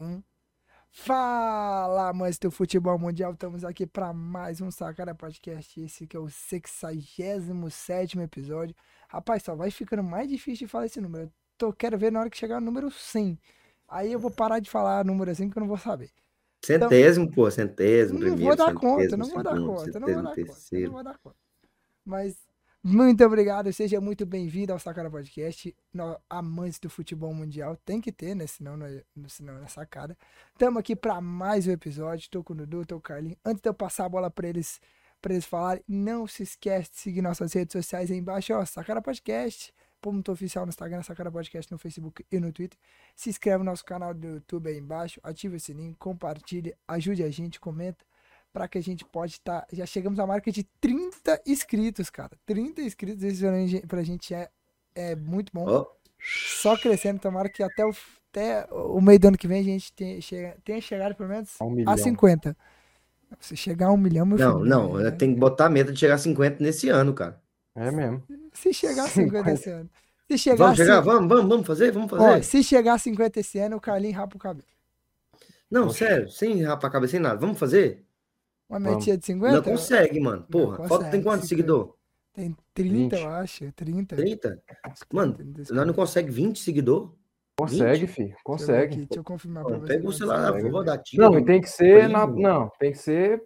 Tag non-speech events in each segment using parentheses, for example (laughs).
Um. Fala, amantes do futebol mundial. Estamos aqui para mais um Sacada Podcast. Esse que é o 67 episódio. Rapaz, só vai ficando mais difícil de falar esse número. Eu tô, quero ver na hora que chegar o número 100. Aí eu vou parar de falar número assim porque eu não vou saber. Centésimo, então, pô, centésimo, não vou dar conta, não vou dar conta, não vou dar conta, não vou dar conta. Mas muito obrigado, seja muito bem-vindo ao Sacada Podcast. Amantes do futebol mundial tem que ter, né? Senão, não é, senão é sacada. Estamos aqui para mais um episódio. Estou com o Dudu, estou com o Carlinhos. Antes de eu passar a bola para eles, para eles falarem, não se esquece de seguir nossas redes sociais aí embaixo, ó, Sacada Podcast. Ponto oficial no Instagram, Sacada Podcast no Facebook e no Twitter. Se inscreve no nosso canal do YouTube aí embaixo, ativa o sininho, compartilhe, ajude a gente, comenta para que a gente pode estar. Tá, já chegamos à marca de 30 inscritos, cara. 30 inscritos, isso pra gente é, é muito bom. Oh. Só crescendo, tomara que até o, até o meio do ano que vem a gente tenha, chega, tenha chegado pelo menos um a 50. Se chegar a um milhão, meu Não, filho, não, né? tem que botar a meta de chegar a 50 nesse ano, cara. É mesmo. Se chegar a 50 esse ano. Se chegar vamos chegar, vamos, vamos, vamos fazer, vamos fazer. Ó, se chegar a 50 esse ano, o Carlinhos rapa o cabelo. Não, sério, sem rapar a cabeça, sem nada. Vamos fazer? Uma metinha de 50? Não consegue, mano. Porra, consegue, falta tem quantos seguidor? Tem 30, 20. eu acho. 30. 30? Mano, nós não consegue 20 seguidor? Consegue, 20? filho. Consegue. Deixa eu, deixa eu confirmar pra você. Pega o celular, vou rodar. Não, tem que ser na, não, tem que ser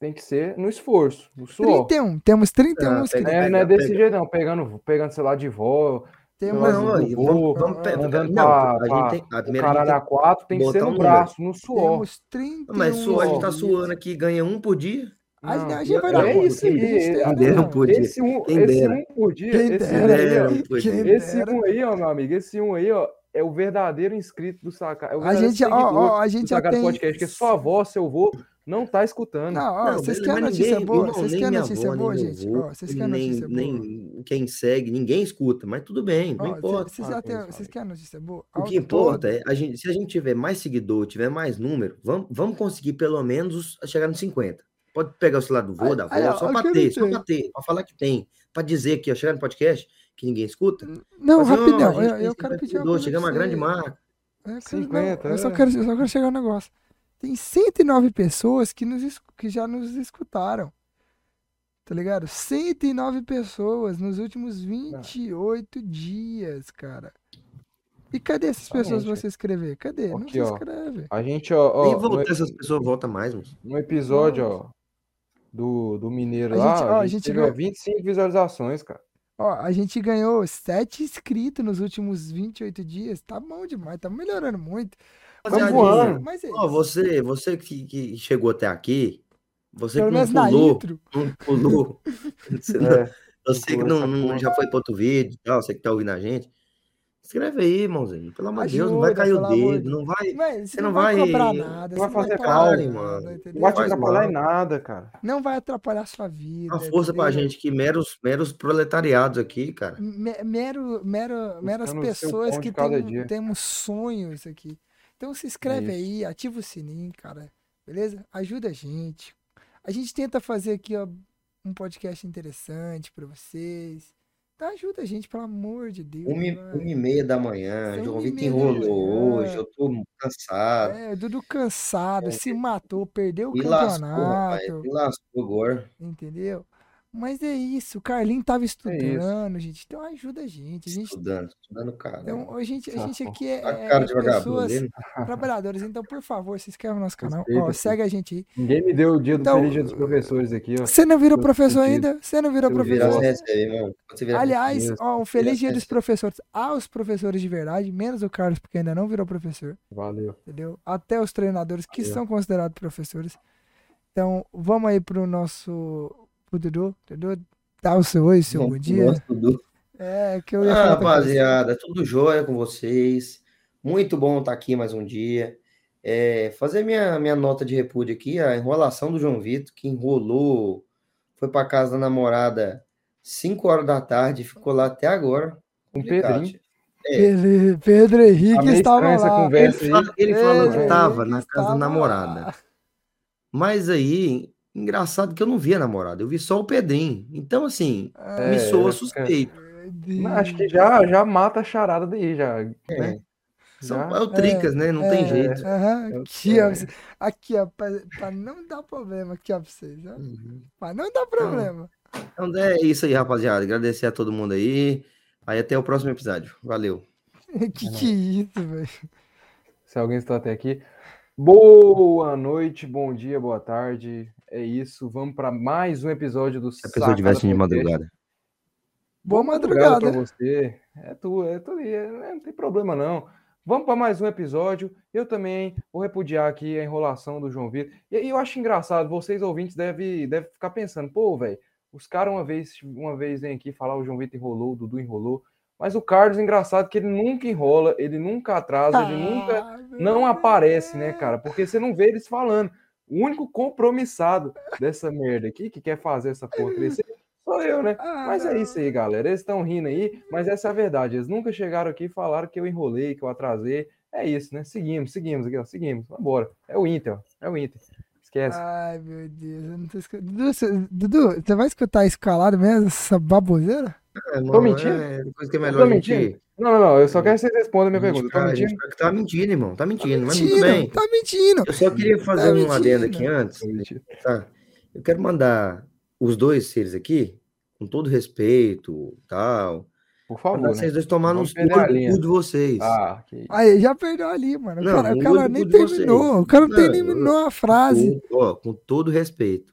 tem que ser no esforço, no suor. 31, temos 31 ah, inscritos. É, não é desse jeito não, pegando, pegando sei lá de vó, temos não, aí, vamos, vamos mandando não, pra, a gente tem, a primeira caralho a quatro tem que ser no um braço, no suor. Temos 31 Mas suor, a gente tá suando aqui, ganha um por dia. Não, a gente vai dar é esse, quem um por dia. Esse um, esse um por dia, quem esse, dera, aí, ó, esse um aí, ó, meu amigo, esse um aí, ó, é o verdadeiro inscrito do Sacar. É a gente, ó, ó, a gente já tem... podcast, que é sua avó, seu avô, não tá escutando. Não, ó, não vocês querem notícia ninguém, boa? vocês querem notícia boa, gente? Ó, vocês querem nem, notícia boa? Nem quem segue, ninguém escuta, mas tudo bem, não ó, importa. Vocês, já tem, vocês querem notícia boa? O que importa é, a gente, se a gente tiver mais seguidor, tiver mais número, vamos, vamos conseguir pelo menos chegar nos 50. Pode pegar o celular do vô, da avó, só para ter, só para ter, para falar que tem, para dizer que ó, chegar no podcast que ninguém escuta. Não, fazer, rapidão, ó, eu, eu quero pedir uma Chegamos a grande marca. É, 50, não, eu, só é. quero, eu só quero chegar no negócio. Tem 109 pessoas que, nos, que já nos escutaram. Tá ligado? 109 pessoas nos últimos 28 não. dias, cara. E cadê essas pessoas pra você escrever? Cadê? Aqui, não se escreve. A gente, ó. ó Nem voltar no, essas pessoas volta mais, mano. No episódio, ó, do, do Mineiro a lá, gente, ó, a gente, ganhou 25 visualizações, cara. Ó, a gente ganhou 7 inscritos nos últimos 28 dias. Tá bom demais, tá melhorando muito. Vamos voando. Mas é oh, você, você que, que, chegou até aqui, você Pelo que não pulou, não pulou, (laughs) você, é, não, você que não, não, já foi para outro vídeo, tal, você que tá ouvindo a gente, Escreve aí, irmãozinho. Pelo amor de Deus, não vai cair o dedo, não vai. Mas, você não vai, vai cobrar nada. Não vai fazer pare, mano. Não vai te atrapalhar em nada, cara. Não vai atrapalhar a sua vida. Uma força entendeu? pra gente que meros, meros proletariados aqui, cara. Mero, mero, meras pessoas que tem, temos sonhos aqui. Então se inscreve é aí, ativa o sininho, cara. Beleza? Ajuda a gente. A gente tenta fazer aqui, ó, um podcast interessante para vocês. Tá, ajuda a gente, pelo amor de Deus. Uma, uma e meia da manhã, São João Vitor enrolou hoje, eu tô cansado. É, Dudu cansado, é. se matou, perdeu o campeonato. Lascou, me lascou agora. Entendeu? Mas é isso, o Carlinho tava é estudando, é gente. Então ajuda a gente. A gente estudando, estudando cara. Então, a gente, a gente aqui é, é, é pessoas trabalhadoras. Então, por favor, se inscreve no nosso canal. Ó, segue a gente aí. Ninguém me deu o dia do então, feliz dia dos professores aqui, ó. Você não virou professor ainda? Você não virou professor? Aliás, ó, um feliz dia dos professores aos professores de verdade, menos o Carlos, porque ainda não virou professor. Valeu. Entendeu? Até os treinadores que Valeu. são considerados professores. Então, vamos aí pro nosso pro Dudu. Dudu, dá o seu oi, seu bom dia. Dudu. É, que eu ia ah, rapaziada, tudo jóia com vocês. Muito bom estar aqui mais um dia. É, fazer minha, minha nota de repúdio aqui, a enrolação do João Vitor, que enrolou, foi para casa da namorada 5 horas da tarde, ficou lá até agora. Com Pedrinho. É. Pedro, Pedro Henrique tá estava lá. Conversa ele, fala, ele falou que estava na casa da namorada. Lá. Mas aí, Engraçado que eu não vi a namorada, eu vi só o Pedrinho. Então, assim, é, me soa suspeito. Acho que já, já mata a charada daí, já. É. Né? São, é o Tricas, é, né? Não é, tem jeito. É, aqui, ó, aqui, ó, pra, pra, não dar problema aqui, ó, pra vocês, ó. Uhum. Pra não dar problema. Então, então é isso aí, rapaziada. Agradecer a todo mundo aí. Aí até o próximo episódio. Valeu. (laughs) que que é isso, velho? Se alguém está até aqui. Boa noite, bom dia, boa tarde. É isso. Vamos para mais um episódio do Se a pessoa tivesse de madrugada. Boa madrugada para você. É tu, é tu, é, não tem problema não. Vamos para mais um episódio. Eu também vou repudiar aqui a enrolação do João Vitor. E, e eu acho engraçado, vocês ouvintes devem deve ficar pensando, pô, velho, os caras uma vez, uma vez vêm aqui falar o João Vitor enrolou, o Dudu enrolou. Mas o Carlos, engraçado, que ele nunca enrola, ele nunca atrasa, ele nunca ah, não aparece, né, cara? Porque você não vê eles falando. O único compromissado dessa merda aqui que quer fazer essa porra crescer Sou eu, né? Ah, mas é isso aí, galera. Eles estão rindo aí, mas essa é a verdade. Eles nunca chegaram aqui e falaram que eu enrolei, que eu atrasei. É isso, né? Seguimos, seguimos aqui, ó. Seguimos. Vambora. É o Inter, ó. É o Inter. Esquece. Ai, meu Deus. Eu não tô escutando. Dudu, você, Dudu, você vai escutar escalado mesmo, essa baboseira? É, tô mentindo? É, depois que é melhor mentir. Não, não, não. Eu só quero que vocês respondam a minha pergunta. Tá mentindo? Tá mentindo, irmão. Tá mentindo, tá mas mentindo, muito bem. Tá mentindo. Eu só queria fazer tá um adendo aqui antes. Tá. Eu quero mandar os dois seres aqui, com todo respeito, tal. Por favor. Né? Vocês dois tomaram os cu de vocês. Ah, que... Aí, já perdeu ali, mano. Não, o cara, o cara nem terminou. Vocês. O cara não, terminou a frase. Com, ó, com todo respeito.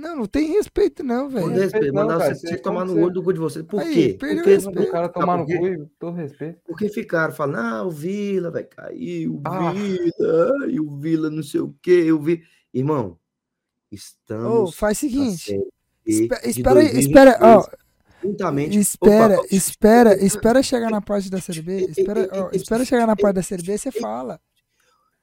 Não, não tem respeito, não, velho. Com respeito, mandar você, você tomar no olho do cu de vocês. Por aí, quê? Porque o cara tomar no cu todo respeito. Porque ficaram falando, ah, o Vila vai cair, o ah. Vila, e o Vila não sei o quê, o Vila. Irmão, estamos. Oh, faz o seguinte. Espera, espera, espera, ó. Juntamente. Espera, Opa, espera, espera chegar na parte da Série B. Espera, ó, espera chegar na parte da Série B, você fala.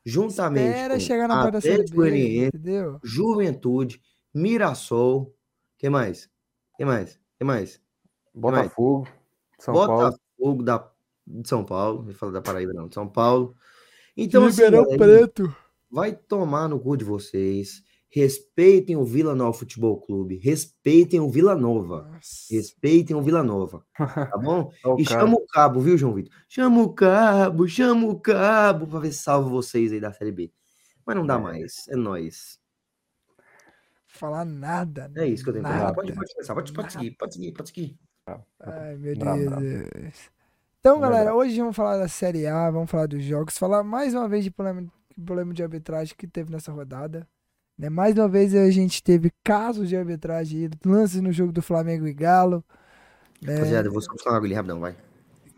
Juntamente. Espera chegar na parte da Série B, entendeu? Juventude, Mirassol. que mais? que mais? que mais? Botafogo. São Botafogo Paulo. da de São Paulo. Não fala da Paraíba, não. De São Paulo. Então, Ribeirão assim, Preto. Vai tomar no cu de vocês. Respeitem o Vila Nova Futebol Clube. Respeitem o Vila Nova. Nossa. Respeitem o Vila Nova. Tá (laughs) bom? e chama o cabo, viu, João Vitor? Chama o cabo, chama o cabo pra ver se salva vocês aí da Série B. Mas não dá é. mais. É nóis. Falar nada. É isso que eu tenho que falar. Pode, pode começar. Pode, pode seguir, pode seguir, pode seguir. Ai, meu Deus. Então, galera, hoje vamos falar da Série A, vamos falar dos jogos, falar mais uma vez de problema, problema de arbitragem que teve nessa rodada. Né? Mais uma vez a gente teve casos de arbitragem, lances no jogo do Flamengo e Galo. Né? Rapaziada, eu vou só uma agulha rapidão, vai.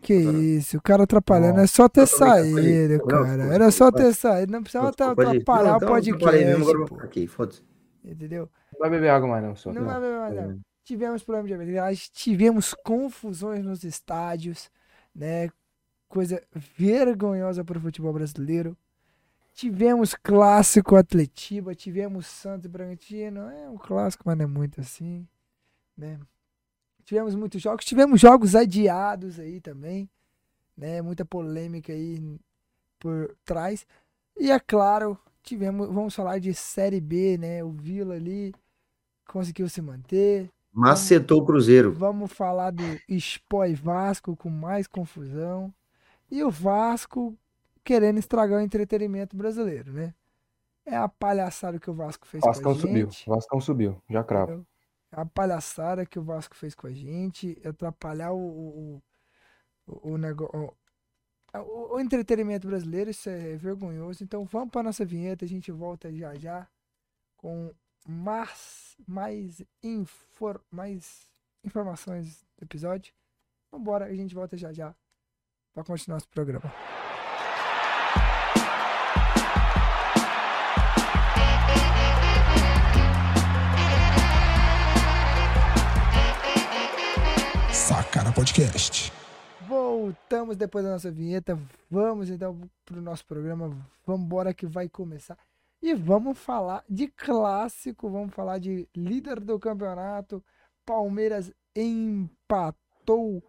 Que isso, o cara atrapalhando, é só ter saído, cara. Era só ter saído, não precisava atrapalhar o podcast. Aqui, foda-se. Entendeu? Não vai beber água mais, não, só. Não, vai beber mais, não. Tivemos problemas de arbitragem, tivemos confusões nos estádios, né? Coisa vergonhosa para o futebol brasileiro. Tivemos clássico Atletiba, tivemos Santos e Bragantino, é um clássico, mas não é muito assim, né? Tivemos muitos jogos, tivemos jogos adiados aí também, né? Muita polêmica aí por trás. E é claro, tivemos, vamos falar de Série B, né? O Vila ali conseguiu se manter. Macetou o Cruzeiro. Vamos falar do Spoi Vasco com mais confusão. E o Vasco querendo estragar o entretenimento brasileiro, né? É a palhaçada que o Vasco fez Vascão com a gente. subiu, Vascão subiu, já cravo. É a palhaçada que o Vasco fez com a gente, atrapalhar o, o, o, negócio. O, o, entretenimento brasileiro, isso é vergonhoso. Então vamos para nossa vinheta, a gente volta já já com mais, mais, infor, mais informações do episódio. Vambora, a gente volta já já para continuar nosso programa. Sacara Podcast. Voltamos depois da nossa vinheta. Vamos então para o nosso programa. Vamos embora que vai começar. E vamos falar de clássico. Vamos falar de líder do campeonato. Palmeiras empatou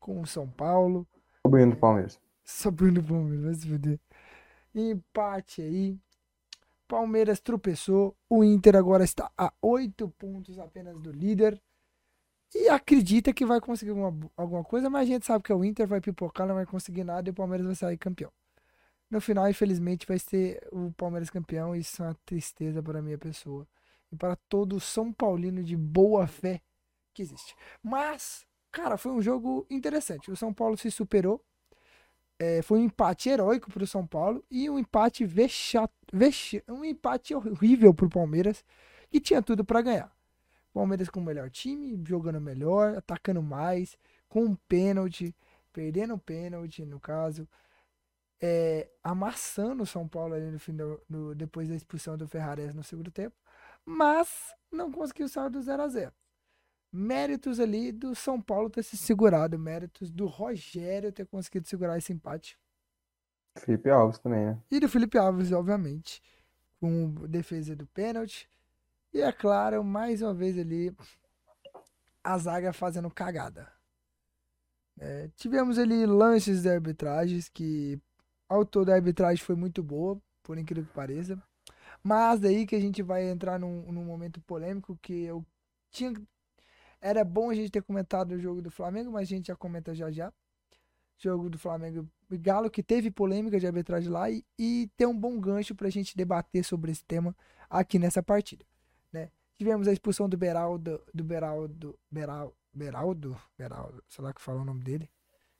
com o São Paulo. Subindo o Palmeiras. Subindo o Palmeiras, vai se fuder. Empate aí. Palmeiras tropeçou. O Inter agora está a oito pontos apenas do líder e acredita que vai conseguir alguma, alguma coisa, mas a gente sabe que o Inter vai pipocar, não vai conseguir nada e o Palmeiras vai sair campeão. No final, infelizmente, vai ser o Palmeiras campeão. E isso é uma tristeza para a minha pessoa. E para todo São Paulino de boa fé que existe. Mas, cara, foi um jogo interessante. O São Paulo se superou. É, foi um empate heróico para o São Paulo e um empate vexat, vex, um empate horrível para o Palmeiras, que tinha tudo para ganhar. Palmeiras com o melhor time, jogando melhor, atacando mais, com um pênalti, perdendo um pênalti, no caso, é, amassando o São Paulo ali no do, no, depois da expulsão do Ferrares no segundo tempo, mas não conseguiu sair do 0 a 0 Méritos ali do São Paulo ter se segurado, méritos do Rogério ter conseguido segurar esse empate. Felipe Alves também, né? E do Felipe Alves, obviamente, com defesa do pênalti. E é claro, mais uma vez ali, a zaga fazendo cagada. É, tivemos ali lances de arbitragens que ao todo a arbitragem foi muito boa, por incrível que pareça. Mas daí que a gente vai entrar num, num momento polêmico que eu tinha. Era bom a gente ter comentado o jogo do Flamengo, mas a gente já comenta já já. Jogo do Flamengo e Galo, que teve polêmica de arbitragem lá, e, e ter um bom gancho pra gente debater sobre esse tema aqui nessa partida. Tivemos a expulsão do Beraldo, do Beraldo, Beraldo, Beraldo, Beraldo, sei lá que fala o nome dele.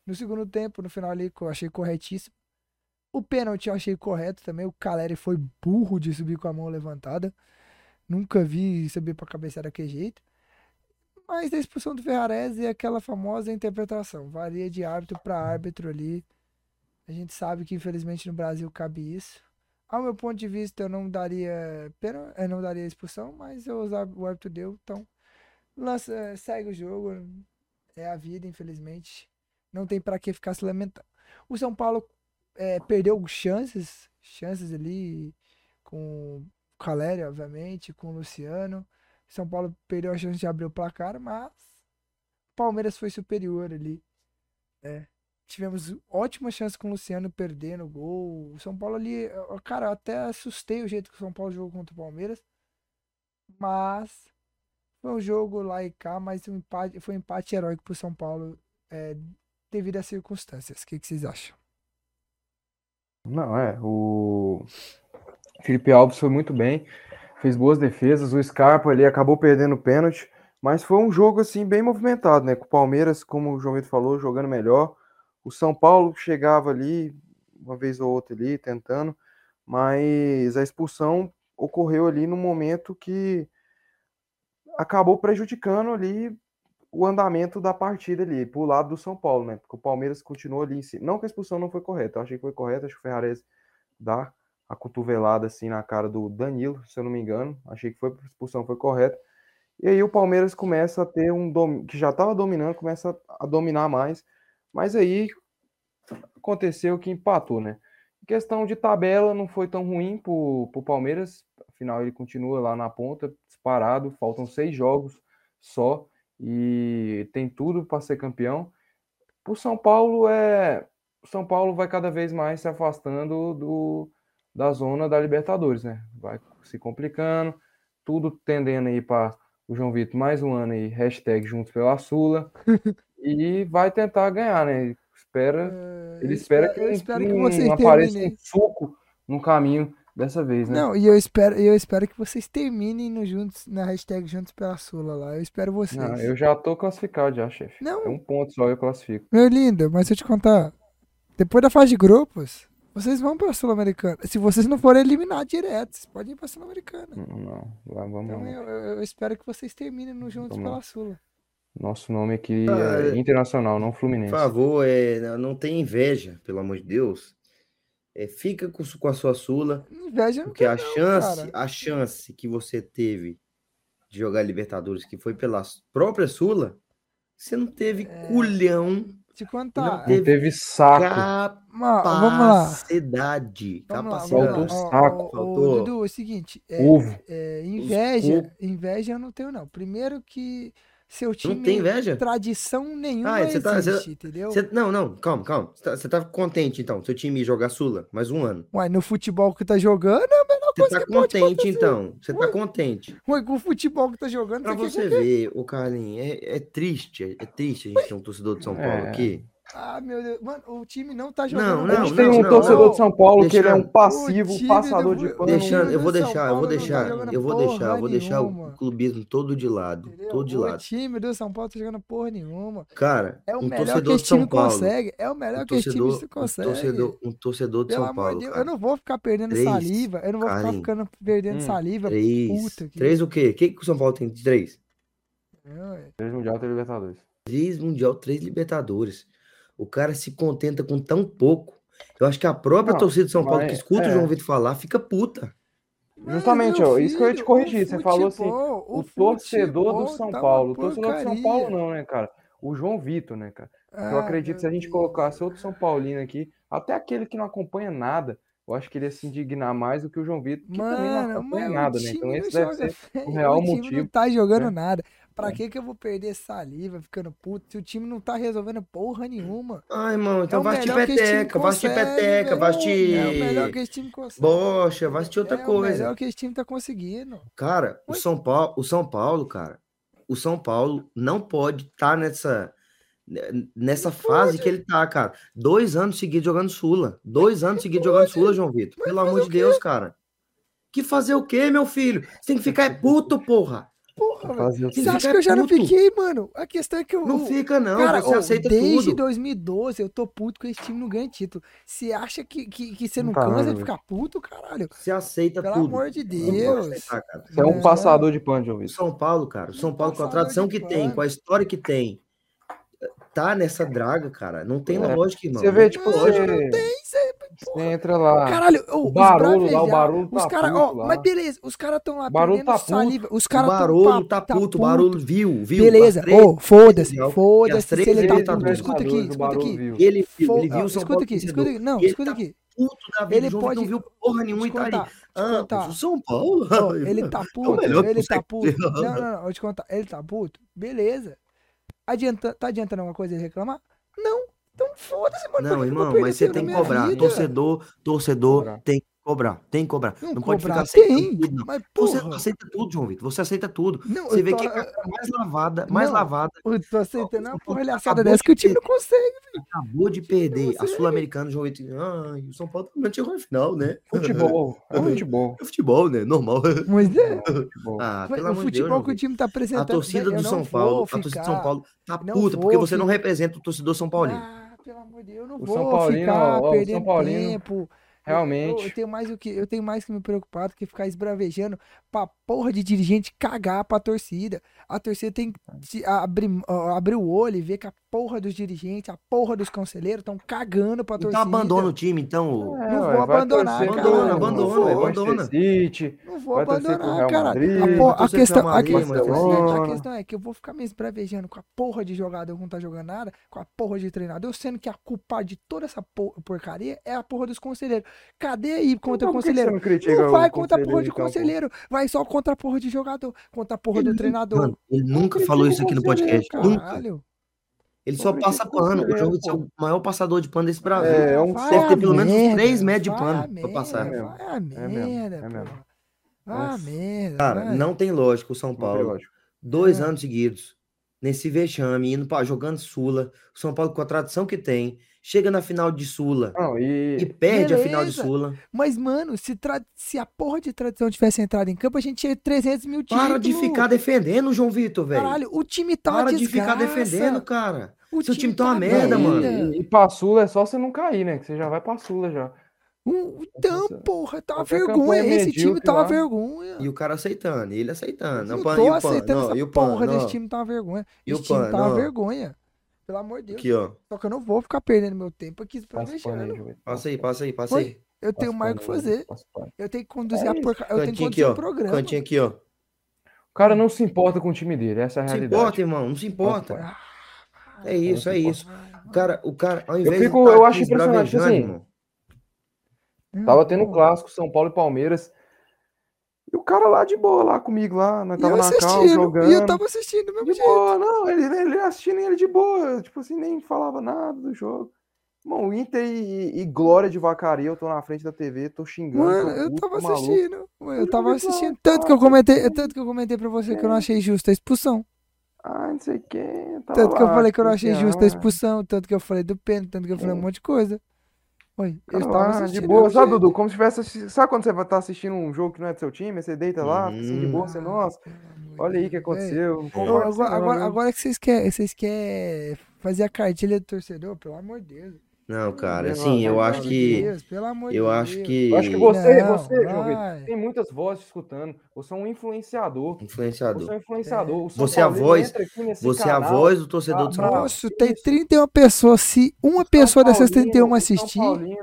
No segundo tempo, no final ali, eu achei corretíssimo. O pênalti eu achei correto também. O Caleri foi burro de subir com a mão levantada. Nunca vi subir pra cabeça daquele jeito. Mas a expulsão do Ferrarese é aquela famosa interpretação. Varia de árbitro para árbitro ali. A gente sabe que infelizmente no Brasil cabe isso. Ao meu ponto de vista, eu não daria pena, eu não daria expulsão, mas eu, o árbitro deu, então lança, segue o jogo. É a vida, infelizmente. Não tem para que ficar se lamentando. O São Paulo é, perdeu chances, chances ali com o Caleri, obviamente, com o Luciano. São Paulo perdeu a chance de abrir o placar, mas Palmeiras foi superior ali. É. Tivemos ótima chance com o Luciano perdendo o gol. O São Paulo ali, cara, até assustei o jeito que o São Paulo jogou contra o Palmeiras. Mas foi um jogo lá e cá, mas um empate, foi um empate heróico pro São Paulo é, devido às circunstâncias. O que, que vocês acham? Não, é. O Felipe Alves foi muito bem, fez boas defesas. O Scarpa ali acabou perdendo o pênalti, mas foi um jogo assim bem movimentado, né? Com o Palmeiras, como o João Vitor falou, jogando melhor. O São Paulo chegava ali, uma vez ou outra ali, tentando, mas a expulsão ocorreu ali no momento que acabou prejudicando ali o andamento da partida ali, pro lado do São Paulo, né? Porque o Palmeiras continuou ali em cima. Não que a expulsão não foi correta, eu achei que foi correta, acho que o Ferrares dá a cotovelada assim na cara do Danilo, se eu não me engano. Achei que foi a expulsão foi correta. E aí o Palmeiras começa a ter um dom... que já estava dominando, começa a dominar mais. Mas aí aconteceu que empatou, né? Em questão de tabela, não foi tão ruim para o Palmeiras. Afinal, ele continua lá na ponta, disparado. Faltam seis jogos só e tem tudo para ser campeão. O São Paulo é São Paulo vai cada vez mais se afastando do, da zona da Libertadores, né? Vai se complicando, tudo tendendo aí para o João Vitor mais um ano aí, hashtag juntos pela Sula, (laughs) e vai tentar ganhar, né? Espera, é, ele espera que, espero que não apareça um suco no caminho dessa vez, né? Não, e eu espero, eu espero que vocês terminem no juntos, na hashtag Juntos pela Sula lá. Eu espero vocês. Não, eu já tô classificado já, chefe. Não. É um ponto só eu classifico. Meu lindo, mas eu te contar, depois da fase de grupos, vocês vão pra Sul-Americana. Se vocês não forem eliminados direto, vocês podem ir pra Sul-Americana. Não, não, vamos então, eu, eu, espero que vocês terminem no Juntos vamos pela. Sula. Nosso nome aqui ah, é internacional, não Fluminense. Por favor, é, não tem inveja, pelo amor de Deus é, fica com, com, a sua Sula. Inveja porque a chance, não, a chance que você teve de jogar Libertadores, que foi pela própria Sula, você não teve é... culhão. Te contar. Não teve, não teve saco. Capacidade. Faltou saco. Faltou. Dudu, é o seguinte. É, é, inveja, inveja eu não tenho, não. Primeiro que seu time não tem inveja? tradição nenhuma ah, você tá, existe, você, entendeu? Você, não, não, calma, calma. Você tá, você tá, contente, então, seu time jogar Sula mais um ano. Ué, no futebol que tá jogando é a melhor você coisa tá que contente, então. Você tá contente. Ué, com o futebol que tá jogando... Pra você ver, o Carlinhos, é, é, triste, é, triste a gente ter um torcedor de São Paulo é. aqui. Ah, meu Deus. Mano, o time não tá jogando. Não, não, a gente tem um não, torcedor não. de São Paulo deixando, que ele é um passivo, passador do, de pano. Deixando, eu vou deixar, eu vou deixar, tá eu vou deixar, eu vou deixar o clubismo todo de lado. Entendeu? Todo de lado. O time do São Paulo tá jogando porra nenhuma. Cara, é o um melhor torcedor que de São Paulo. consegue. É o melhor um que esse time consegue. Um torcedor, um torcedor de Pelo São Paulo. Deus, eu não vou ficar perdendo três, saliva. Eu não vou ficar ficando perdendo hum, saliva. Três. Puta que... Três o quê? O que, que o São Paulo tem de três? Três Mundial, três Libertadores. Três Mundial, três Libertadores. O cara se contenta com tão pouco. Eu acho que a própria não, torcida de São Paulo que escuta é. o João Vitor falar fica puta. Justamente, ó, isso que eu ia te corrigir. Você falou assim, o, o torcedor do São tá Paulo. O torcedor do São Paulo não, né, cara? O João Vitor, né, cara? Ah, eu acredito que se a gente colocasse outro São Paulino aqui, até aquele que não acompanha nada, eu acho que ele ia se indignar mais do que o João Vitor, que Mano, também não acompanha nada, né? Então esse deve ser o real (laughs) o motivo. Não tá jogando né? nada. Pra é. que que eu vou perder saliva ficando puto se o time não tá resolvendo porra nenhuma? Ai, irmão, então é vai assistir peteca, vai assistir peteca, vai assistir. É o melhor que esse time consegue. Bocha, vai assistir outra é coisa. É o melhor que esse time tá conseguindo. Cara, o São Paulo, o São Paulo, cara, o São Paulo não pode estar tá nessa nessa fase que ele tá, cara. Dois anos seguidos jogando Sula. Dois anos seguidos jogando Sula, João Vitor. Pelo amor de Deus, cara. Que fazer o quê, meu filho? Você tem que ficar puto, porra. Porra, Você acha que eu já puto. não fiquei, mano? A questão é que eu. Não fica, não. Cara, você aceita desde tudo. Desde 2012 eu tô puto com esse time não ganha título. Você acha que, que, que você não tá, cansa de ficar puto, caralho? Você aceita Pelo tudo. Pelo amor de Deus. Aceitar, você é um passador de pano, João São Paulo, cara. São Paulo, com a tradição que tem, com a história que tem, tá nessa draga, cara. Não tem é. lógica, irmão. Você vê, tipo, você... não tem, você... Você entra lá. Caralho, o barulho lá, o barulho os tá cara, ó, Mas beleza, os caras estão lá barulho tá saliva. Os caras o barulho tá, tá puto, o barulho viu, viu. Beleza, ô, oh, foda-se, foda-se se ele tá puto. Escuta aqui, escuta aqui. Ele viu, ele viu Escuta aqui, escuta aqui. Não, escuta aqui. Puto da vida, ele pode... não viu porra nenhuma e tá ali. Ah, o São Paulo? (laughs) Ele tá puto, ele tá puto. Não, não, não, vou te contar. Ele tá puto, beleza. Adianta, tá adiantando alguma coisa ele reclamar? Não. Então foda-se, mano. Não, irmão, mas você tem que cobrar. Vida. Torcedor, torcedor cobrar. tem que cobrar. Tem que cobrar. Não, não pode ficar aceitando tudo, não. Mas, você aceita tudo, João Vitor. Você aceita tudo. Não, você vê tô... que é mais lavada, mais não, lavada. Eu tô aceitando uma porralhaçada dessa que o time não consegue, velho. Acabou de perder a Sul-Americana, João Vitor. Ah, o São Paulo também chegou na final, né? Futebol. É futebol. (laughs) É futebol, né? Normal. Mas é. (laughs) Ah, pelo o amor futebol Deus, que o time tá apresentando. A torcida do São Paulo, a torcida do São Paulo tá puta, porque você não representa o torcedor São Paulino. Ah, pelo amor de Deus, eu não o vou São Paulino, ficar ó, perdendo São Paulino, tempo. Realmente. Eu, eu, tenho mais o que eu tenho mais que me preocupar do que ficar esbravejando pra porra de dirigente cagar pra torcida. A torcida tem que abrir, abrir o olho e ver que a porra dos dirigentes, a porra dos conselheiros estão cagando pra então torcida. Então abandona o time, então. É, não vou abandonar, cara. Abandona, abandona, abandona. City, não vou abandonar, cara. a, porra, a, questão, a, questão, a questão é que eu vou ficar me esbravejando com a porra de jogador que não tá jogando nada, com a porra de treinador, sendo que a culpa de toda essa porcaria é a porra dos conselheiros. Cadê aí contra o conselheiro? Não, não vai contra a porra de então, conselheiro, vai só contra a porra de jogador, contra a porra do treinador. Mano, ele nunca falou isso aqui no podcast. Nunca. Ele só passa pano. O jogo é o maior passador de pano desse Brasil. É, é um deve ter pelo menos uns 3 metros de pano pra passar. É vai a merda, é mesmo. Vai a merda. Cara, não tem lógica o São Paulo. Dois anos seguidos, nesse vexame, indo pra, jogando Sula. O São Paulo com a tradição que tem chega na final de Sula não, e... e... perde Beleza. a final de Sula. Mas, mano, se, tra... se a porra de tradição tivesse entrado em campo, a gente tinha 300 mil títulos. Para de ficar defendendo, João Vitor, velho. Caralho, o time tá Para de ficar defendendo, cara. O Seu time, time tá uma merda, tá mano. E, e pra Sula é só você não cair, né? Que você já vai pra Sula já. Então, porra, tá uma vergonha. Esse time tá uma vergonha. E o cara aceitando, ele aceitando. Eu não, tô aceitando não, essa porra desse time tá uma vergonha. E Esse time tá uma vergonha. Pelo amor de Deus. Aqui, ó. Só que eu não vou ficar perdendo meu tempo aqui pra deixar. Passa aí, passa aí, passa aí. Eu tenho mais o que fazer. Eu tenho que conduzir é a porca... Eu tenho que conduzir o programa. Cantinho aqui, ó. O cara não se importa com o time dele, essa é a realidade. Não se importa, irmão, não se importa. Ah, é isso, é isso. O cara, o cara, ao invés eu fico, de eu acho impressionante assim. Irmão. Tava tendo clássico São Paulo e Palmeiras. E o cara lá de boa, lá comigo, lá, nós tava na cal jogando. E eu tava assistindo mesmo de jeito. Boa, não, ele, ele assistindo ele de boa, tipo assim, nem falava nada do jogo. Bom, Inter e, e, Glória de Vacaria, eu tô na frente da TV, tô xingando. Mano, eu tava assistindo. Eu tava assistindo. Tanto que eu comentei, tanto que eu comentei pra você que eu não achei justa a expulsão. Ah, não sei quem. Tanto lá, que eu falei que eu não achei justa a expulsão, tanto que eu falei do pênalti, tanto que eu falei um monte de coisa. Oi, eu estava de boa, sabe, Dudu? Como se tivesse. Sabe quando você vai estar tá assistindo um jogo que não é do seu time? Você deita lá, uhum. assim, de boa, você, nossa, olha aí o que aconteceu. agora, agora, agora, que vocês querem, vocês querem fazer a cartilha do torcedor, pelo amor de Deus. Não, cara, assim, eu acho que. Deus, pelo amor eu acho Deus. que. Eu acho que você, não, você, João tem muitas vozes escutando. Você é um influenciador. Influenciador. Você é um influenciador. É. Você é a voz. Você canal, é a voz do torcedor do São Paulo. Nossa, tem 31 pessoas. Se uma pessoa dessas 31 assistir,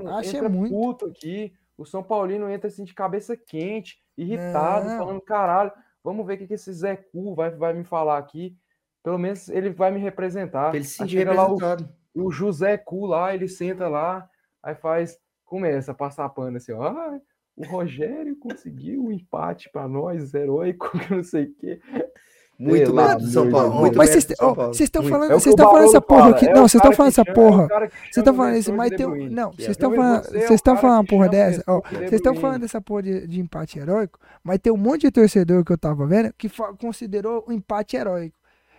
acha é muito. Puto aqui. O São Paulino entra assim de cabeça quente, irritado, não. falando, caralho, vamos ver o que, que esse Zé Cu vai, vai me falar aqui. Pelo menos ele vai me representar. Ele se sentir representado. Lá o o José Cu lá, ele senta lá, aí faz, começa a passar pano assim, ó, ah, o Rogério conseguiu o um empate para nós, heróico, (laughs) que não sei o quê. Muito lá do São Paulo. Muito mas vocês estão falando, vocês estão falando essa porra aqui. Não, vocês estão falando essa porra. Vocês estão falando isso, mas tem. Não, vocês estão falando. Vocês estão falando uma porra dessa. Vocês estão falando dessa porra de, de empate heróico, mas tem um monte de torcedor que eu tava vendo que considerou o empate heróico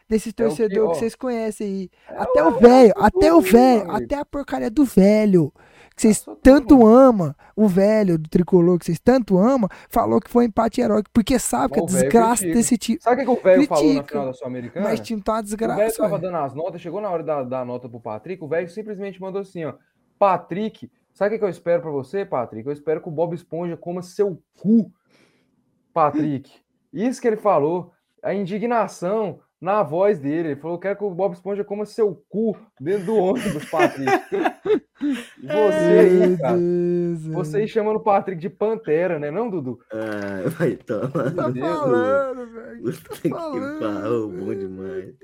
desses torcedores é que, que, vocês conhecem aí. É até o velho, até o velho, até a porcaria do velho. Que vocês tanto amam, o velho do tricolor, que vocês tanto amam, falou que foi empate heróico, porque sabe que a desgraça critica. desse tipo. Sabe o que, o velho falou na final da Sul-Americana? Mas tinha uma desgraça. O velho tava dando as notas, chegou na hora da, da nota pro Patrick, o velho simplesmente mandou assim, ó. Patrick, sabe o que eu espero para você, Patrick? Eu espero que o Bob Esponja coma seu cu, Patrick. Isso que ele falou. A indignação na voz dele. Ele falou: quero que o Bob Esponja coma seu cu dentro do ônibus, Patrick. (laughs) você aí, cara. Você aí chamando o Patrick de Pantera, né, não, Dudu? Ah, vai tomar. Tá falando, velho. Tá falando. Bom demais.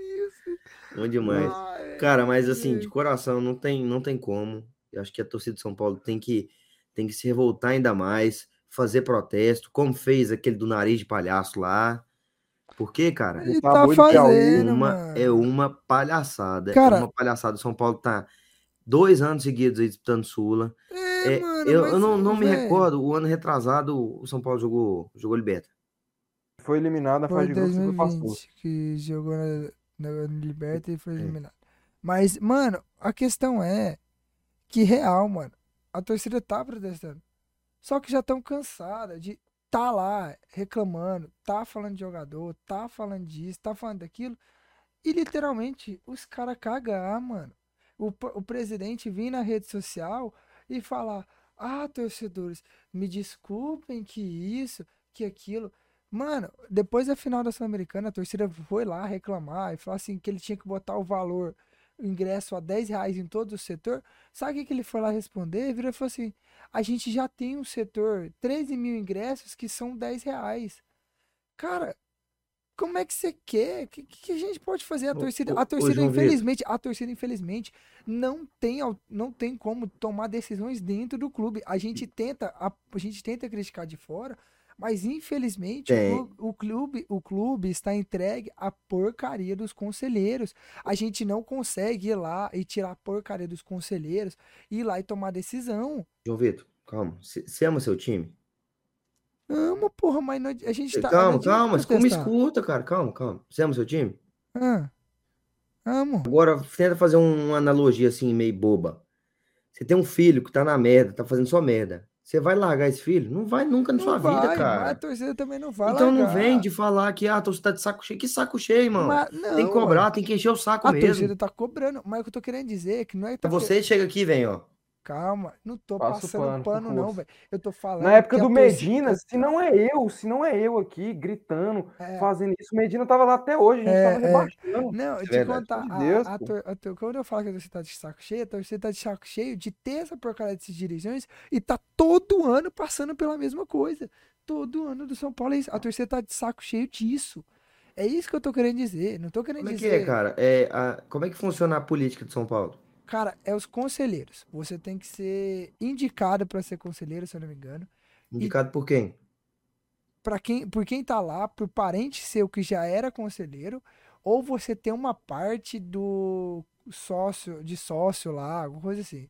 Bom demais. Cara, mas assim, de coração, não tem, não tem como. Eu acho que a torcida de São Paulo tem que, tem que se revoltar ainda mais, fazer protesto, como fez aquele do nariz de palhaço lá. Porque, cara, Ele tá fazendo, uma, é uma palhaçada. Cara, é uma palhaçada. O São Paulo tá dois anos seguidos aí disputando Sula. É, é, mano, eu, eu não, não me recordo, o ano retrasado o São Paulo jogou, jogou Liberta. Foi eliminado na fase de grupos do passou. que jogou na, na Liberta e foi é. eliminado. Mas, mano, a questão é que real, mano, a torcida tá protestando. Só que já estão cansada de tá lá reclamando, tá falando de jogador, tá falando disso, tá falando daquilo. E literalmente os caras cagar, mano. O, o presidente vir na rede social e falar: Ah, torcedores, me desculpem que isso, que aquilo. Mano, depois da final da Sul-Americana, a torcida foi lá reclamar e falar assim que ele tinha que botar o valor, o ingresso a 10 reais em todo o setor. Sabe o que, que ele foi lá responder? Vira e falou assim: a gente já tem um setor, 13 mil ingressos que são 10 reais. Cara, como é que você quer? O que, que, a gente pode fazer? A torcida, a torcida infelizmente, a torcida, infelizmente, não tem, não tem como tomar decisões dentro do clube. A gente tenta, a, a gente tenta criticar de fora, mas infelizmente o, o, clube, o clube está entregue à porcaria dos conselheiros. A gente não consegue ir lá e tirar a porcaria dos conselheiros, ir lá e tomar decisão. João Vitor, calma. Você ama seu time? Ama, porra, mas não, a gente tá. Calma, calma, como escuta, cara. Calma, calma. Você ama seu time? Ah, amo. Agora, tenta fazer uma analogia assim, meio boba. Você tem um filho que tá na merda, tá fazendo só merda. Você vai largar esse filho? Não vai nunca na não sua vai, vida, cara. A torcida também não vai Então largar. não vem de falar que ah, a torcida tá de saco cheio. Que saco cheio, irmão? Mas, não, tem que cobrar, tem que encher o saco a mesmo. A torcida tá cobrando. Mas o que eu tô querendo dizer é que não é... Tá Você chega aqui e vem, ó. Calma, não tô Passo passando pano, pano, não, velho. Eu tô falando. Na época do Medina, se não é eu, se não é eu aqui gritando, é. fazendo isso, Medina tava lá até hoje, a gente é, tava é. rebaixando. Não, eu te contar, de Deus, a, a, a, quando eu falo que a torcida tá de saco cheio, a torcida tá de saco cheio de ter essa porcaria desses dirigentes e tá todo ano passando pela mesma coisa. Todo ano do São Paulo é isso. A torcida tá de saco cheio disso. É isso que eu tô querendo dizer. Não tô querendo como dizer. Como é que é, cara? É, a, como é que funciona a política de São Paulo? Cara, é os conselheiros. Você tem que ser indicado para ser conselheiro, se eu não me engano. Indicado e... por quem? Para quem, por quem tá lá, por parente seu que já era conselheiro, ou você tem uma parte do sócio, de sócio lá, alguma coisa assim.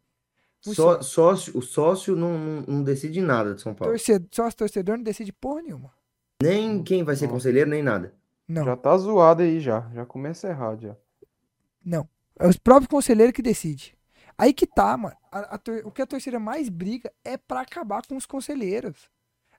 Só, sócio, o sócio não, não, não, decide nada de São Paulo. Torcedor, sócio torcedor não decide porra nenhuma. Nem quem vai ser conselheiro, nem nada. Não. Já tá zoado aí já. Já começa errado já. Não. É os próprios conselheiros que decidem. Aí que tá, mano. A, a. O que a torcida mais briga é para acabar com os conselheiros.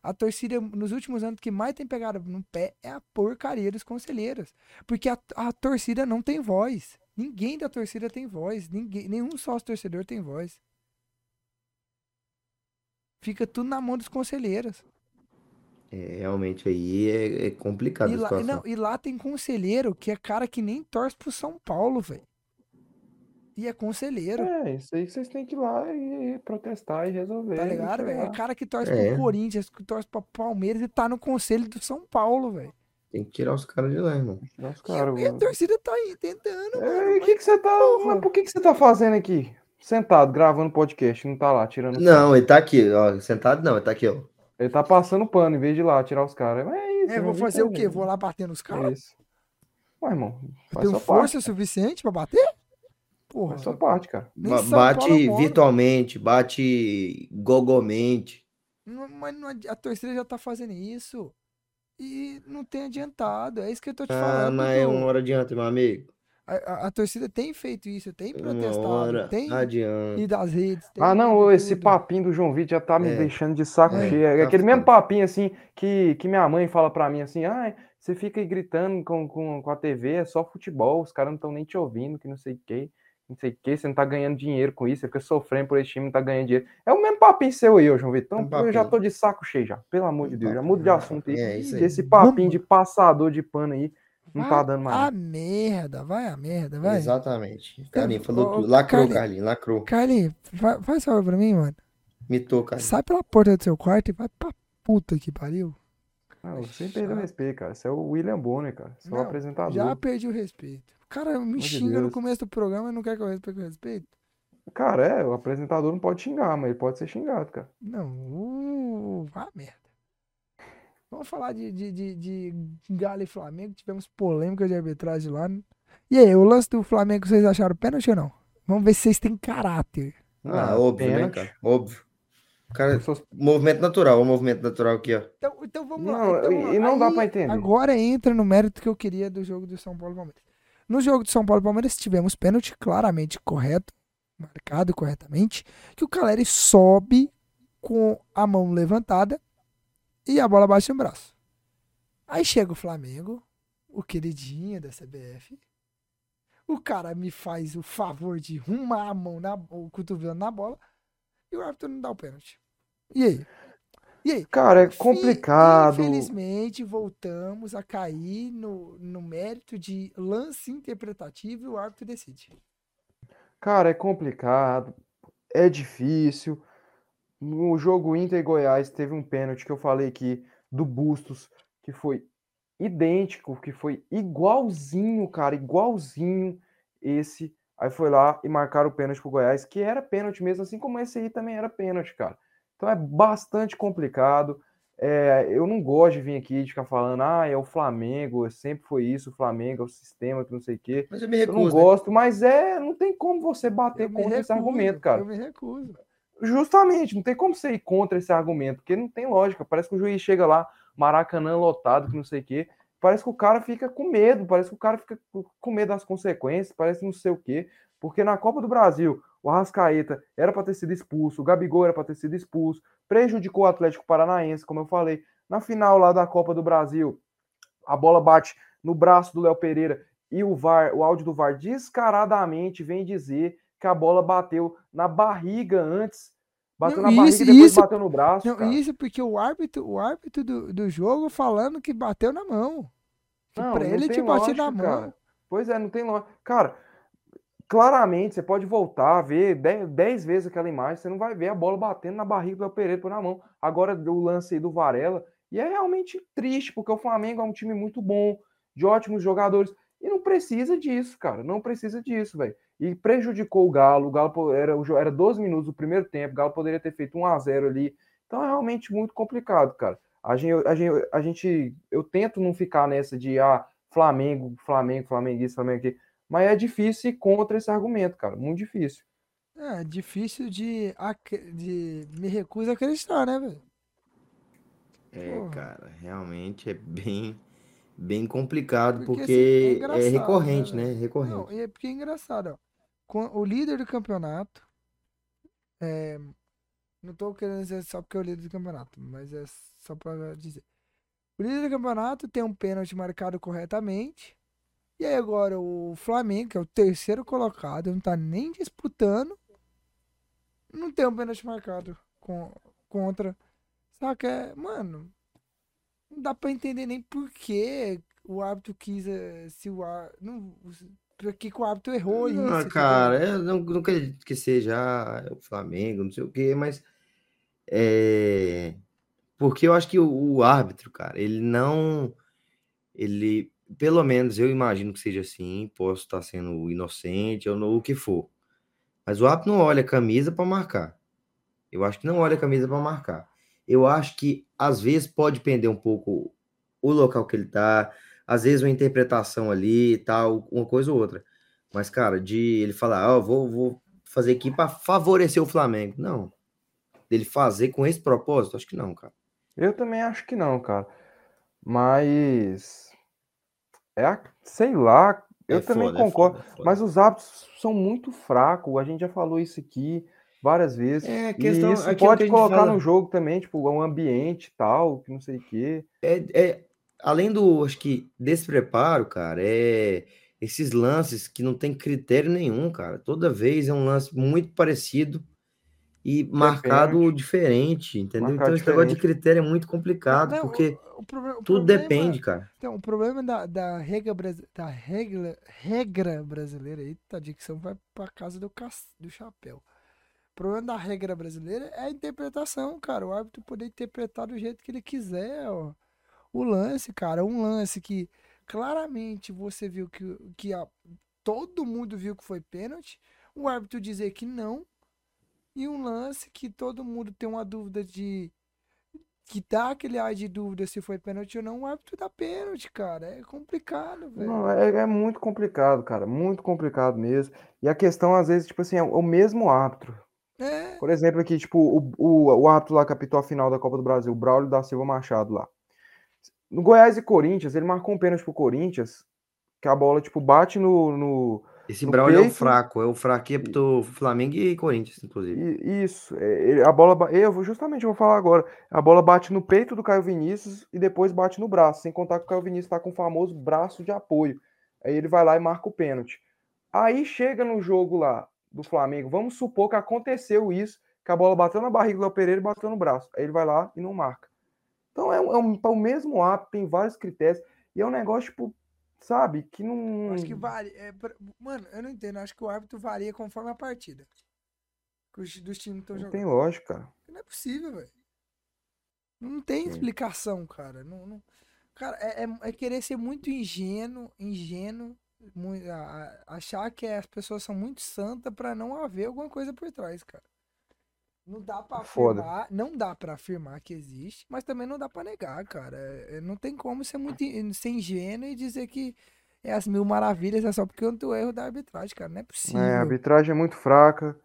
A torcida, nos últimos anos, que mais tem pegado no pé é a porcaria dos conselheiros. Porque a, a torcida não tem voz. Ninguém da torcida tem voz. Ninguém, nenhum sócio torcedor tem voz. Fica tudo na mão dos conselheiros. É, realmente aí é, é complicado e. Lá, não, e lá tem conselheiro que é cara que nem torce pro São Paulo, velho. E é conselheiro. É, isso aí vocês têm que ir lá e protestar e resolver. Tá ligado, velho? É cara que torce é. pro Corinthians, que torce pro Palmeiras e tá no conselho do São Paulo, velho. Tem que tirar os caras de lá, irmão. Tirar os caras, e, a torcida tá aí tentando, é, O que que você tá... Mas por que que você tá fazendo aqui? Sentado, gravando podcast, não tá lá, tirando... Não, ele tá aqui, ó. Sentado não, ele tá aqui, ó. Ele tá passando pano, em vez de ir lá tirar os caras. Mas é isso. É, vou fazer o quê? Vou lá bater nos caras? É isso. Ué, irmão. Tem força parte, suficiente pra bater? Porra. Faz sua parte, cara. bate virtualmente, bate gogomente. Não, mas não, a torcida já tá fazendo isso. E não tem adiantado. É isso que eu tô te ah, falando. Mas é uma hora adianta, meu amigo. A, a, a, torcida tem feito isso, tem protestado, tem adianta. e das redes. ah, não, esse papinho do João Vitor já tá me é. deixando de saco é, cheio. É tá aquele mesmo papinho assim que, que minha mãe fala pra mim assim: ah, você fica aí gritando com, com, com a TV, é só futebol, os caras não estão nem te ouvindo, que não sei o quê não sei o que, você não tá ganhando dinheiro com isso, você fica sofrendo por esse time, não tá ganhando dinheiro. É o mesmo papinho seu aí, João Vitor. Então, um eu já tô de saco cheio já, pelo amor de Deus. Já mudo de assunto aí. É, aí. Esse papinho de passador de pano aí não tá dando mais. A merda, vai a merda, vai. Exatamente. Carlinhos falou tudo. Lacrou, Carlinhos, lacrou. Carlinhos, faz favor pra mim, mano. Mitou, Carlinhos. Sai pela porta do seu quarto e vai pra puta que pariu. Não, você perdeu o respeito, cara. Você é o William Bonner, cara. Você é o apresentador. Já perdi o respeito cara me xinga no começo do programa e não quer que eu respeite o respeito. Cara, é, o apresentador não pode xingar, mas ele pode ser xingado, cara. Não, uh, ah, merda. Vamos falar de, de, de, de Galo e Flamengo. Tivemos polêmica de arbitragem lá. E aí, o lance do Flamengo, vocês acharam pênalti ou não? Vamos ver se vocês têm caráter. Ah, ah óbvio, né, pênalti. né, cara? Óbvio. Cara, movimento natural, o movimento natural aqui, ó. Então, então vamos não, lá. Então, e não aí, dá pra entender. Agora entra no mérito que eu queria do jogo do São Paulo Palmeiras. No jogo de São Paulo e Palmeiras tivemos pênalti claramente correto, marcado corretamente, que o Caleri sobe com a mão levantada e a bola bate no braço. Aí chega o Flamengo, o queridinho da CBF. O cara me faz o favor de rumar a mão, na, o cotovelo na bola e o árbitro não dá o pênalti. E aí? E aí? Cara, é complicado. Infelizmente, voltamos a cair no, no mérito de lance interpretativo e o árbitro decide. Cara, é complicado. É difícil. No jogo Inter e Goiás teve um pênalti que eu falei aqui do Bustos, que foi idêntico, que foi igualzinho, cara, igualzinho esse. Aí foi lá e marcaram o pênalti pro Goiás, que era pênalti mesmo, assim como esse aí também era pênalti, cara. Então é bastante complicado. É, eu não gosto de vir aqui de ficar falando, ah, é o Flamengo, sempre foi isso, o Flamengo é o sistema que não sei o quê. Mas eu me recuso. Eu não gosto, né? mas é, não tem como você bater contra recuso, esse argumento, cara. Eu me recuso. Justamente, não tem como você ir contra esse argumento, porque não tem lógica. Parece que o juiz chega lá, Maracanã lotado, que não sei o quê. Parece que o cara fica com medo, parece que o cara fica com medo das consequências, parece não sei o quê. Porque na Copa do Brasil, o Arrascaeta era para ter sido expulso, o Gabigol era para ter sido expulso, prejudicou o Atlético Paranaense, como eu falei. Na final lá da Copa do Brasil, a bola bate no braço do Léo Pereira e o VAR, o áudio do VAR descaradamente vem dizer que a bola bateu na barriga antes. Bateu não, na isso, barriga e depois isso, bateu no braço. Não, isso porque o árbitro, o árbitro do, do jogo falando que bateu na mão. Não, pra ele te bater na mão. Cara. Pois é, não tem lógica. Cara, claramente, você pode voltar ver 10 vezes aquela imagem, você não vai ver a bola batendo na barriga do Pereira por na mão. Agora, o lance aí do Varela, e é realmente triste, porque o Flamengo é um time muito bom, de ótimos jogadores, e não precisa disso, cara, não precisa disso, velho. E prejudicou o Galo, o Galo era, era 12 minutos do primeiro tempo, o Galo poderia ter feito 1 a 0 ali, então é realmente muito complicado, cara. A gente, a gente, a gente eu tento não ficar nessa de, ah, Flamengo, Flamengo, isso, Flamengo aqui, mas é difícil ir contra esse argumento, cara. Muito difícil. É, difícil de, de me recuso a acreditar, né, velho? É, Porra. cara, realmente é bem, bem complicado, porque, porque assim, é, é, recorrente, né? né? Recorrente. Não, é porque é engraçado, ó. O líder do campeonato. É, não tô querendo dizer só porque é o líder do campeonato, mas é só pra dizer. O líder do campeonato tem um pênalti marcado corretamente. E aí agora o Flamengo, que é o terceiro colocado, não tá nem disputando. Não tem um pênalti marcado com, contra. Saca? É, mano, não dá pra entender nem por que o árbitro quis. Eh, se o árbitro. Por que, o árbitro errou isso? Ah, cara, eu não, não acredito que seja ah, o Flamengo, não sei o quê, mas. É. Porque eu acho que o, o árbitro, cara, ele não. Ele. Pelo menos eu imagino que seja assim. Posso estar sendo inocente ou o que for. Mas o árbitro não olha a camisa para marcar. Eu acho que não olha a camisa para marcar. Eu acho que às vezes pode pender um pouco o local que ele tá, às vezes uma interpretação ali e tal, uma coisa ou outra. Mas, cara, de ele falar, ó, oh, vou, vou fazer aqui para favorecer o Flamengo. Não. Dele fazer com esse propósito, acho que não, cara. Eu também acho que não, cara. Mas. É, sei lá, eu é também foda, concordo. É foda, é foda. Mas os hábitos são muito fracos. A gente já falou isso aqui várias vezes. É, questão, e isso pode colocar fala... no jogo também, tipo, um ambiente tal, que não sei o quê. É, é, além do, acho que, despreparo, cara, é esses lances que não tem critério nenhum, cara. Toda vez é um lance muito parecido e Depende. marcado diferente, entendeu? Marcado então, esse negócio de critério é muito complicado, não, porque o, o problema, tudo problema, depende, cara. Então, o problema da, da, regra, da regra, regra brasileira aí, a dicção vai pra casa do, do chapéu. O problema da regra brasileira é a interpretação, cara. O árbitro poder interpretar do jeito que ele quiser, ó. O lance, cara, um lance que claramente você viu que, que a, todo mundo viu que foi pênalti. O árbitro dizer que não. E um lance que todo mundo tem uma dúvida de. Que dá aquele ar de dúvida se foi pênalti ou não, o árbitro dá pênalti, cara. É complicado, velho. Não, é, é, muito complicado, cara. Muito complicado mesmo. E a questão, às vezes, tipo assim, é o mesmo árbitro. É. Por exemplo, aqui, tipo, o, o, o árbitro lá captou a final da Copa do Brasil, o Braulio da Silva Machado lá. No Goiás e Corinthians, ele marcou um pênalti pro Corinthians, que a bola, tipo, bate no. no Esse Braulio é o fraco, é o fraquinho do Flamengo e Corinthians, inclusive. isso, é, a bola. Eu justamente vou falar agora. A bola bate no peito do Caio Vinícius e depois bate no braço, sem contar que o Caio Vinícius tá com o famoso braço de apoio. Aí ele vai lá e marca o pênalti. Aí chega no jogo lá, do Flamengo. Vamos supor que aconteceu isso, que a bola bateu na barriga do Pereira e bateu no braço. Aí ele vai lá e não marca. Então é, um, é, um, é o mesmo ato, tem vários critérios. E é um negócio, tipo, sabe, que não. Acho que vale. É, mano, eu não entendo. Acho que o árbitro varia conforme a partida. Os, dos times estão jogando. Tem lógica. Não é possível, velho. Não tem Sim. explicação, cara. Não, não... Cara, é, é, é, querer ser muito ingênuo, ingênuo muito, a, achar que as pessoas são muito santas para não haver alguma coisa por trás, cara. Não dá para afirmar, não dá para afirmar que existe, mas também não dá para negar, cara. É, não tem como ser muito ser ingênuo e dizer que é as mil maravilhas é só porque eu tenho erro da arbitragem, cara. Não é possível. É, a arbitragem é muito fraca.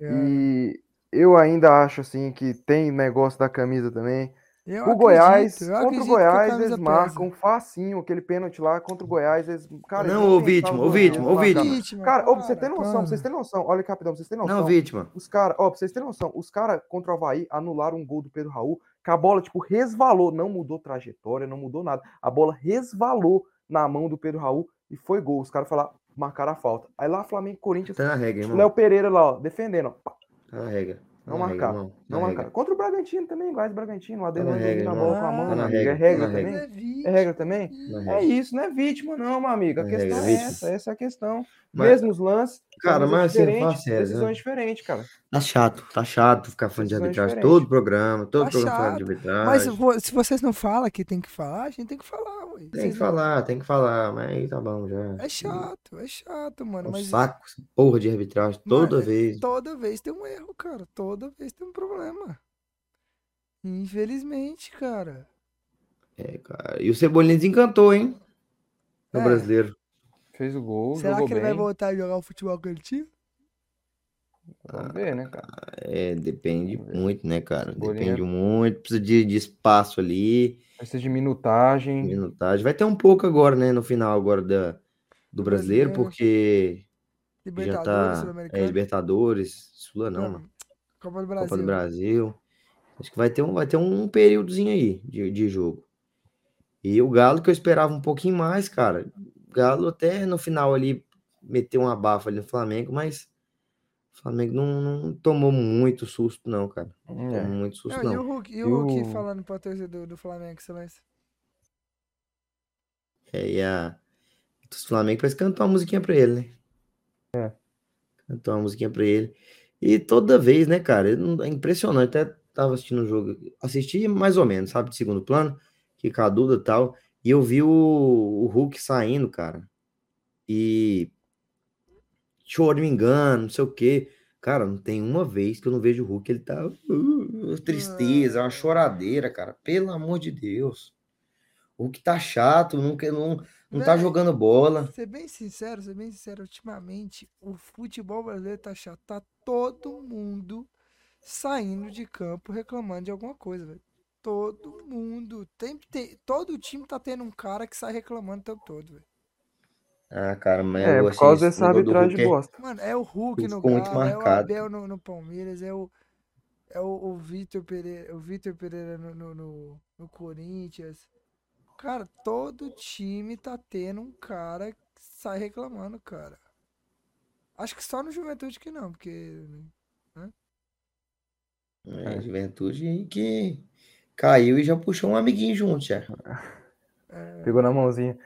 É. E eu ainda acho assim que tem negócio da camisa também. Eu o acredito, Goiás, contra o Goiás, eles marcam pesa. facinho aquele pênalti lá contra o Goiás. Eles, cara, não, o vítima, o vítima, o vítima. Cara, ó, vocês têm noção, vocês têm noção, olha aqui rapidão, vocês têm noção. Não, vítima. Os caras, ó, vocês têm noção, os caras contra o Havaí anularam um gol do Pedro Raul, que a bola, tipo, resvalou, não mudou trajetória, não mudou nada. A bola resvalou na mão do Pedro Raul e foi gol. Os caras falaram, marcaram a falta. Aí lá, Flamengo Corinthians. Tá na regra, irmão. Léo Pereira lá, ó, defendendo, ó. Tá na regra. Não, marcar. Não, não marcar. Contra o Bragantino também, Goiás Bragantino. O Adelante tá na bola com a mão. Tá regra. É regra também? É, é regra também? É isso, não é vítima, não, meu amigo. A questão é essa. Essa é a questão. Mas, Mesmos lances. Cara, mas assim, fala sério. Decisões né? diferentes, cara. Tá chato, tá chato ficar falando de arbitragem. Todo programa, todo tá programa falando de arbitragem. Mas se vocês não falam que tem que falar, a gente tem que falar, ué. Tem que falar, tem que falar, mas tá bom já. É chato, é chato, mano. É um mas... saco, porra de arbitragem, toda mano, vez. Toda vez tem um erro, cara. Toda vez tem um problema. Infelizmente, cara. É, cara. E o Cebolinha desencantou, hein? No é. brasileiro. Fez o gol. Será que ele bem. vai voltar a jogar o futebol que ele tinha? Vamos ver, né, cara? É, depende muito, né, cara? Depende muito, precisa de, de espaço ali. Ser de minutagem. Minutagem. Vai ter um pouco agora, né? No final agora da, do brasileiro, porque já tá. É, Libertadores, Sula não, mano. Copa do Brasil. Copa do Brasil. Acho que vai ter um, vai ter um períodozinho aí de, de jogo. E o Galo, que eu esperava um pouquinho mais, cara. O Galo até no final ali meteu uma bafa ali no Flamengo, mas o Flamengo não, não tomou muito susto, não, cara. Não é. tomou muito susto, não. E o Hulk, e o Hulk falando pra torcida do, do Flamengo, excelência? É, e a. O Flamengo parece cantou uma musiquinha pra ele, né? É. Cantou uma musiquinha pra ele. E toda vez, né, cara? É impressionante. Até tava assistindo o jogo. Assisti mais ou menos, sabe, de segundo plano, que com a Duda e tal. E eu vi o, o Hulk saindo, cara. E. Choro, me engano, não sei o quê. Cara, não tem uma vez que eu não vejo o Hulk, ele tá. Uh, tristeza, uma choradeira, cara. Pelo amor de Deus. O Hulk tá chato, não, não, não tá jogando bola. Ser bem sincero, ser bem sincero, ultimamente o futebol brasileiro tá chato. Tá todo mundo saindo de campo reclamando de alguma coisa, velho. Todo mundo. Tem, tem, todo time tá tendo um cara que sai reclamando o tempo todo, velho. Ah, cara, mas é, por causa dessa arbitragem de é bosta. Mano, é o Hulk no Galo, é o Abel no, no, Palmeiras, é o, é o, o Vitor Pereira, o Vitor Pereira no, no, no, no Corinthians. Cara, todo time tá tendo um cara que sai reclamando, cara. Acho que só no Juventude que não, porque. Né? É, Juventude que caiu e já puxou um amiguinho junto já. É... (laughs) Pegou na mãozinha.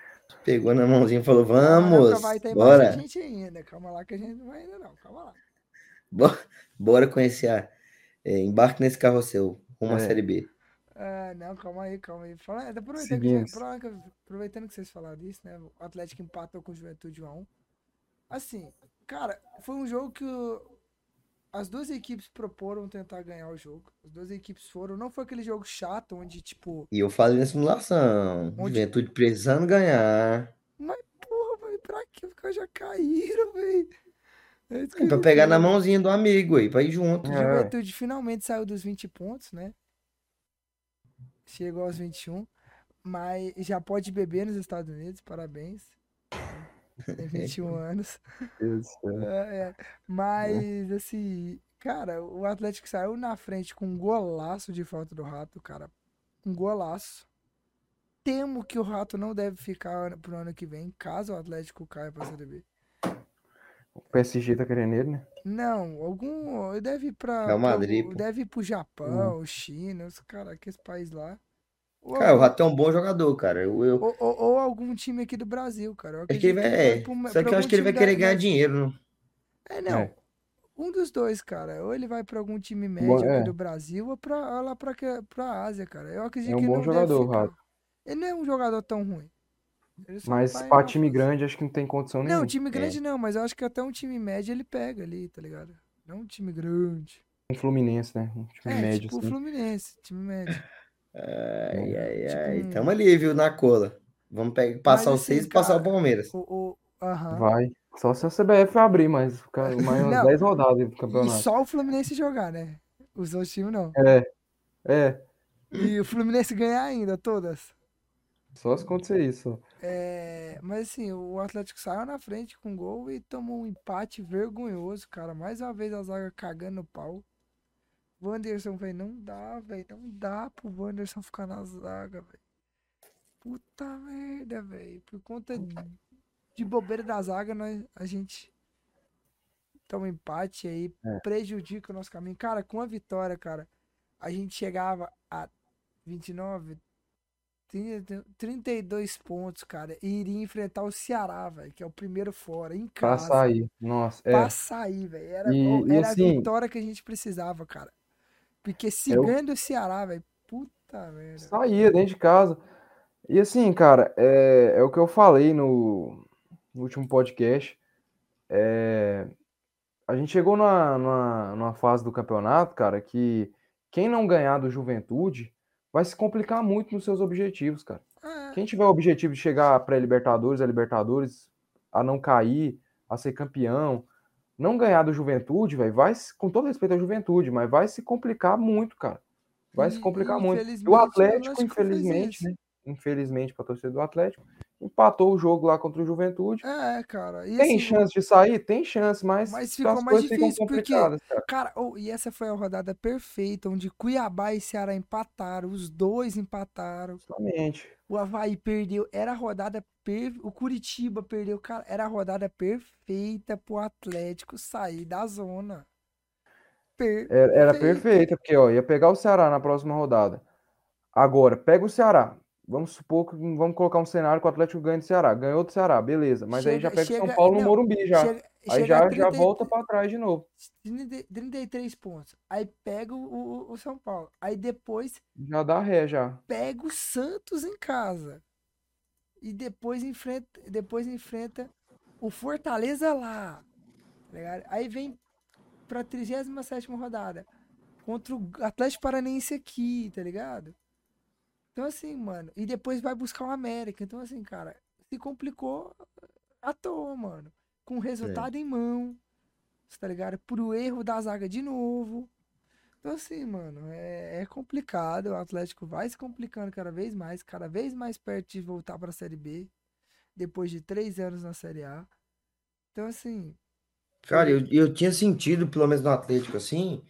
Pegou na mãozinha e falou: Vamos! Vai ter bora. gente ainda. Calma lá que a gente não vai ainda, não. Calma lá. Bora, bora conhecer a. É, embarque nesse carrossel rumo é. à Série B. Ah, não, calma aí, calma aí. Fala, aproveitando, que, aproveitando que vocês falaram disso, né? O Atlético empatou com o Juventude 1 Assim, cara, foi um jogo que as duas equipes proporam tentar ganhar o jogo. As duas equipes foram. Não foi aquele jogo chato onde, tipo. E eu falei na simulação. Onde... Juventude precisando ganhar. Mas, porra, velho, pra que os caras já caíram, velho? É pra pegar na mãozinha do amigo aí, pra ir junto. O Juventude é. finalmente saiu dos 20 pontos, né? Chegou aos 21. Mas já pode beber nos Estados Unidos, parabéns. Tem 21 (laughs) anos. É, é. Mas, assim, cara, o Atlético saiu na frente com um golaço de falta do Rato, cara. Um golaço. Temo que o Rato não deve ficar pro ano que vem, caso o Atlético caia pra Série B. O PSG tá querendo ele, né? Não, algum. Deve ir pra. Real Madrid. Deve ir pro Japão, hum. China, os caras, aqueles países lá. Ou cara, algum... o Rato é um bom jogador, cara. Eu, eu... Ou, ou, ou, algum time aqui do Brasil, cara. acho que ele vai. É. Pro, Só que eu acho que ele vai querer ganhar dinheiro, não? É, não. É. Um dos dois, cara. Ou ele vai pra algum time médio bom, é. aqui do Brasil, ou pra, lá pra, pra Ásia, cara. Eu acredito é um que bom ele jogador, Rato. Ele não é um jogador tão ruim. Mas pra time grande, acho que não tem condição nenhuma. Não, time grande é. não, mas eu acho que até um time médio ele pega ali, tá ligado? Não um time grande. Um Fluminense, né? Um time é, médio. Tipo assim. Fluminense, time médio. Ai, ai, tipo, ai. Tamo ali, viu, na cola. Vamos pegar, passar mas, os seis e passar o Palmeiras. O, o, uh -huh. Vai. Só se a CBF abrir, mas mais umas 10 rodadas do campeonato. E só o Fluminense jogar, né? Os outros times não. É. É. E o Fluminense ganhar ainda, todas. Só se acontecer isso. É, mas assim, o Atlético saiu na frente com gol e tomou um empate vergonhoso, cara. Mais uma vez a zaga cagando no pau. Wanderson, velho, não dá, velho. Não dá pro Wanderson ficar na zaga, velho. Puta merda, velho. Por conta de bobeira da zaga, nós, a gente toma empate aí, é. prejudica o nosso caminho. Cara, com a vitória, cara, a gente chegava a 29, 32 pontos, cara, e iria enfrentar o Ceará, velho, que é o primeiro fora, em casa. Pra sair, nossa. É. Pra sair, velho. Era, e, era assim, a vitória que a gente precisava, cara. Porque se eu... ganha do Ceará, velho, puta merda. Saía dentro de casa. E assim, cara, é, é o que eu falei no, no último podcast. É, a gente chegou numa, numa, numa fase do campeonato, cara, que quem não ganhar do Juventude vai se complicar muito nos seus objetivos, cara. É. Quem tiver o objetivo de chegar pré-Libertadores, a Libertadores, a não cair, a ser campeão, não ganhar do Juventude, velho, vai, com todo respeito à Juventude, mas vai se complicar muito, cara. vai e, se complicar muito. O Atlético, infelizmente, né? Infelizmente, para torcida do Atlético, empatou o jogo lá contra o Juventude. É, cara. E tem assim, chance de sair? Tem chance, mas, mas ficou mais difícil porque, cara. cara oh, e essa foi a rodada perfeita, onde Cuiabá e Ceará empataram, os dois empataram. Exatamente. O Havaí perdeu, era a rodada per... o Curitiba perdeu, cara, era a rodada perfeita pro Atlético sair da zona. Perfeita. Era, era perfeita, porque ó, ia pegar o Ceará na próxima rodada. Agora, pega o Ceará, Vamos supor que vamos colocar um cenário que o Atlético ganha do Ceará. Ganhou do Ceará, beleza. Mas chega, aí já pega chega, São Paulo no Morumbi já. Chega, aí já, 30, já volta para trás de novo. 33 pontos. Aí pega o, o, São Paulo. Aí depois. Já dá ré já. Pega o Santos em casa. E depois enfrenta, depois enfrenta o Fortaleza lá. Tá aí vem pra 37 rodada. Contra o Atlético Paranaense aqui, tá ligado? Então, assim, mano. E depois vai buscar o América. Então, assim, cara, se complicou à toa, mano. Com resultado é. em mão. Tá ligado? Por o erro da zaga de novo. Então, assim, mano, é, é, complicado. O Atlético vai se complicando cada vez mais, cada vez mais perto de voltar pra Série B. Depois de três anos na Série A. Então, assim. Cara, eu, eu tinha sentido, pelo menos no Atlético, assim,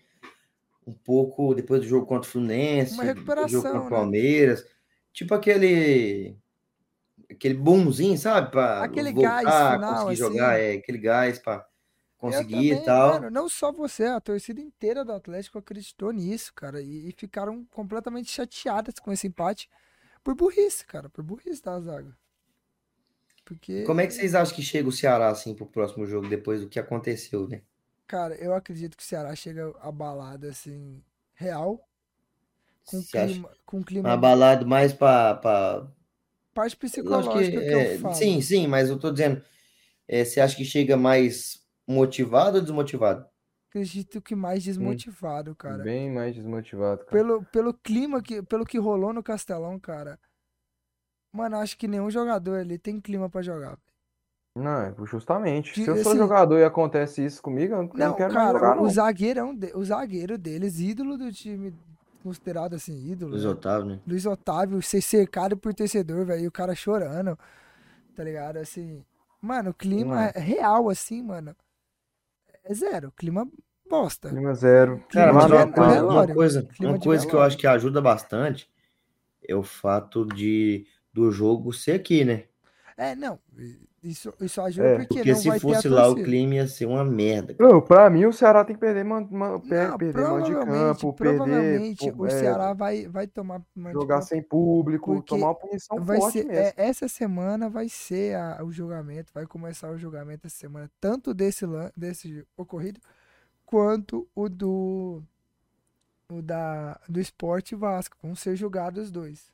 um pouco depois do jogo contra o Fluminense, uma recuperação, jogo contra o né? Palmeiras, tipo aquele aquele boomzinho, sabe, para aquele voltar, gás final, conseguir assim. jogar, é aquele gás para conseguir também, e tal. Mano, não só você, a torcida inteira do Atlético acreditou nisso, cara, e, e ficaram completamente chateadas com esse empate por burrice, cara, por burrice da zaga. Porque Como é que vocês acham que chega o Ceará assim pro próximo jogo depois do que aconteceu, né? Cara, eu acredito que o Ceará chega abalado, assim, real. Com clima, com clima. Abalado mais pra. Parte psicológica que, que é, eu falo. Sim, sim, mas eu tô dizendo. É, você acha que chega mais motivado ou desmotivado? Acredito que mais desmotivado, cara. Bem mais desmotivado, cara. Pelo, pelo clima, que, pelo que rolou no Castelão, cara. Mano, acho que nenhum jogador ali tem clima para jogar. Não, é justamente. Se eu sou jogador e acontece isso comigo, eu não, não quero cara, jogar, não. O zagueirão, de, o zagueiro deles, ídolo do time, considerado assim, ídolo. Luiz né? Otávio, né? Luiz Otávio, ser cercado por torcedor, velho, o cara chorando, tá ligado? Assim, mano, o clima é. real, assim, mano, é zero. Clima bosta. Clima zero. Cara, mas uma, coisa, uma coisa, uma coisa que eu acho que ajuda bastante é o fato de do jogo ser aqui, né? É, não. Isso, isso ajuda é, porque, porque se fosse lá o clima ia ser uma merda. Não, pra mim o Ceará tem que perder, man, man, não, perder mão de campo, provavelmente perder, o é, Ceará vai, vai tomar jogar sem público, tomar uma punição vai forte ser, mesmo. É, essa semana vai ser a, o julgamento, vai começar o julgamento essa semana, tanto desse desse ocorrido quanto o do o da do Esporte Vasco, vão ser julgados os dois.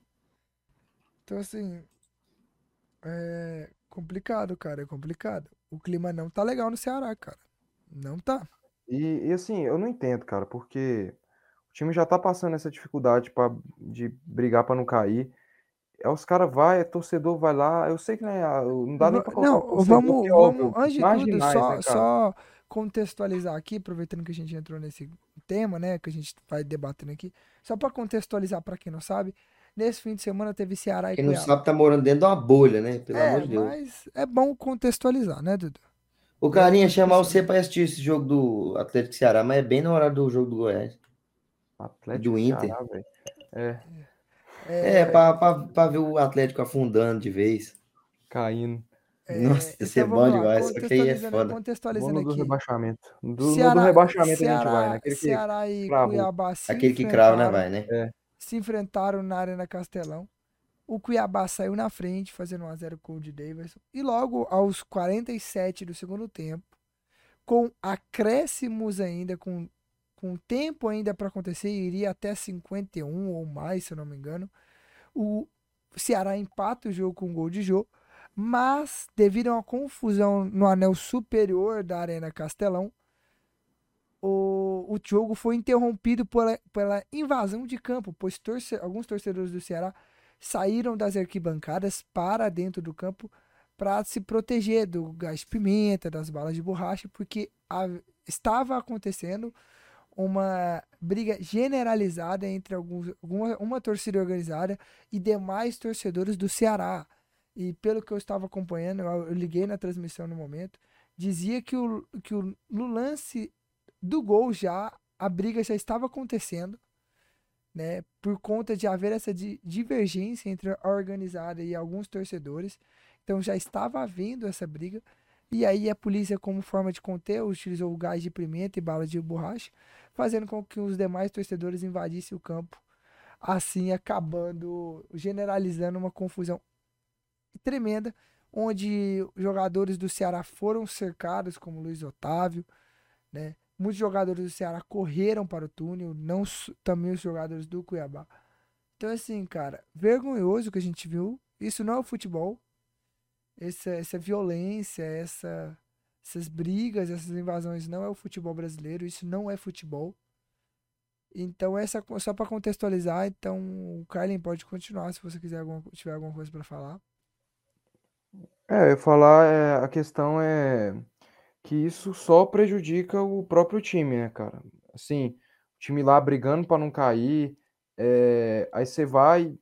Então assim, é, complicado, cara, é complicado. O clima não tá legal no Ceará, cara. Não tá. E, e assim, eu não entendo, cara, porque o time já tá passando essa dificuldade pra, de brigar para não cair. É, os caras vai, é torcedor vai lá. Eu sei que né, não dá nem pra colocar Não, vamos, vamos antes de tudo, só, né, só contextualizar aqui, aproveitando que a gente entrou nesse tema, né, que a gente vai debatendo aqui, só para contextualizar para quem não sabe, Nesse fim de semana teve Ceará e Quem Cuiabá. não sabe tá morando dentro de uma bolha, né? Pelo é, amor de Deus. Mas é bom contextualizar, né, Dudu? O carinha chamar você para assistir esse jogo do Atlético Ceará, mas é bem na hora do jogo do Goiás. Atlético do Inter. Ceará, é. É, é para ver o Atlético afundando de vez. Caindo. É, Nossa, ia ser então, bom demais, só que aí é foda. Contextualizando aqui. do rebaixamento. Do, Ceará, do rebaixamento Ceará, a gente vai, né? Aquele Ceará e Cuiabá Aquele que crava, né, vai, né? É se enfrentaram na Arena Castelão. O Cuiabá saiu na frente, fazendo 1x0 com o de Davidson. E logo aos 47 do segundo tempo, com acréscimos ainda, com, com tempo ainda para acontecer, iria até 51 ou mais, se eu não me engano. O Ceará empata o jogo com o gol de Jô, mas devido a uma confusão no anel superior da Arena Castelão, o, o jogo foi interrompido pela, pela invasão de campo, pois torce, alguns torcedores do Ceará saíram das arquibancadas para dentro do campo para se proteger do gás pimenta, das balas de borracha, porque a, estava acontecendo uma briga generalizada entre alguns, alguma, uma torcida organizada e demais torcedores do Ceará. E pelo que eu estava acompanhando, eu, eu liguei na transmissão no momento, dizia que, o, que o, no lance do gol já, a briga já estava acontecendo, né? Por conta de haver essa di divergência entre a organizada e alguns torcedores. Então já estava havendo essa briga. E aí a polícia, como forma de conter, utilizou o gás de pimenta e bala de borracha, fazendo com que os demais torcedores invadissem o campo, assim acabando, generalizando uma confusão tremenda, onde jogadores do Ceará foram cercados, como Luiz Otávio, né? Muitos jogadores do Ceará correram para o túnel, não também os jogadores do Cuiabá. Então, assim, cara, vergonhoso que a gente viu. Isso não é o futebol. Essa, essa violência, essa, essas brigas, essas invasões não é o futebol brasileiro. Isso não é futebol. Então, essa só para contextualizar. Então, o Carlin pode continuar se você quiser alguma, tiver alguma coisa para falar. É, eu falar, é, a questão é que isso só prejudica o próprio time, né, cara? Assim, o time lá brigando para não cair, é, aí você vai,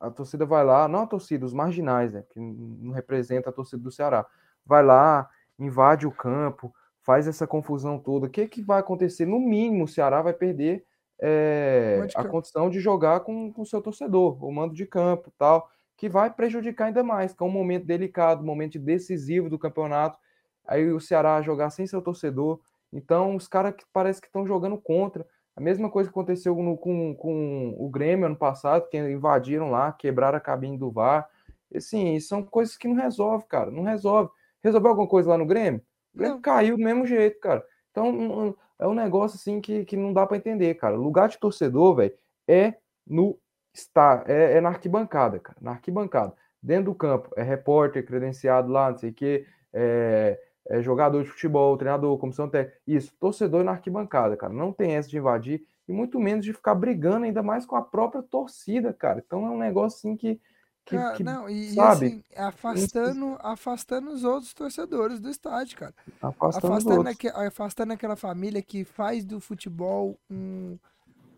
a torcida vai lá, não a torcida, os marginais, né, que não representa a torcida do Ceará, vai lá, invade o campo, faz essa confusão toda. O que, que vai acontecer? No mínimo, o Ceará vai perder é, a condição de jogar com o seu torcedor, o mando de campo tal, que vai prejudicar ainda mais, que é um momento delicado, um momento decisivo do campeonato aí o Ceará jogar sem seu torcedor. Então, os caras que parece que estão jogando contra. A mesma coisa que aconteceu no, com, com o Grêmio ano passado, que invadiram lá, quebraram a cabine do VAR. Assim, são coisas que não resolve, cara. Não resolve. Resolveu alguma coisa lá no Grêmio? O Grêmio não. caiu do mesmo jeito, cara. Então, é um negócio assim que, que não dá para entender, cara. O lugar de torcedor, velho, é no está é, é, na arquibancada, cara. Na arquibancada. Dentro do campo, é repórter credenciado lá, não sei o quê, é, é, jogador de futebol, treinador, comissão técnica, isso, torcedor na arquibancada, cara. Não tem essa de invadir e muito menos de ficar brigando ainda mais com a própria torcida, cara. Então é um negócio assim que. que, cara, que não, e, sabe? E, assim, afastando, afastando os outros torcedores do estádio, cara. Afastando, afastando, aqu, afastando aquela família que faz do futebol um,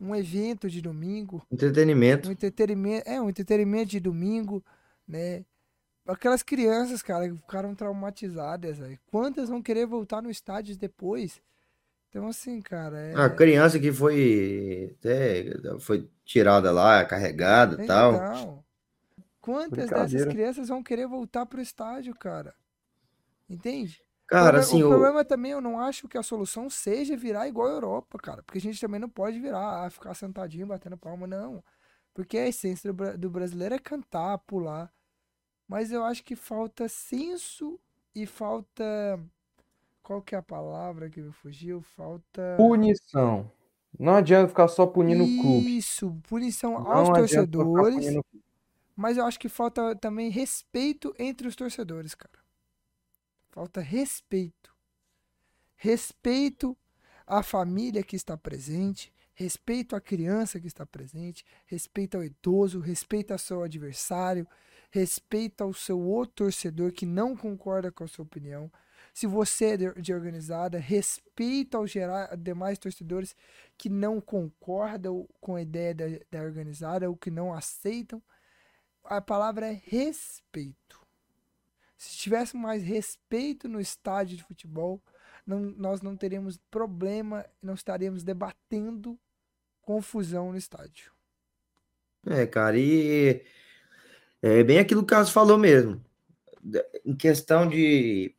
um evento de domingo. Entretenimento. Um entretenimento, é, um entretenimento de domingo, né? Aquelas crianças, cara, que ficaram traumatizadas, véio. Quantas vão querer voltar no estádio depois? Então, assim, cara. É... A criança que foi. Até, foi tirada lá, carregada e então, tal. Quantas dessas crianças vão querer voltar pro estádio, cara? Entende? Cara, o assim. O problema também, eu não acho que a solução seja virar igual a Europa, cara. Porque a gente também não pode virar, ah, ficar sentadinho, batendo palma, não. Porque a essência do, do brasileiro é cantar, pular mas eu acho que falta senso e falta. Qual que é a palavra que me fugiu? Falta. Punição. Não adianta ficar só punindo o clube. Isso, punição Não aos torcedores. Mas eu acho que falta também respeito entre os torcedores, cara. Falta respeito. Respeito à família que está presente, respeito à criança que está presente, respeito ao idoso, respeito ao seu adversário, respeita o seu outro torcedor que não concorda com a sua opinião. Se você é de organizada, respeita os demais torcedores que não concordam com a ideia da, da organizada ou que não aceitam. A palavra é respeito. Se tivesse mais respeito no estádio de futebol, não, nós não teríamos problema, não estaríamos debatendo confusão no estádio. É, cara, e é bem aquilo que o Carlos falou mesmo. Em questão de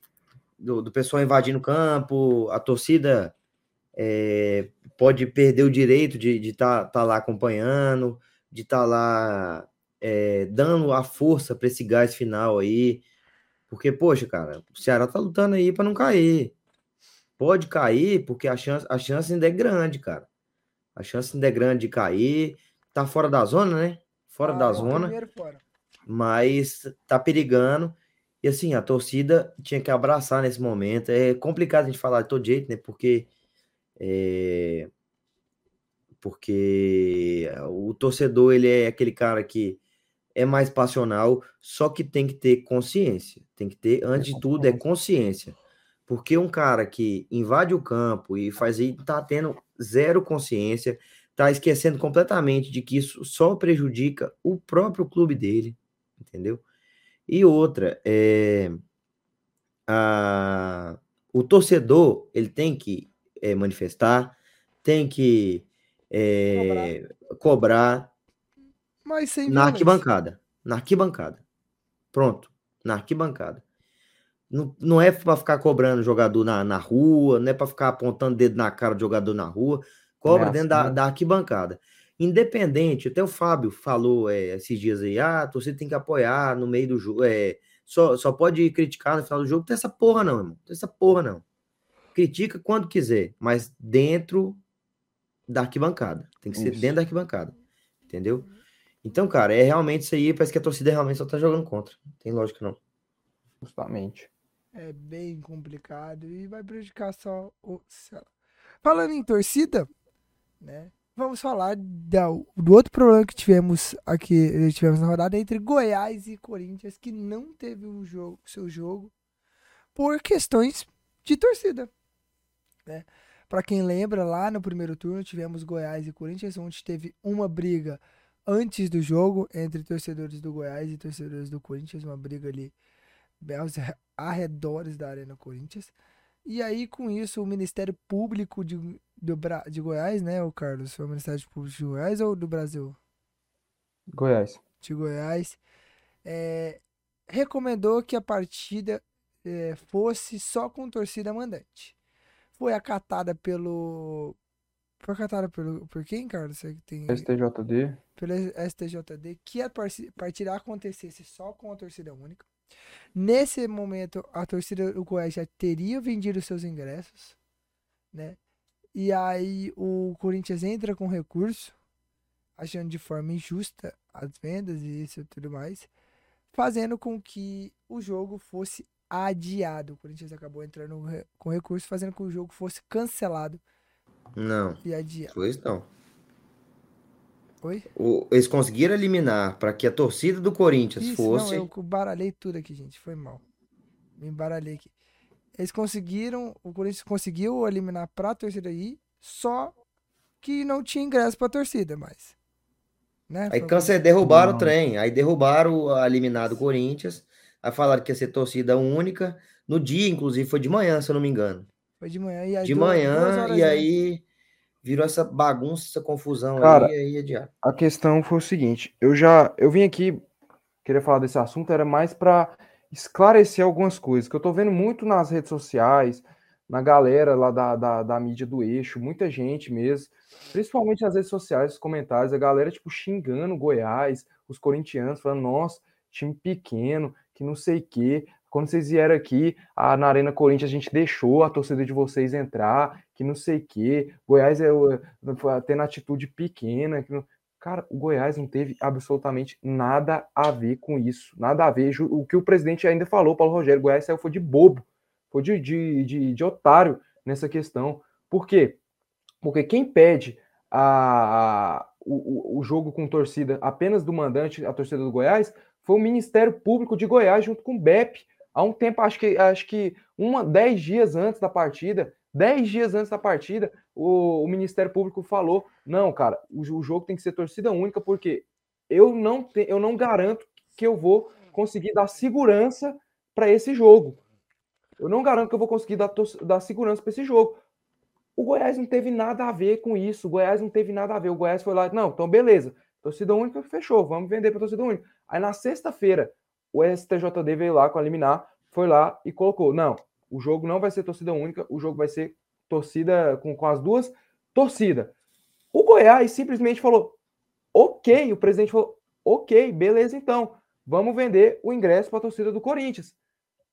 do, do pessoal invadindo o campo, a torcida é, pode perder o direito de estar tá, tá lá acompanhando, de estar tá lá é, dando a força para esse gás final aí. Porque, poxa, cara, o Ceará tá lutando aí para não cair. Pode cair, porque a chance, a chance ainda é grande, cara. A chance ainda é grande de cair. Tá fora da zona, né? Fora ah, da zona. Primeiro fora mas tá perigando. E assim, a torcida tinha que abraçar nesse momento. É complicado a gente falar de todo jeito, né? Porque é, porque o torcedor ele é aquele cara que é mais passional, só que tem que ter consciência. Tem que ter, antes de tudo, é consciência. Porque um cara que invade o campo e faz aí, tá tendo zero consciência, tá esquecendo completamente de que isso só prejudica o próprio clube dele, entendeu? E outra, é, a, o torcedor ele tem que é, manifestar, tem que é, cobrar. cobrar na arquibancada. Na arquibancada. Pronto, na arquibancada. Não, não é para ficar cobrando jogador na, na rua, não é para ficar apontando dedo na cara do jogador na rua, cobra dentro da, né? da arquibancada. Independente, até o Fábio falou é, esses dias aí, ah, você tem que apoiar no meio do jogo, é, só, só pode criticar no final do jogo, tem essa porra não, irmão, tem essa porra não. Critica quando quiser, mas dentro da arquibancada, tem que ser isso. dentro da arquibancada, entendeu? Então, cara, é realmente isso aí, parece que a torcida realmente só tá jogando contra, não tem lógica não. Justamente é bem complicado e vai prejudicar só o. Falando em torcida, né? Vamos falar do outro problema que tivemos aqui, tivemos na rodada entre Goiás e Corinthians, que não teve o jogo, seu jogo por questões de torcida, né? Para quem lembra, lá no primeiro turno tivemos Goiás e Corinthians, onde teve uma briga antes do jogo entre torcedores do Goiás e torcedores do Corinthians, uma briga ali aos arredores da Arena Corinthians. E aí, com isso, o Ministério Público de, do, de Goiás, né, o Carlos? Foi o Ministério Público de Goiás ou do Brasil? Goiás. De Goiás. É, recomendou que a partida é, fosse só com torcida mandante. Foi acatada pelo. Foi acatada pelo, por quem, Carlos? Você que tem... STJD. Pelo STJD, que a partida acontecesse só com a torcida única. Nesse momento, a torcida do Goiás já teria vendido seus ingressos, né? E aí o Corinthians entra com recurso, achando de forma injusta as vendas e isso e tudo mais, fazendo com que o jogo fosse adiado. O Corinthians acabou entrando com recurso, fazendo com que o jogo fosse cancelado. Não. E adiado. Pois não. Oi? O, eles conseguiram eliminar para que a torcida do Corinthians Isso, fosse. Não, eu baralhei tudo aqui, gente. Foi mal. Me embaralhei aqui. Eles conseguiram. O Corinthians conseguiu eliminar para a torcida aí, só que não tinha ingresso para a torcida mais. Né? Aí cancer, derrubaram não. o trem. Aí derrubaram o eliminado Corinthians. Aí falaram que ia ser torcida única. No dia, inclusive, foi de manhã, se eu não me engano. Foi de manhã. E aí de manhã, e aí virou essa bagunça, essa confusão Cara, aí, aí adiado. A questão foi o seguinte, eu já, eu vim aqui, queria falar desse assunto, era mais para esclarecer algumas coisas, que eu tô vendo muito nas redes sociais, na galera lá da, da, da mídia do eixo, muita gente mesmo, principalmente nas redes sociais, os comentários, a galera, tipo, xingando Goiás, os corintianos, falando, nossa, time pequeno, que não sei o quê, quando vocês vieram aqui, a, na Arena Corinthians, a gente deixou a torcida de vocês entrar, que não sei o quê. Goiás é, é tendo atitude pequena. Não... Cara, o Goiás não teve absolutamente nada a ver com isso. Nada a ver. O que o presidente ainda falou, Paulo Rogério, Goiás saiu foi de bobo, foi de, de, de, de otário nessa questão. Por quê? Porque quem pede a, a o, o jogo com torcida apenas do mandante, a torcida do Goiás, foi o Ministério Público de Goiás junto com o BEP há um tempo, acho que, acho que uma, dez dias antes da partida, dez dias antes da partida, o, o Ministério Público falou: não, cara, o, o, jogo tem que ser torcida única, porque eu não, te, eu não garanto que eu vou conseguir dar segurança para esse jogo. Eu não garanto que eu vou conseguir dar, dar segurança para esse jogo. O Goiás não teve nada a ver com isso. O Goiás não teve nada a ver. O Goiás foi lá, não, então beleza. Torcida única fechou, vamos vender para torcida única. Aí na sexta-feira, o STJD veio lá com a liminar, foi lá e colocou: não, o jogo não vai ser torcida única, o jogo vai ser torcida com, com as duas torcidas. O Goiás simplesmente falou: ok, o presidente falou: ok, beleza então, vamos vender o ingresso para a torcida do Corinthians.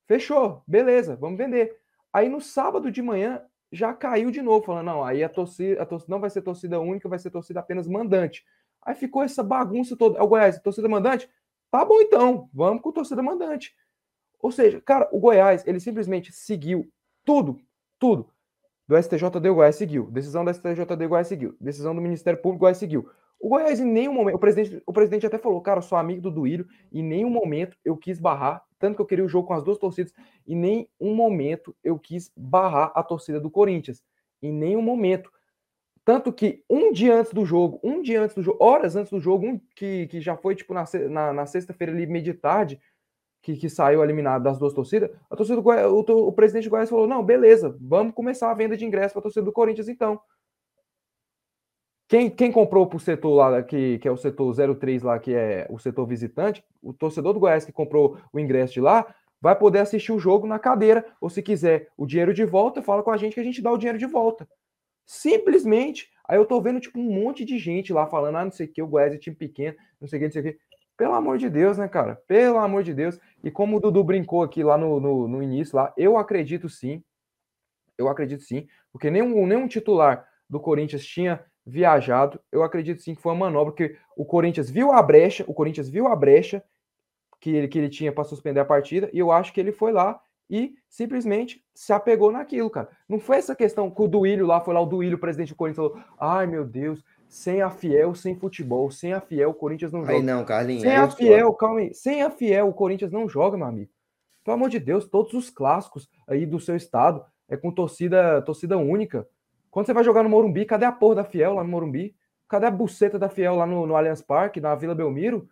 Fechou, beleza, vamos vender. Aí no sábado de manhã já caiu de novo, falando: não, aí a torcida, a torcida não vai ser torcida única, vai ser torcida apenas mandante. Aí ficou essa bagunça toda. O Goiás, torcida mandante? Tá bom então, vamos com torcida mandante. Ou seja, cara, o Goiás, ele simplesmente seguiu tudo, tudo. Do STJD, o Goiás seguiu. Decisão do STJD, o Goiás seguiu. Decisão do Ministério Público, o Goiás seguiu. O Goiás, em nenhum momento, o presidente, o presidente até falou, cara, sou amigo do Duílio, em nenhum momento eu quis barrar, tanto que eu queria o jogo com as duas torcidas, em nenhum momento eu quis barrar a torcida do Corinthians. Em nenhum momento. Tanto que um dia antes do jogo, um dia antes do jogo, horas antes do jogo, um, que, que já foi tipo na, na, na sexta-feira ali, meio de tarde, que, que saiu eliminado das duas torcidas, a torcida do o, o, presidente do Goiás falou: não, beleza, vamos começar a venda de ingresso para a torcida do Corinthians então. Quem, quem comprou para o setor lá, que, que é o setor 03 lá, que é o setor visitante, o torcedor do Goiás que comprou o ingresso de lá, vai poder assistir o jogo na cadeira, ou se quiser o dinheiro de volta, fala com a gente que a gente dá o dinheiro de volta. Simplesmente, aí eu tô vendo, tipo, um monte de gente lá falando, ah, não sei o que, o Goiás é time pequeno, não sei o que, não sei o que. Pelo amor de Deus, né, cara? Pelo amor de Deus. E como o Dudu brincou aqui lá no, no, no início, lá, eu acredito sim. Eu acredito sim, porque nenhum, nenhum titular do Corinthians tinha viajado. Eu acredito sim que foi uma manobra, porque o Corinthians viu a brecha, o Corinthians viu a brecha que ele, que ele tinha para suspender a partida, e eu acho que ele foi lá e simplesmente se apegou naquilo, cara. Não foi essa questão que o Duílio lá, foi lá o Duílio, o presidente do Corinthians, falou: ai meu Deus, sem a Fiel, sem futebol, sem a Fiel, o Corinthians não joga. Aí não, Carlinhos. Sem a Fiel, calma aí, sem a Fiel, o Corinthians não joga, meu amigo. Pelo amor de Deus, todos os clássicos aí do seu estado é com torcida, torcida única. Quando você vai jogar no Morumbi, cadê a porra da Fiel lá no Morumbi? Cadê a buceta da Fiel lá no, no Allianz Parque, na Vila Belmiro?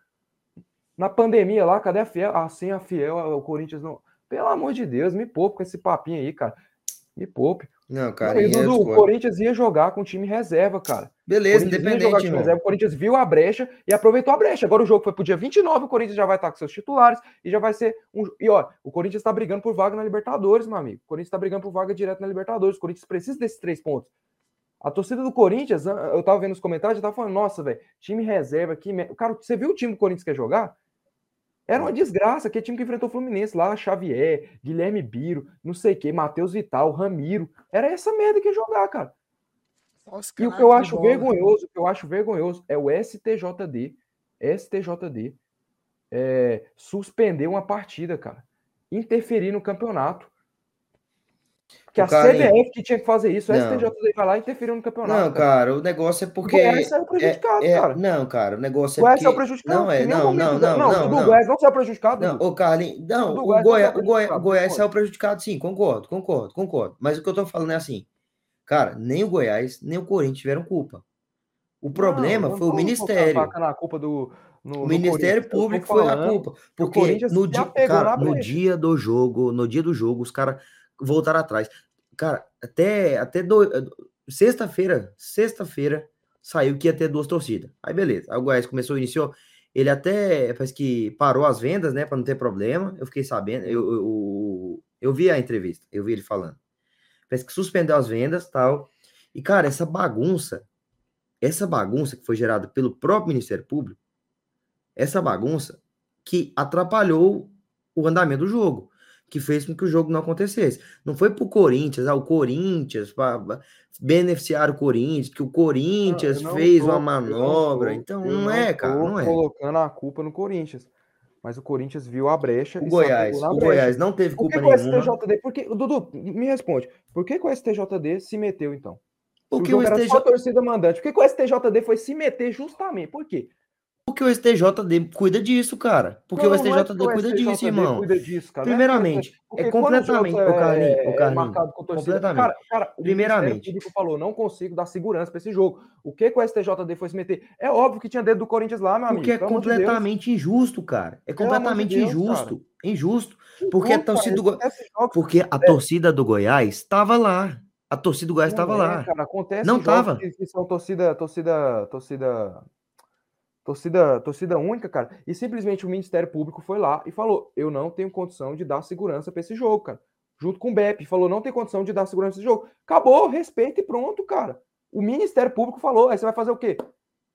Na pandemia lá, cadê a Fiel? Ah, sem a Fiel, o Corinthians não. Pelo amor de Deus, me poupe com esse papinho aí, cara. Me poupe. Não, cara. Não, Dudu, o Corinthians ia jogar com time reserva, cara. Beleza, independente. Reserva, o Corinthians viu a brecha e aproveitou a brecha. Agora o jogo foi pro dia 29, o Corinthians já vai estar com seus titulares e já vai ser um. E ó, o Corinthians tá brigando por vaga na Libertadores, meu amigo. O Corinthians tá brigando por vaga direto na Libertadores. O Corinthians precisa desses três pontos. A torcida do Corinthians, eu tava vendo os comentários, eu tava falando, nossa, velho, time reserva aqui. Cara, você viu o time que o Corinthians quer jogar? Era uma desgraça, aquele time que enfrentou o Fluminense lá, Xavier, Guilherme Biro, não sei o que, Matheus Vital, Ramiro. Era essa merda que ia jogar, cara. Nossa, e o que eu acho vergonhoso, o que eu acho vergonhoso é o STJD, STJD, é, suspender uma partida, cara. Interferir no campeonato. Que a CBF que tinha que fazer isso, o STJD vai lá e interferiu no campeonato. Não, cara, o negócio é porque. O Goiás saiu prejudicado, é, é, cara. Não, cara, o negócio é. O Goiás saiu prejudicado. Não, é, não, não, não, não. não, o Goiás não saiu prejudicado. Não, o Carlinhos. Não, o Goiás, o Goiás, o Goiás saiu prejudicado, sim, concordo, concordo, concordo. Mas o que eu tô falando é assim, cara, nem o Goiás, nem o Corinthians tiveram culpa. O problema não, foi o Ministério. Na culpa do, no, o Ministério Público foi a culpa. Porque no dia, cara, no dia do jogo, no dia do jogo, os caras voltaram atrás. Cara, até, até do, sexta-feira, sexta-feira, saiu que ia ter duas torcidas. Aí beleza. Aí o Goiás começou, iniciou. Ele até parece que parou as vendas, né? para não ter problema. Eu fiquei sabendo. Eu, eu, eu, eu vi a entrevista, eu vi ele falando. Parece que suspendeu as vendas tal. E, cara, essa bagunça, essa bagunça que foi gerada pelo próprio Ministério Público, essa bagunça que atrapalhou o andamento do jogo que fez com que o jogo não acontecesse. Não foi pro Corinthians, ah, o Corinthians, para beneficiar o Corinthians, que o Corinthians não, fez tô, uma manobra. Tô, então não, é, cara, não é. colocando a culpa no Corinthians. Mas o Corinthians viu a brecha. O Goiás, o brecha. Goiás não teve culpa por que nenhuma. O STJD, porque, Dudu, me responde. Por que, que o STJD se meteu então? Porque o, o STJ... torcida mandante. Por que, que o STJD foi se meter justamente? Por quê? Porque o STJD cuida disso, cara. Porque não, o STJD é cuida STJD disso, irmão. Cuida disso, cara. Primeiramente, é completamente. O Carlinhos, é, o Carlinhos, é completamente. Cara, cara, Primeiramente. O falou: não consigo dar segurança para esse jogo. O que, que o STJD foi se meter? É óbvio que tinha dedo do Corinthians lá, meu amigo. Porque é completamente de injusto, cara. É completamente de Deus, injusto. Cara. Injusto. Porque a torcida do Porque a é. torcida do Goiás estava lá. A torcida do Goiás estava lá. Cara, acontece não estava. Que, que são torcida, torcida, torcida torcida, torcida única, cara. E simplesmente o Ministério Público foi lá e falou: eu não tenho condição de dar segurança para esse jogo, cara. Junto com o BEP, falou: não tem condição de dar segurança esse jogo. Acabou, respeita e pronto, cara. O Ministério Público falou: aí você vai fazer o quê?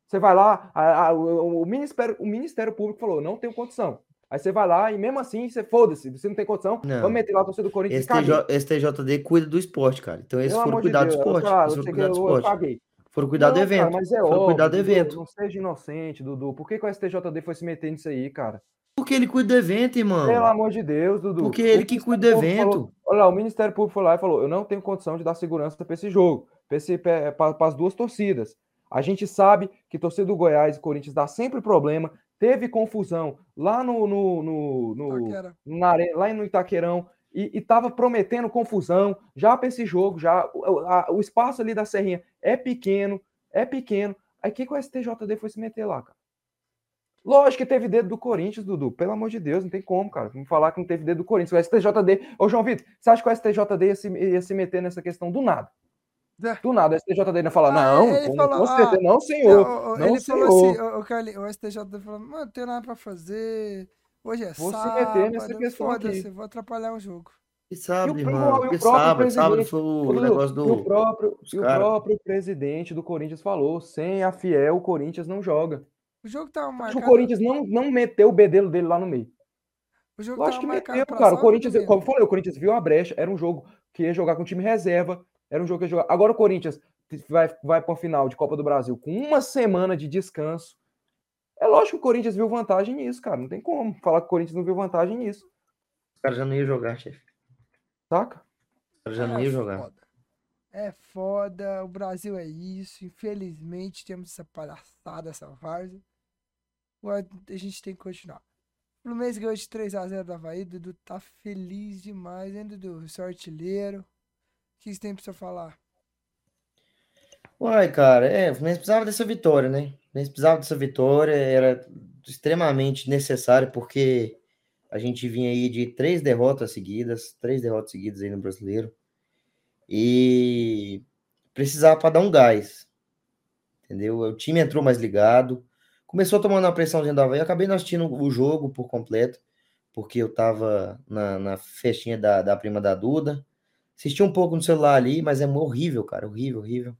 Você vai lá, a, a, o, o, Ministério, o Ministério Público falou: não tenho condição. Aí você vai lá e mesmo assim, você foda-se, você não tem condição, não. vamos meter lá a torcida do Corinthians. STJ, STJD cuida do esporte, cara. Então eles foram cuidar do esporte. foram cuidar do esporte. Eu paguei. Foram cuidar não, do evento. Cara, mas é Foram óbvio, cuidar do evento. Não seja inocente, Dudu. Por que, que o STJD foi se meter nisso aí, cara? Porque ele cuida do evento, irmão. Pelo amor de Deus, Dudu. Porque ele que cuida do evento. Falou, olha lá, o Ministério Público foi lá e falou: eu não tenho condição de dar segurança para esse jogo, para as duas torcidas. A gente sabe que torcida do Goiás e Corinthians dá sempre problema. Teve confusão lá no, no, no, no na, lá no Itaquerão. E estava prometendo confusão já para esse jogo, já o, a, o espaço ali da Serrinha é pequeno, é pequeno. Aí que, que o STJD foi se meter lá, cara? Lógico que teve dedo do Corinthians, Dudu. Pelo amor de Deus, não tem como, cara. Vamos falar que não teve dedo do Corinthians. O STJD. Ô, João Vitor, você acha que o STJD ia se, ia se meter nessa questão do nada? É. Do nada, o STJD ia falar, ah, não, ele falou, ah, não, senhor. Não, não ele senhor. falou assim, o, Carli, o STJD falou, mano, não tem nada pra fazer. Hoje é vou sábado, se meter nessa questão aqui. vou atrapalhar o jogo. E sábado, e o, irmão, o sábado, sábado foi o, negócio do... o próprio, e o próprio presidente do Corinthians falou, sem a Fiel, o Corinthians não joga. O jogo tava marcado. O Corinthians não, não meteu o bedelo dele lá no meio. O jogo Lógico que meteu, cara. O Corinthians, como eu falei, o Corinthians viu a brecha. Era um jogo que ia jogar com time reserva. Era um jogo que ia jogar. Agora o Corinthians vai, vai para a final de Copa do Brasil com uma semana de descanso. É lógico que o Corinthians viu vantagem nisso, cara. Não tem como falar que o Corinthians não viu vantagem nisso. Os caras já não iam jogar, chefe. Saca? Os caras já não é iam jogar. Foda. É foda, o Brasil é isso. Infelizmente temos essa palhaçada, essa várzea. Agora a gente tem que continuar. O Fluminense ganhou de 3x0 do Havaí. Dudu tá feliz demais, hein, Dudu? Seu artilheiro. O que você tem pra você falar? Uai, cara, é, o Fluminense precisava dessa vitória, né? O Fluminense precisava dessa vitória, era extremamente necessário, porque a gente vinha aí de três derrotas seguidas, três derrotas seguidas aí no brasileiro. E precisava para dar um gás. Entendeu? O time entrou mais ligado, começou tomando a pressão do Havaí. Eu acabei não assistindo o jogo por completo, porque eu tava na, na festinha da, da prima da Duda. Assisti um pouco no celular ali, mas é horrível, cara. Horrível, horrível.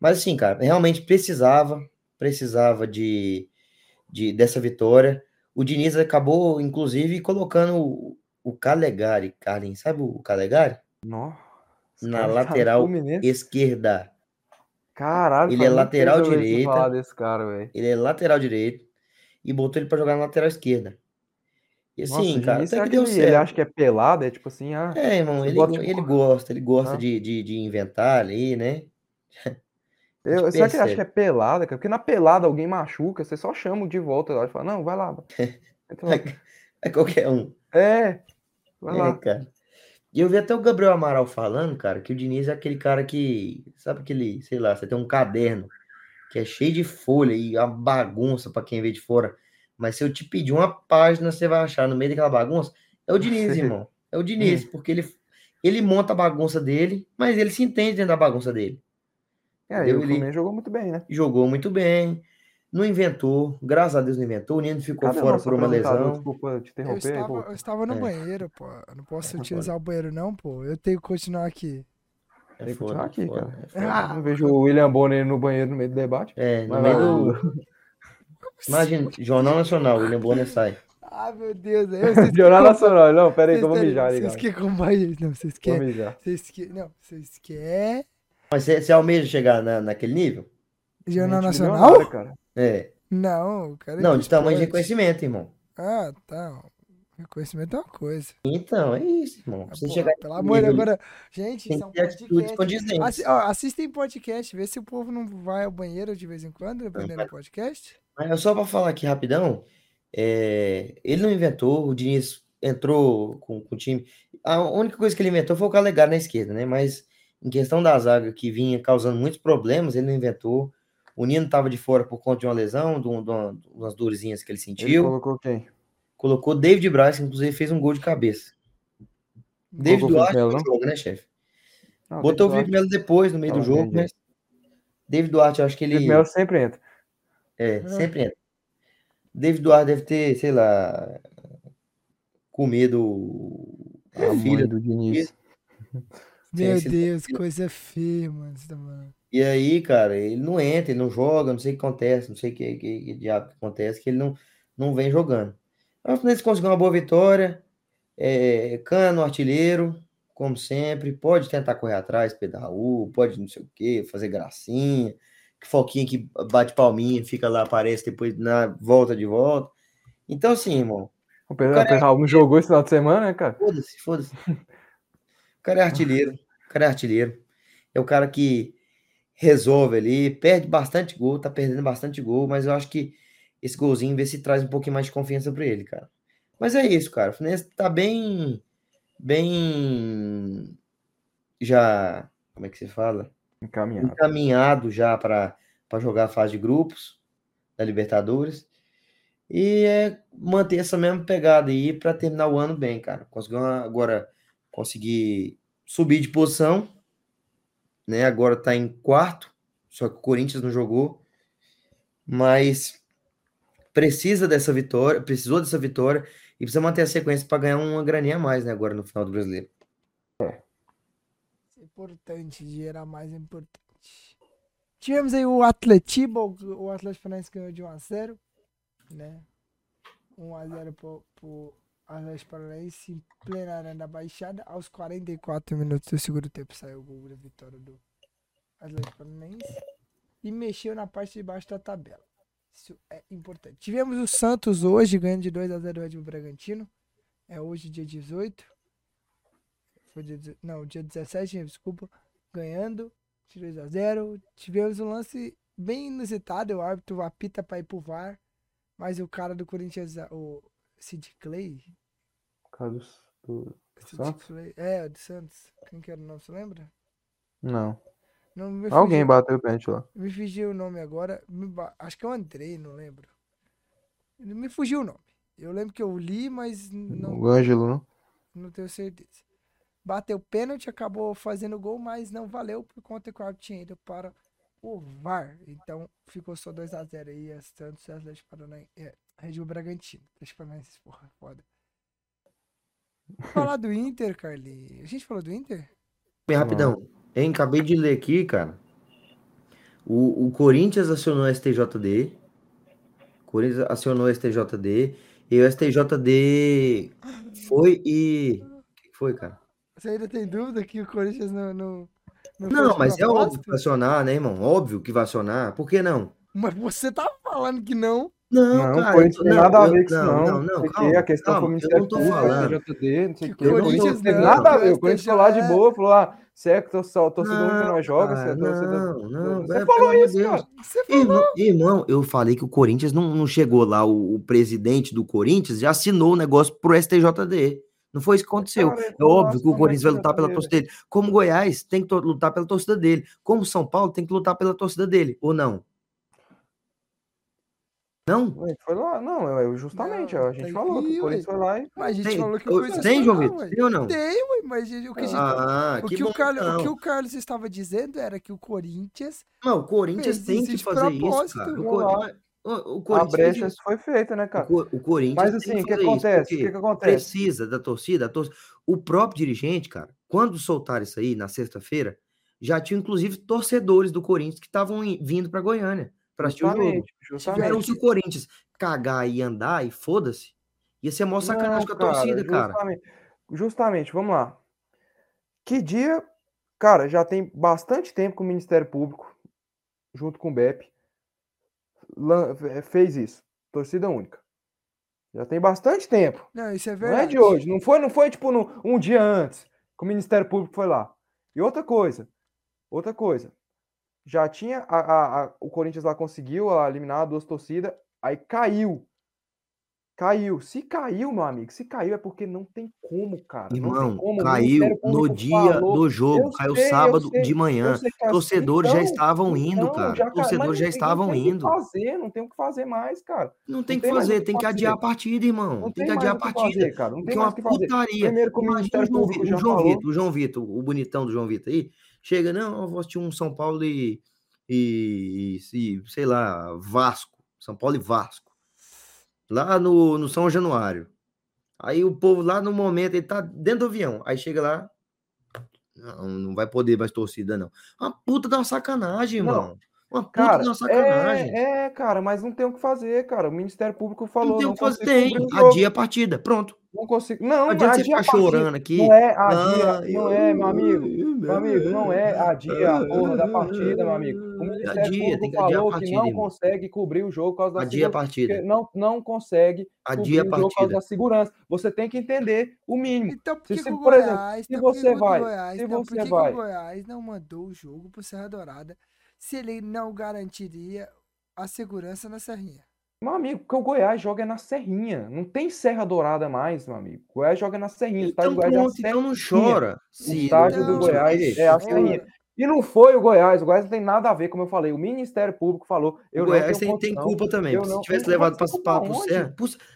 Mas assim, cara, realmente precisava, precisava de, de dessa vitória. O Diniz acabou, inclusive, colocando o, o Calegari, Karen, sabe o Calegari? Nossa, na (laughs) lateral esquerda. Caralho, ele é lateral direita. Desse cara, ele é lateral direito e botou ele para jogar na lateral esquerda. E assim, Nossa, cara, até que deu certo. Ele acha que é pelado, é tipo assim, ah. É, irmão, ele, ele gosta, ele gosta ah. de, de, de inventar ali, né? (laughs) Eu, será que acha que é pelada? Porque na pelada alguém machuca, você só chama de volta lá e fala, não, vai lá. É, é, (laughs) (laughs) qualquer um. É, vai é, lá. Cara. E eu vi até o Gabriel Amaral falando, cara, que o Diniz é aquele cara que, sabe aquele, sei lá, você tem um caderno que é cheio de folha e uma bagunça para quem vê de fora. Mas se eu te pedir uma página, você vai achar no meio daquela bagunça. É o Diniz, (laughs) irmão. É o Diniz, é. porque ele, ele monta a bagunça dele, mas ele se entende dentro da bagunça dele. É, ele, ele jogou muito bem, né? Jogou muito bem não inventou, graças a Deus não inventou, o Nino ficou Cadê fora por uma lesão. Desculpa te interromper. Eu estava, eu estava no é. banheiro, pô. Eu não posso é utilizar foda. o banheiro, não, pô. Eu tenho que continuar aqui. É Tem que continuar aqui, foda, cara. É ah, não vejo o William Bonner no banheiro no meio do debate. É, no meio do. Imagina, Jornal Nacional, William Bonner sai. Ah, meu Deus. Eu, (laughs) Jornal Nacional, não, pera aí que eu vou mijar ali. Vocês querem combater? Não, vocês querem. Vocês querem. Não, vocês querem. Mas você, você almeja chegar na, naquele nível? Jornal Nacional? Nada, cara. É. Não, cara. Não, de tamanho de reconhecimento, irmão. Ah, tá. Reconhecimento é uma coisa. Então, é isso, irmão. Você chegar pelo amor de agora. Gente, tem são podcasts. Assi, ó, assistem podcast, vê se o povo não vai ao banheiro de vez em quando, dependendo do podcast. Mas só para falar aqui rapidão, é, ele não inventou, o Diniz entrou com, com, o time. A única coisa que ele inventou foi o Calegari na esquerda, né? Mas em questão da zaga que vinha causando muitos problemas, ele não inventou. O Nino estava de fora por conta de uma lesão, de, uma, de umas dorzinhas que ele sentiu. Ele colocou quem? Colocou David Braz, que inclusive fez um gol de cabeça. David Duarte no jogo, né, chefe? Botou o Felipe Melo depois, no meio não, do jogo, entendi. mas David Duarte, eu acho que ele. Felipe Melo sempre entra. É, ah. sempre entra. David Duarte deve ter, sei lá, comido a, a filha do Diniz. Meu Deus, coisa feia, mano. Tá e aí, cara, ele não entra, ele não joga, não sei o que acontece, não sei o que, que, que diabo que acontece, que ele não, não vem jogando. O Fluminense conseguiu uma boa vitória, é, cano, artilheiro, como sempre, pode tentar correr atrás, Raul, pode não sei o que, fazer gracinha, que foquinha que bate palminha, fica lá, aparece depois na volta de volta. Então, assim, irmão. O Pedro, o Pedro Raul não jogou esse final de semana, né, cara? Foda-se, foda-se. (laughs) O cara é artilheiro, o cara é artilheiro. É o cara que resolve ali, perde bastante gol, tá perdendo bastante gol, mas eu acho que esse golzinho vê se traz um pouquinho mais de confiança para ele, cara. Mas é isso, cara. O Fluminense tá bem bem já, como é que se fala? Encaminhado. Encaminhado já para jogar a fase de grupos da Libertadores. E é manter essa mesma pegada aí para terminar o ano bem, cara. Conseguir agora conseguir subir de posição, né? Agora tá em quarto, só que o Corinthians não jogou, mas precisa dessa vitória, precisou dessa vitória e precisa manter a sequência para ganhar uma graninha a mais, né? Agora no final do brasileiro. É. Importante, dinheiro a mais é importante. Tivemos aí o Atletiba, o Atlético Paranaense ganhou de 1 a 0 né? 1x0 pro, pro Atlético Paranaense em plena arena da Baixada. Aos 44 minutos do segundo tempo saiu o gol da vitória do Atlético Paranaense. E mexeu na parte de baixo da tabela. Isso é importante. Tivemos o Santos hoje ganhando de 2x0 o Red Bragantino. É hoje dia 18. Foi dia, não, dia 17, desculpa. Ganhando de 2x0. Tivemos um lance bem inusitado. O árbitro apita para ir pro VAR. Mas o cara do Corinthians, o Sid Clay. O cara do, do, Santos? Clay, é, do Santos. Quem que era o nome, você lembra? Não. não Alguém fugiu, bateu o pênalti lá. Me fugiu o nome agora. Acho que é o Andrei, não lembro. Me fugiu o nome. Eu lembro que eu li, mas não. O Ângelo, não? Não tenho certeza. Bateu pênalti, acabou fazendo gol, mas não valeu por conta que o árbitro tinha ido para o VAR. Então ficou só 2x0 aí. É Santos e Atlético Paranaense. É, Red Bull Bragantino. Atlético Paranaense, porra, foda. Falar do Inter, Carly. A gente falou do Inter? Bem rapidão. Hein, acabei de ler aqui, cara. O, o Corinthians acionou a STJD. O Corinthians acionou a STJD. E o STJD foi e. O que foi, cara? Você ainda tem dúvida que o Corinthians não, não, não, não mas é óbvio que vai acionar, né, irmão? Óbvio que vai acionar. Por que não? Mas você tá falando que não. Não, não, cara, não tem nada a ver com isso, não. Não, não, não calma, a questão calma, foi Ministério eu não tô falando. JD, não sei o que. O Corinthians não nada a ver. O Corinthians falou lá de boa, falou lá, você é torcedor que não joga, você é torcedor. Não, Você falou isso, cara. Você falou. Irmão, eu falei que o Corinthians não, não chegou lá, o, o presidente do Corinthians já assinou o negócio pro STJD. Não foi isso que aconteceu. Cara, é óbvio que o Corinthians vai lutar pela torcida dele. Como Goiás tem que lutar pela torcida dele. Como São Paulo tem que lutar pela torcida dele. Ou não? Não? Foi lá, não, justamente, não, a gente falou que o Corinthians foi lá e. Mas a gente tem, falou que o Corinthians Tem, João Vitor? Tem ou não? Tem, ué, mas o que, a gente, ah, o, que, que o, Carlos, o que o Carlos estava dizendo era que o Corinthians. Não, o Corinthians tem que fazer isso, cara. O, Corinthians, o, o a brecha foi feita, né, cara? O, o Corinthians. Mas assim, o que acontece? O que, que acontece? Precisa da torcida, torcida. O próprio dirigente, cara, quando soltaram isso aí na sexta-feira, já tinha inclusive torcedores do Corinthians que estavam vindo para Goiânia para assistir justamente, o jogo. Tiveram se o Corinthians cagar e andar e foda-se, ia ser mó sacanagem Não, com a torcida, cara. Justamente, justamente, vamos lá. Que dia, cara, já tem bastante tempo que o Ministério Público, junto com o BEP, fez isso. Torcida única. Já tem bastante tempo. Não, isso é verdade. Não é de hoje. Não foi, não foi tipo no, um dia antes que o Ministério Público foi lá. E outra coisa. Outra coisa. Já tinha. A, a, a o Corinthians lá conseguiu eliminar duas torcidas. Aí caiu. Caiu. Se caiu, meu amigo, se caiu é porque não tem como, cara. Irmão, como. caiu no dia falou. do jogo, eu caiu sei, sábado sei, de manhã. Torcedores então, já estavam indo, então, cara. Já, Torcedores já estavam indo. Não tem o que fazer, não tem o que fazer mais, cara. Não tem o que fazer, tem que adiar a partida, irmão. Não tem que adiar a partida. cara. Não tem uma putaria. Primeiro que o Ministério Público o João Vitor, o João Vitor, o bonitão do João Vitor aí, chega, não, eu vou assistir um São Paulo e, e, e sei lá, Vasco. São Paulo e Vasco lá no, no São Januário. Aí o povo lá no momento, ele tá dentro do avião. Aí chega lá, não, não vai poder mais torcida, não. Uma puta da sacanagem, não. irmão. Uma puta cara, da sacanagem. É, é, cara, mas não tem o que fazer, cara. O Ministério Público falou. Não tem o que fazer, tem. Adia a partida. Pronto. Não consigo. Não, não adianta você ficar chorando aqui. Não é a dia, ah, não é, meu amigo. Meu amigo, não é a dia a porra da partida, meu amigo. O Ministério adia, Público falou partida, que não irmão. consegue cobrir o jogo por causa da adia. A partida. Não, não consegue adia cobrir o jogo por causa da segurança. Você tem que entender o mínimo. Então, por que, se, se, por exemplo, se você vai, Goiás, se então, você por que vai. Que o Goiás não mandou o jogo pro Serra Dourada se ele não garantiria a segurança na Serrinha? Meu amigo, porque o Goiás joga na Serrinha. Não tem Serra Dourada mais, meu amigo. O Goiás joga na Serrinha. Então, pronto, é então não chora. O estádio do Goiás é a Serrinha. E não foi o Goiás, o Goiás não tem nada a ver, como eu falei. O Ministério Público falou. Eu o Goiás tem, tem, culpa também. Eu se não, tivesse levado para o Serra,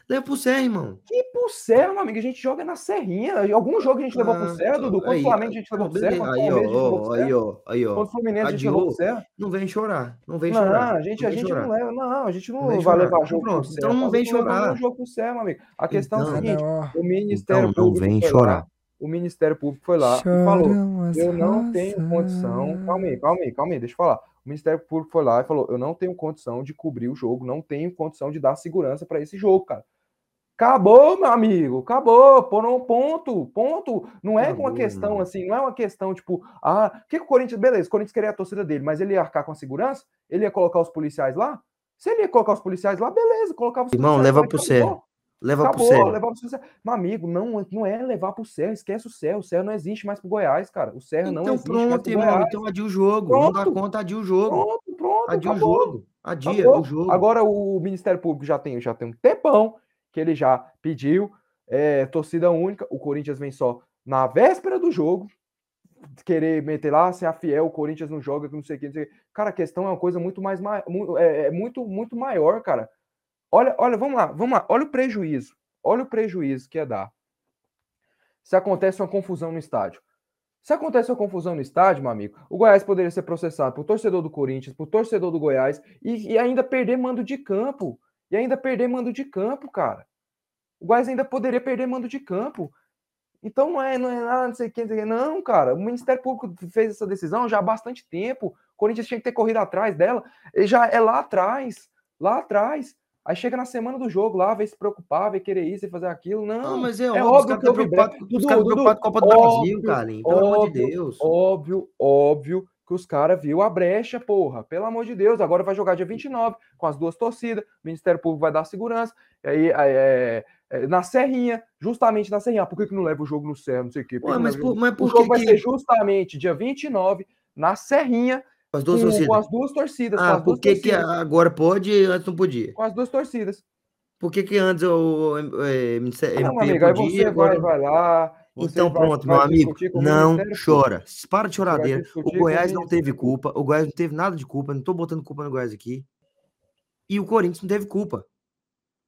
leva pro Serra, irmão. Que pro Serra, meu amigo? A gente joga na Serrinha. Algum jogo a gente levou ah, pro Serra, Dudu? Contra o Flamengo a gente levou pro Serra. Aí, ó, aí, ó, aí, ó. Contra o Fluminense a gente levou pro Serra. Não vem chorar. Não vem não, chorar. A gente, a gente não leva. Não, a gente não, vai chorar. levar jogo Pronto, pro Serra. Então não vem chorar. Não jogo pro Serra, meu amigo. A questão então, é a seguinte: o Ministério então, Público. Não vem chorar o Ministério Público foi lá Choram e falou: eu não tenho condição. Calma aí, calma aí, calma aí, deixa eu falar. O Ministério Público foi lá e falou: eu não tenho condição de cobrir o jogo, não tenho condição de dar segurança para esse jogo, cara. Acabou, meu amigo, acabou, por um ponto, ponto. Não é acabou, uma questão mano. assim, não é uma questão tipo, ah, o que, que o Corinthians, beleza, o Corinthians queria a torcida dele, mas ele ia arcar com a segurança? Ele ia colocar os policiais lá? Se ele ia colocar os policiais lá, beleza, colocava os Irmão, leva pro céu. Leva Acabou, pro céu. Levar pro céu. Meu amigo, não, não é levar pro céu, esquece o céu. O céu não existe mais pro Goiás, cara. O céu então, não existe pronto, mais pro irmão, Goiás. Então adia o jogo. Pronto. Não dá conta, adia o jogo. Pronto, pronto. Adia acabou. o jogo. Adia acabou. o jogo. Agora o Ministério Público já tem, já tem um tempão que ele já pediu é, torcida única. O Corinthians vem só na véspera do jogo. Querer meter lá, ser a fiel, o Corinthians não joga, não sei o que. Cara, a questão é uma coisa muito mais. É, é muito, muito maior, cara. Olha, olha, vamos lá, vamos lá. Olha o prejuízo Olha o prejuízo que ia dar. Se acontece uma confusão no estádio. Se acontece uma confusão no estádio, meu amigo, o Goiás poderia ser processado por torcedor do Corinthians, por torcedor do Goiás e, e ainda perder mando de campo. E ainda perder mando de campo, cara. O Goiás ainda poderia perder mando de campo. Então não é, não é nada, não sei quem, não, cara. O Ministério Público fez essa decisão já há bastante tempo. O Corinthians tinha que ter corrido atrás dela. E já é lá atrás, lá atrás. Aí chega na semana do jogo lá, vai se preocupar, vai querer isso e fazer aquilo. Não, não mas é, é óbvio, que eu Dudu, os caras preocupados com a Copa do Brasil, Carlinhos, pelo óbvio, amor de Deus. Óbvio, óbvio que os caras viu a brecha, porra. Pelo amor de Deus, agora vai jogar dia 29 com as duas torcidas, o Ministério Público vai dar segurança. E aí, é, é, na Serrinha, justamente na Serrinha. Ah, por que, que não leva o jogo no Serra? Não sei o quê. Ué, mas, por, mas por o jogo que vai ser justamente dia 29 na Serrinha com as duas com, torcidas. Com as duas torcidas. Ah, por que, que agora pode e antes não podia? Com as duas torcidas. Por que, que antes o é, MP não, amigo, podia? Você agora... vai, vai lá. Então vai, pronto, vai meu amigo, não chora. Para de choradeira. O Goiás não teve culpa. O Goiás não teve nada de culpa. Não estou botando culpa no Goiás aqui. E o Corinthians não teve culpa.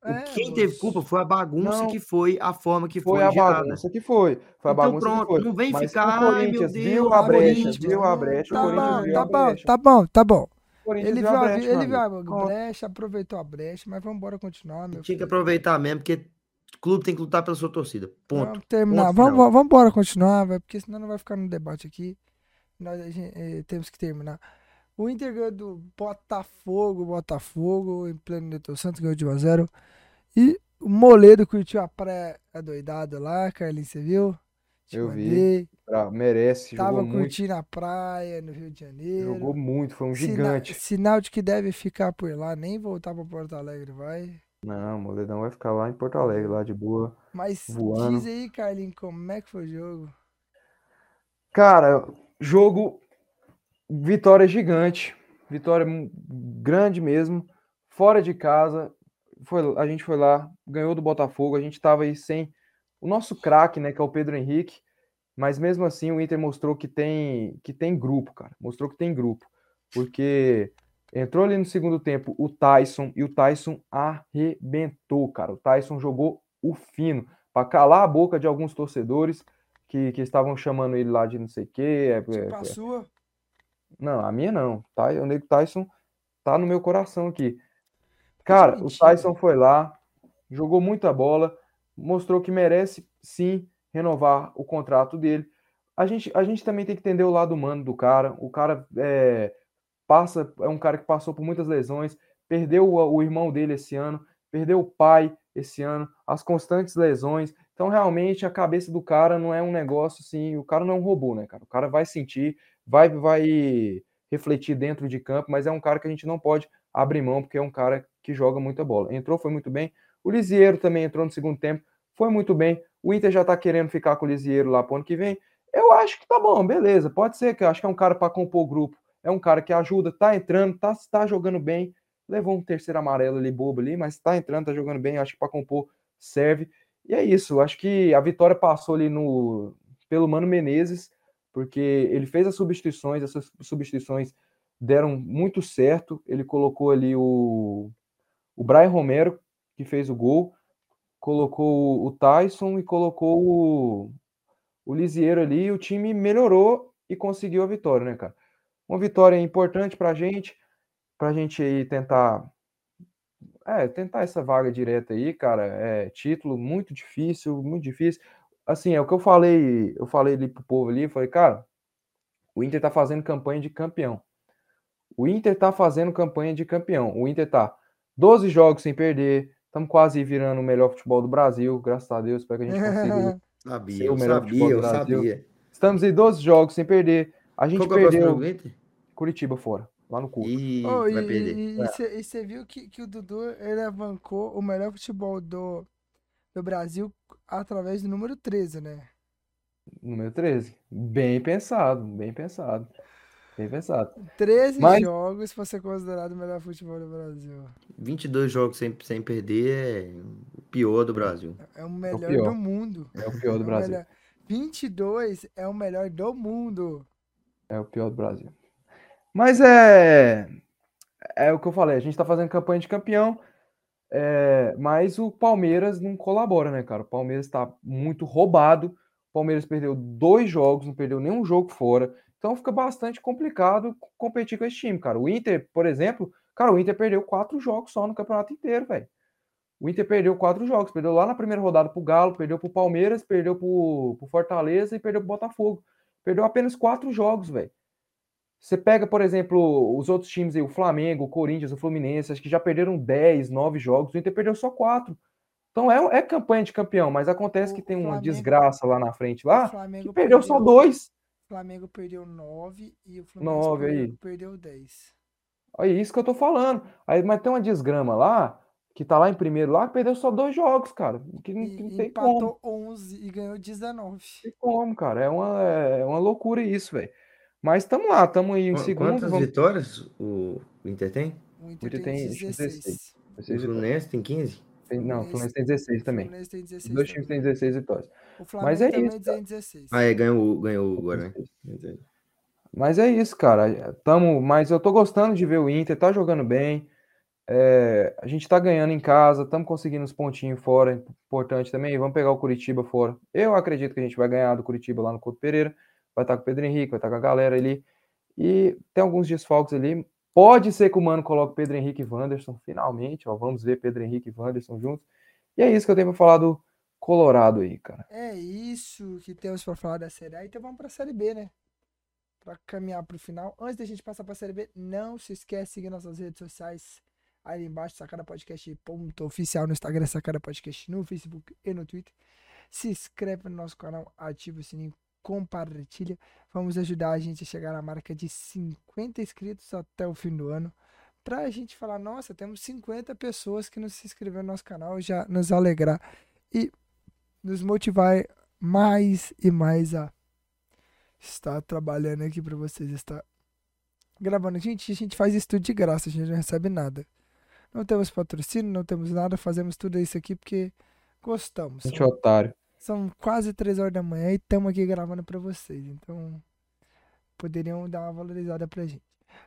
É, quem teve culpa foi a bagunça não, que foi a forma que foi. Foi a bagunça que foi. Foi a então, bagunça pronto, que foi. Não vem mas ficar. O Corinthians viu a brecha, viu a brecha. Tá bom, tá bom, tá bom, tá bom. Ele viu, a brecha, ele viu a brecha, aproveitou a brecha, mas vamos embora continuar. Meu Tinha filho. que aproveitar mesmo, porque clube tem que lutar pela sua torcida. Ponto. Vamos terminar. Ponto vamos, vamos embora continuar, véio, porque senão não vai ficar no debate aqui. Nós gente, eh, temos que terminar. O Inter ganhou do Botafogo, Botafogo, em pleno Neto Santos, ganhou de 1 a 0 E o Moledo curtiu a praia doidado lá, Carlinhos, você viu? Te eu mandei. vi. Ah, merece. Tava curtindo muito. a praia no Rio de Janeiro. Jogou muito, foi um gigante. Sinal de que deve ficar por lá, nem voltar para Porto Alegre, vai. Não, o Moledão vai ficar lá em Porto Alegre, lá de boa. Mas voando. diz aí, Carlinhos, como é que foi o jogo? Cara, jogo. Vitória gigante. Vitória grande mesmo. Fora de casa foi, a gente foi lá, ganhou do Botafogo, a gente estava aí sem o nosso craque, né, que é o Pedro Henrique, mas mesmo assim o Inter mostrou que tem que tem grupo, cara. Mostrou que tem grupo, porque entrou ali no segundo tempo o Tyson e o Tyson arrebentou, cara. O Tyson jogou o fino para calar a boca de alguns torcedores que, que estavam chamando ele lá de não sei o quê. É, tipo é, a sua? Não, a minha não. Tá, o Tyson tá no meu coração aqui. Cara, o Tyson foi lá, jogou muita bola, mostrou que merece sim renovar o contrato dele. A gente, a gente também tem que entender o lado humano do cara. O cara é, passa, é um cara que passou por muitas lesões, perdeu o, o irmão dele esse ano, perdeu o pai esse ano, as constantes lesões. Então, realmente, a cabeça do cara não é um negócio assim. O cara não é um robô, né, cara? O cara vai sentir, vai, vai refletir dentro de campo, mas é um cara que a gente não pode abrir mão, porque é um cara que joga muita bola. Entrou, foi muito bem. O Lisieiro também entrou no segundo tempo, foi muito bem. O Inter já tá querendo ficar com o Lisieiro lá pro ano que vem. Eu acho que tá bom, beleza. Pode ser que eu acho que é um cara para compor o grupo. É um cara que ajuda, tá entrando, tá, tá jogando bem. levou um terceiro amarelo ali, bobo ali, mas tá entrando, tá jogando bem, acho que para compor serve. E é isso, acho que a vitória passou ali no pelo Mano Menezes, porque ele fez as substituições, essas substituições deram muito certo. Ele colocou ali o, o Brian Romero, que fez o gol, colocou o Tyson e colocou o, o Lisieiro ali. o time melhorou e conseguiu a vitória, né, cara? Uma vitória importante para a gente, para a gente aí tentar é, tentar essa vaga direta aí, cara, é título muito difícil, muito difícil. Assim, é o que eu falei, eu falei ali pro povo ali, falei, cara, o Inter tá fazendo campanha de campeão. O Inter tá fazendo campanha de campeão. O Inter tá 12 jogos sem perder, estamos quase virando o melhor futebol do Brasil, graças a Deus, para que a gente consiga (laughs) sabia, ser o melhor sabia, futebol do Brasil. Sabia. Estamos em 12 jogos sem perder. A gente Qual é perdeu Curitiba fora lá no cu. Ih, oh, vai e, perder. E você viu que, que o Dudu ele avancou o melhor futebol do, do Brasil através do número 13, né? Número 13. Bem pensado, bem pensado. Bem pensado. 13 Mas... jogos para ser considerado o melhor futebol do Brasil. 22 jogos sem, sem perder é o pior do Brasil. É o melhor é o do mundo. É o pior do é Brasil. Melhor... 22 é o melhor do mundo. É o pior do Brasil. Mas é. É o que eu falei, a gente tá fazendo campanha de campeão, é, mas o Palmeiras não colabora, né, cara? O Palmeiras tá muito roubado. O Palmeiras perdeu dois jogos, não perdeu nenhum jogo fora. Então fica bastante complicado competir com esse time, cara. O Inter, por exemplo, cara, o Inter perdeu quatro jogos só no campeonato inteiro, velho. O Inter perdeu quatro jogos, perdeu lá na primeira rodada pro Galo, perdeu pro Palmeiras, perdeu pro, pro Fortaleza e perdeu pro Botafogo. Perdeu apenas quatro jogos, velho. Você pega, por exemplo, os outros times aí, o Flamengo, o Corinthians, o Fluminense, acho que já perderam 10, 9 jogos, o Inter perdeu só 4. Então é, é campanha de campeão, mas acontece o que tem Flamengo, uma desgraça lá na frente lá, que perdeu, perdeu só 2. O Flamengo perdeu 9 e o Fluminense 9, perdeu, aí. perdeu 10. É isso que eu tô falando. Aí, mas tem uma desgrama lá, que tá lá em primeiro lá, que perdeu só dois jogos, cara. Que, e, que não tem empatou como. 11 e ganhou 19. Não tem como, cara. É uma, é uma loucura isso, velho. Mas estamos lá, estamos aí em segundo. Quantas vamos... vitórias o Inter tem? O Inter, o Inter tem, 16. 16. O Fluminense tem 15? Tem, não, o Fluminense tem 16 também. O Fluminense tem 16 Os dois times têm 16 vitórias. O Flamengo Mas é também isso, tem 16. Ah, é, ganhou, ganhou agora, né? Mas é isso, cara. Tamo, mas eu tô gostando de ver o Inter, tá jogando bem. É, a gente tá ganhando em casa, estamos conseguindo uns pontinhos fora, importante também. Vamos pegar o Curitiba fora. Eu acredito que a gente vai ganhar do Curitiba lá no Couto Pereira vai estar com o Pedro Henrique, vai estar com a galera ali. E tem alguns desfalques ali. Pode ser que o Mano coloque Pedro Henrique e Wanderson, finalmente. Ó, vamos ver Pedro Henrique e Wanderson juntos. E é isso que eu tenho para falar do Colorado aí, cara. É isso que temos para falar da Série A. Então vamos para a Série B, né? Para caminhar para o final. Antes da gente passar para a Série B, não se esquece de seguir nossas redes sociais aí embaixo, Sacada Podcast ponto oficial no Instagram, Sacada Podcast no Facebook e no Twitter. Se inscreve no nosso canal, ativa o sininho, compartilha. Vamos ajudar a gente a chegar na marca de 50 inscritos até o fim do ano. Pra a gente falar, nossa, temos 50 pessoas que nos se inscreveram no nosso canal, já nos alegrar e nos motivar mais e mais a estar trabalhando aqui para vocês, estar gravando. Gente, a gente faz isso tudo de graça, a gente não recebe nada. Não temos patrocínio, não temos nada, fazemos tudo isso aqui porque gostamos. Gente, otário. São quase três horas da manhã e estamos aqui gravando para vocês. Então, poderiam dar uma valorizada pra gente.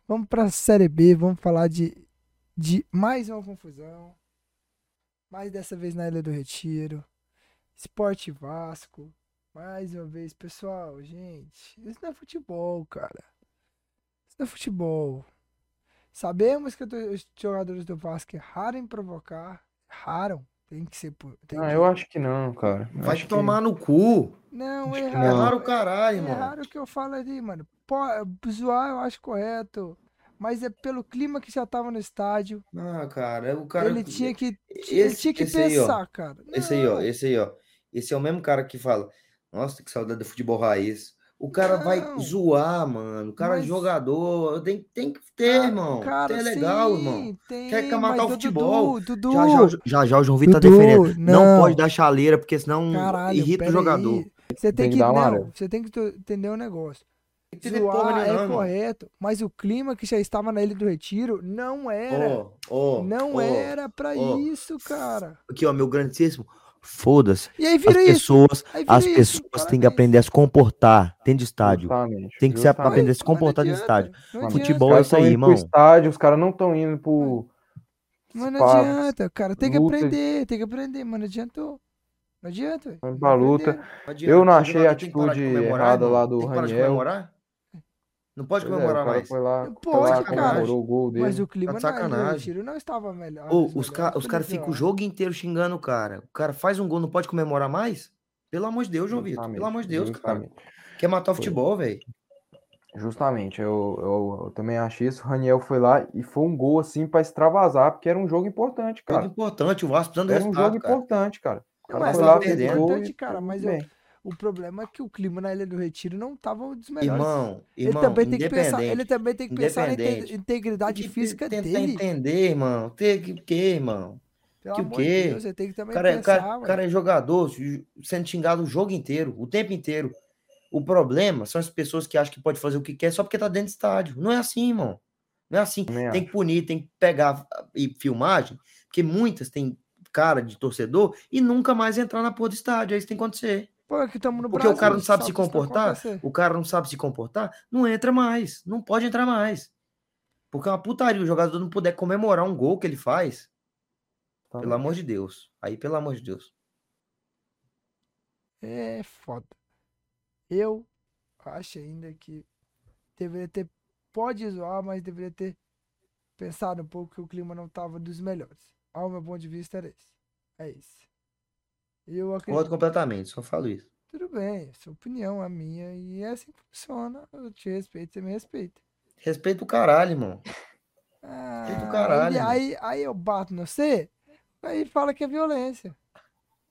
Vamos para a Série B, vamos falar de, de mais uma confusão. Mais dessa vez na Ilha do Retiro. Esporte Vasco. Mais uma vez, pessoal, gente, isso não é futebol, cara. Isso não é futebol. Sabemos que os jogadores do Vasco erraram em provocar. Erraram. Tem que ser. Tem ah, que... eu acho que não, cara. Eu Vai tomar que... no cu. Não, acho erraram. Erraram o caralho, mano. Erraram o que eu falo ali, mano. Pô, zoar eu acho correto. Mas é pelo clima que já tava no estádio. Ah, cara, o cara. Ele tinha que, esse, ele tinha que pensar, aí, cara. Esse aí, ó. Esse aí, ó. Esse é o mesmo cara que fala: Nossa, que saudade do futebol raiz. O cara não. vai zoar, mano. O cara é mas... é jogador. Tem, tem que ter, ah, irmão. Cara, tem é legal, sim, irmão. Tem, Quer matar o futebol. Dudu, já, já, já, já o João Vitor tá defendendo. Não. não. pode dar chaleira, porque senão Caralho, irrita o jogador. Você tem, tem que, que não, você tem que entender o um negócio. Zoar é correto, mas o clima que já estava na Ilha do Retiro não era. Oh, oh, não oh, era para isso, cara. Aqui, ó, meu grandíssimo. Foda-se. E aí vira as pessoas, as isso, pessoas têm que aprender a se comportar dentro de estádio. Justamente, tem que se aprender a se comportar dentro de estádio. Futebol é isso aí, irmão. estádio, os caras não estão indo pro. Mas não adianta, cara. Tem que aprender, tem que aprender, mano. Não adiantou. Não adianta, velho. Pra luta. Eu não achei a atitude errada lá do Raniel. Não pode é, comemorar é, mais. Foi lá, pode, lá, cara. O gol dele. Mas o clima tá sacanagem. Não, não estava melhor. Ô, os caras cara ficam o jogo inteiro xingando o cara. O cara faz um gol, não pode comemorar mais? Pelo amor de Deus, João Vitor. Pelo amor de Deus, Justamente. cara. Quer matar o futebol, velho. Justamente, eu, eu, eu, também acho isso. O Raniel foi lá e foi um gol assim para extravasar, porque era um jogo importante, cara. Jogo importante, o Vasco precisando Era um jogo cara. importante, cara. O cara mas foi lá, perdendo. cara, mas eu, o problema é que o clima na Ilha do Retiro não estava dos melhores. Irmão, irmão, ele também tem que pensar, ele também tem que pensar na integridade que física tenta dele. entender, irmão. Tem que o quê, irmão? Pelo que o quê? De Deus, você tem que também cara, pensar, cara, cara é jogador, sendo xingado o jogo inteiro, o tempo inteiro. O problema são as pessoas que acham que pode fazer o que quer só porque tá dentro do estádio. Não é assim, irmão. Não é assim. Nem tem acho. que punir, tem que pegar e filmagem, porque muitas têm cara de torcedor e nunca mais entrar na porra do estádio. É isso que tem que acontecer. Pô, aqui estamos no Porque Brasil, o cara não sabe se comportar, o cara não sabe se comportar, não entra mais, não pode entrar mais. Porque é uma putaria o jogador não puder comemorar um gol que ele faz. Tá pelo amor de Deus. Aí, pelo amor de Deus. É foda. Eu acho ainda que deveria ter. Pode zoar, mas deveria ter pensado um pouco que o clima não estava dos melhores. Ao meu ponto de vista, era esse. É isso. Eu acredito. Concordo completamente, só falo isso. Tudo bem, sua opinião, a minha, e é assim que funciona. Eu te respeito, você me respeita. Respeito o caralho, irmão. Ah, Respeito o caralho. Aí, aí, aí, eu bato no você, aí fala que é violência.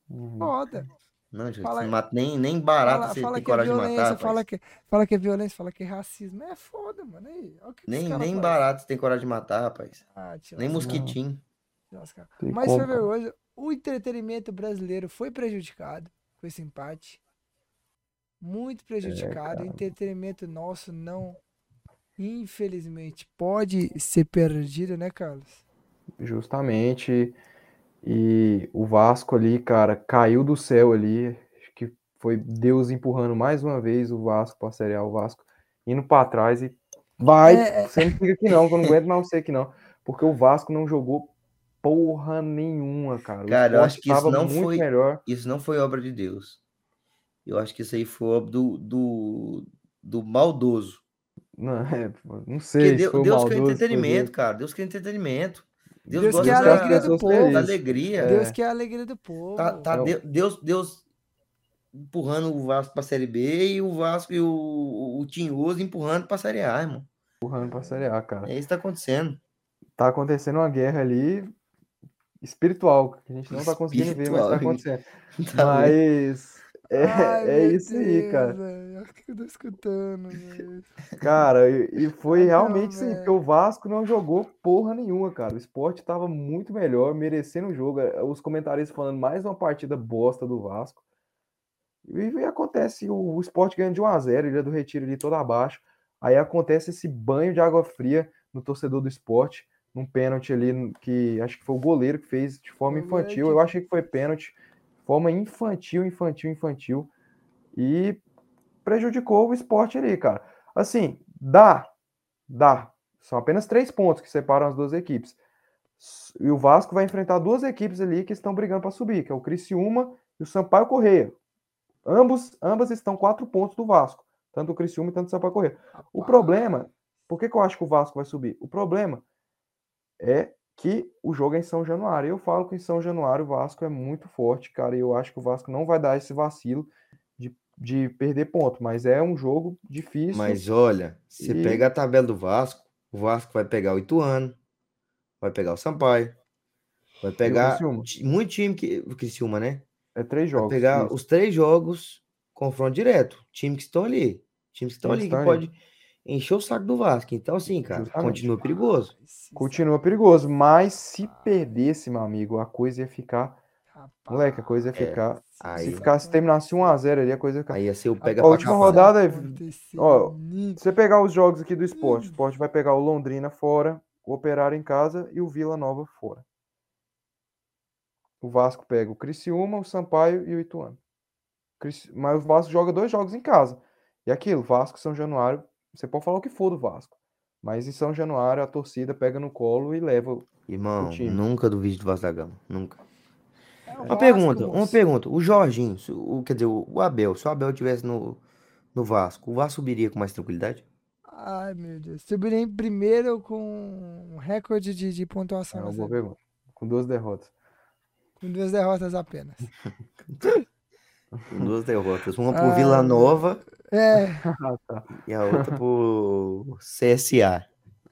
Uhum. Foda. Não, gente, fala, mata, nem, nem barato fala, você fala tem é coragem é de matar. Fala que, fala que é violência, fala que é racismo. É foda, mano. Aí, nem nem barato você tem coragem de matar, rapaz. Ah, nem mosquitinho. Mas foi vergonha o entretenimento brasileiro foi prejudicado com esse empate. Muito prejudicado. É, o entretenimento nosso não, infelizmente, pode ser perdido, né, Carlos? Justamente. E o Vasco ali, cara, caiu do céu ali. Acho que foi Deus empurrando mais uma vez o Vasco para a Série A, o Vasco indo para trás e vai. É... Sempre fica que não, que eu não aguento mais você que não. Porque o Vasco não jogou porra nenhuma, cara. Cara, eu acho que isso não foi melhor. Isso não foi obra de Deus. Eu acho que isso aí foi obra do, do, do maldoso. Não, (laughs) é, não sei. Deus, Deus quer entretenimento, cara. Deus quer entretenimento. Deus, Deus quer a alegria do povo. Da alegria. Deus quer a alegria do povo. Tá, tá é. Deus, Deus empurrando o Vasco para a Série B e o Vasco e o, o Tinhoso empurrando para a Série A, irmão. Empurrando para a Série A, cara. É isso que tá acontecendo. Tá acontecendo uma guerra ali espiritual, que a gente não tá conseguindo espiritual. ver, mas tá acontecendo. (laughs) Tá mas é, Ai, é isso Deus, aí, cara. Acho que eu tô escutando, Cara, e, e foi realmente assim, porque o Vasco não jogou porra nenhuma, cara. O esporte tava muito melhor, merecendo o jogo. É, os comentaristas falando mais uma partida bosta do Vasco. E, e acontece, o, o esporte ganha de 1x0, Ilha do Retiro ali todo abaixo. Aí acontece esse banho de água fria no torcedor do esporte num pênalti ali que acho que foi o goleiro que fez de forma infantil. Eu achei que foi pênalti, forma infantil, infantil, infantil e prejudicou o esporte ali, cara. Assim, dá, dá. São apenas três pontos que separam as duas equipes. E o Vasco vai enfrentar duas equipes ali que estão brigando para subir, que é o Criciúma e o Sampaio Correia. Ambos, ambas estão quatro pontos do Vasco, tanto o Criciúma quanto o Sampaio Correia. O problema, por que, que eu acho que o Vasco vai subir? O problema é que o jogo é em São Januário. Eu falo que em São Januário o Vasco é muito forte, cara, e eu acho que o Vasco não vai dar esse vacilo de, de perder ponto, mas é um jogo difícil. Mas olha, você e... pega a tabela do Vasco, o Vasco vai pegar o Ituano, vai pegar o Sampaio, vai pegar muito time que o Criciúma, né? É três jogos. Vai pegar isso. os três jogos, confronto direto, time que estão ali, times que estão ali que pode encheu o saco do Vasco. Então, assim, cara, Justamente. continua perigoso. Continua perigoso, mas se perdesse, meu amigo, a coisa ia ficar Moleque, a coisa ia é, ficar. É, aí, se ficasse, terminasse 1x0 ali, a coisa ia ficar. Aí ia ser o pega A última rodada é. Ó, você pegar os jogos aqui do esporte, o esporte vai pegar o Londrina fora, o Operário em casa e o Vila Nova fora. O Vasco pega o Criciúma, o Sampaio e o Ituano. Mas o Vasco joga dois jogos em casa. E aquilo, Vasco, São Januário, você pode falar o que for do Vasco. Mas em São Januário a torcida pega no colo e leva Irmão, o time. nunca duvide do Vasco da Gama. Nunca. É uma pergunta, uma pergunta. O Jorginho, o, quer dizer, o Abel, se o Abel estivesse no, no Vasco, o Vasco subiria com mais tranquilidade? Ai, meu Deus. Subiria em primeiro com um recorde de, de pontuação. É uma boa pergunta. Com duas derrotas. Com duas derrotas apenas. (laughs) com duas derrotas. Uma (laughs) por Vila Nova. É. Ah, (laughs) tá. E a outra por CSA.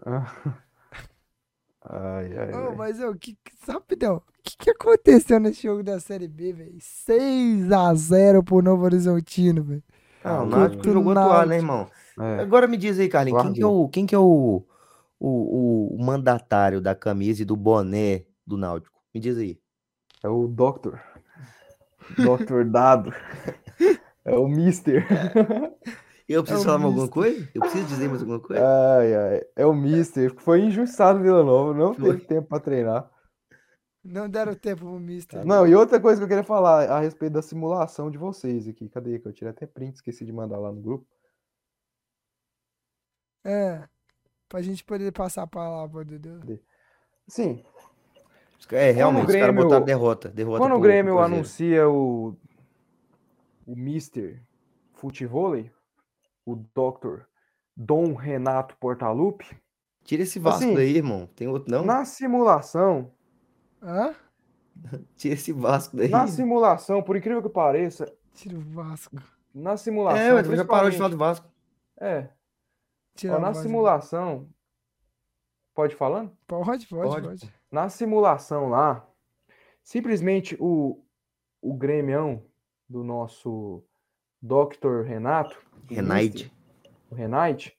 (laughs) Ai, ai, oh, mas eu, que, rapidão, o que, que aconteceu nesse jogo da Série B, velho? 6x0 pro Novo Horizontino, velho. Ah, o Náutico jogou atuar, né, irmão? É. Agora me diz aí, Carlinhos, quem que é, o, quem que é o, o, o mandatário da camisa e do boné do Náutico? Me diz aí. É o Doctor. Doctor Dado. (laughs) É o Mister. Eu (laughs) preciso é falar mais alguma coisa? Eu preciso dizer mais alguma coisa? Ai, ai. É o Mister. Foi injustiçado no Vila Nova. Não Foi. teve tempo para treinar. Não deram tempo pro Mister. Não, e outra coisa que eu queria falar a respeito da simulação de vocês aqui. Cadê? Que eu tirei até print, esqueci de mandar lá no grupo. É. Pra gente poder passar a palavra, Dudu. Sim. É, realmente, Grêmio, os caras botaram derrota. derrota quando o Grêmio anuncia o, o Mister Futevôlei, o Dr. Dom Renato Portaluppi. Tira esse Vasco assim, daí, irmão. Tem outro não? Na simulação. Hã? Tira esse Vasco daí. Na simulação, por incrível que pareça. Tira o Vasco. Na simulação. É, mas já parou de falar do Vasco. É. Tira Ó, na simulação. Pode falando? Pode, pode, pode, pode. Na simulação lá, simplesmente o, o Grêmio do nosso Dr. Renato, Renate, o Renate,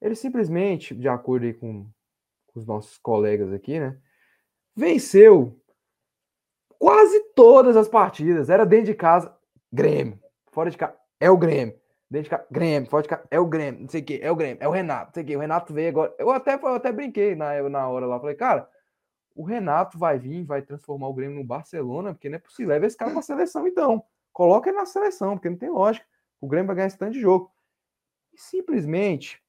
ele simplesmente, de acordo com, com os nossos colegas aqui, né, venceu quase todas as partidas. Era dentro de casa, Grêmio. Fora de casa, é o Grêmio. Dentro de casa, Grêmio. Fora de casa, é o Grêmio. Não sei o que, é o Grêmio. É o Renato. Não sei o que, o Renato veio agora. Eu até, eu até brinquei na, na hora lá. Falei, cara, o Renato vai vir, vai transformar o Grêmio no Barcelona, porque não é possível. Leva esse cara pra seleção, então. Coloca ele na seleção, porque não tem lógica. O Grêmio vai ganhar esse tanto de jogo. E simplesmente,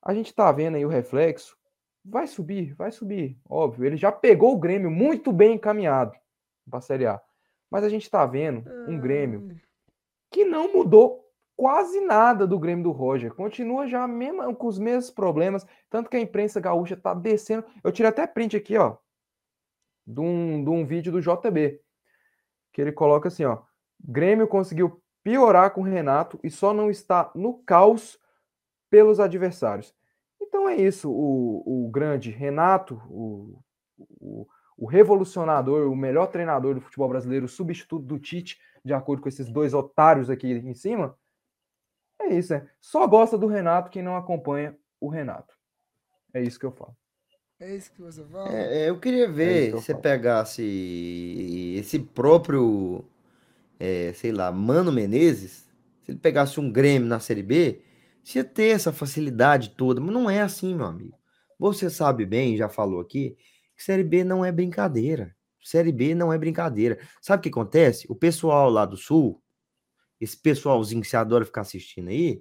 a gente tá vendo aí o reflexo. Vai subir, vai subir, óbvio. Ele já pegou o Grêmio muito bem encaminhado para a Série A. Mas a gente tá vendo um Grêmio que não mudou quase nada do Grêmio do Roger. Continua já mesmo, com os mesmos problemas. Tanto que a imprensa gaúcha tá descendo. Eu tirei até print aqui, ó. De um, de um vídeo do JB. Que ele coloca assim, ó. Grêmio conseguiu piorar com o Renato e só não está no caos pelos adversários. Então é isso, o, o grande Renato, o, o, o, revolucionador, o melhor treinador do futebol brasileiro, o substituto do Tite, de acordo com esses dois otários aqui em cima. É isso, né? Só gosta do Renato quem não acompanha o Renato. É isso que eu falo. É isso que você fala? É, eu queria ver é que se você pegasse esse próprio é, sei lá, Mano Menezes, se ele pegasse um Grêmio na Série B, ia ter essa facilidade toda, mas não é assim, meu amigo. Você sabe bem, já falou aqui, que Série B não é brincadeira. Série B não é brincadeira. Sabe o que acontece? O pessoal lá do Sul, esse pessoalzinho que você adora ficar assistindo aí,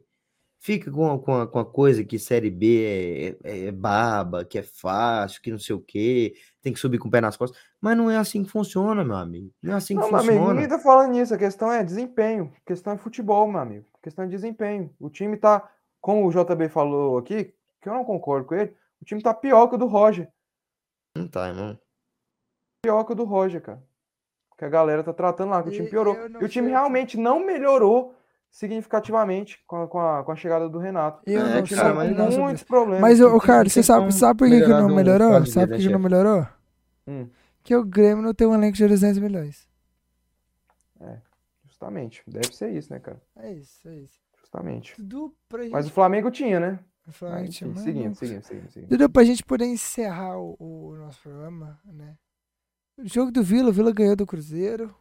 fica com, com, a, com a coisa que Série B é, é, é, baba, que é fácil, que não sei o quê, tem que subir com o pé nas costas. Mas não é assim que funciona, meu amigo. Não é assim que não, funciona. Amigo, ninguém tá falando nisso. A questão é desempenho. A questão é futebol, meu amigo. A questão é desempenho. O time tá, como o JB falou aqui, que eu não concordo com ele, o time tá pior que o do Roger. Não tá, irmão. Pior que o do Roger, cara. Que a galera tá tratando lá, que o time piorou. E o time realmente não melhorou significativamente com a, com a, com a chegada do Renato. Eu é, não cara, mas muitos problemas. Mas, o cara, você sabe, sabe por que, que não melhorou? Sabe por que, que não melhorou? Hum. Que o Grêmio não tem um elenco de 200 milhões. É, justamente. Deve ser isso, né, cara? É isso, é isso. Justamente. Dudu, gente... Mas o Flamengo tinha, né? O Flamengo tinha. Seguindo, seguindo, seguindo, seguindo. Dudu, pra gente poder encerrar o, o nosso programa, né? Jogo do Vila, o Vila ganhou do Cruzeiro.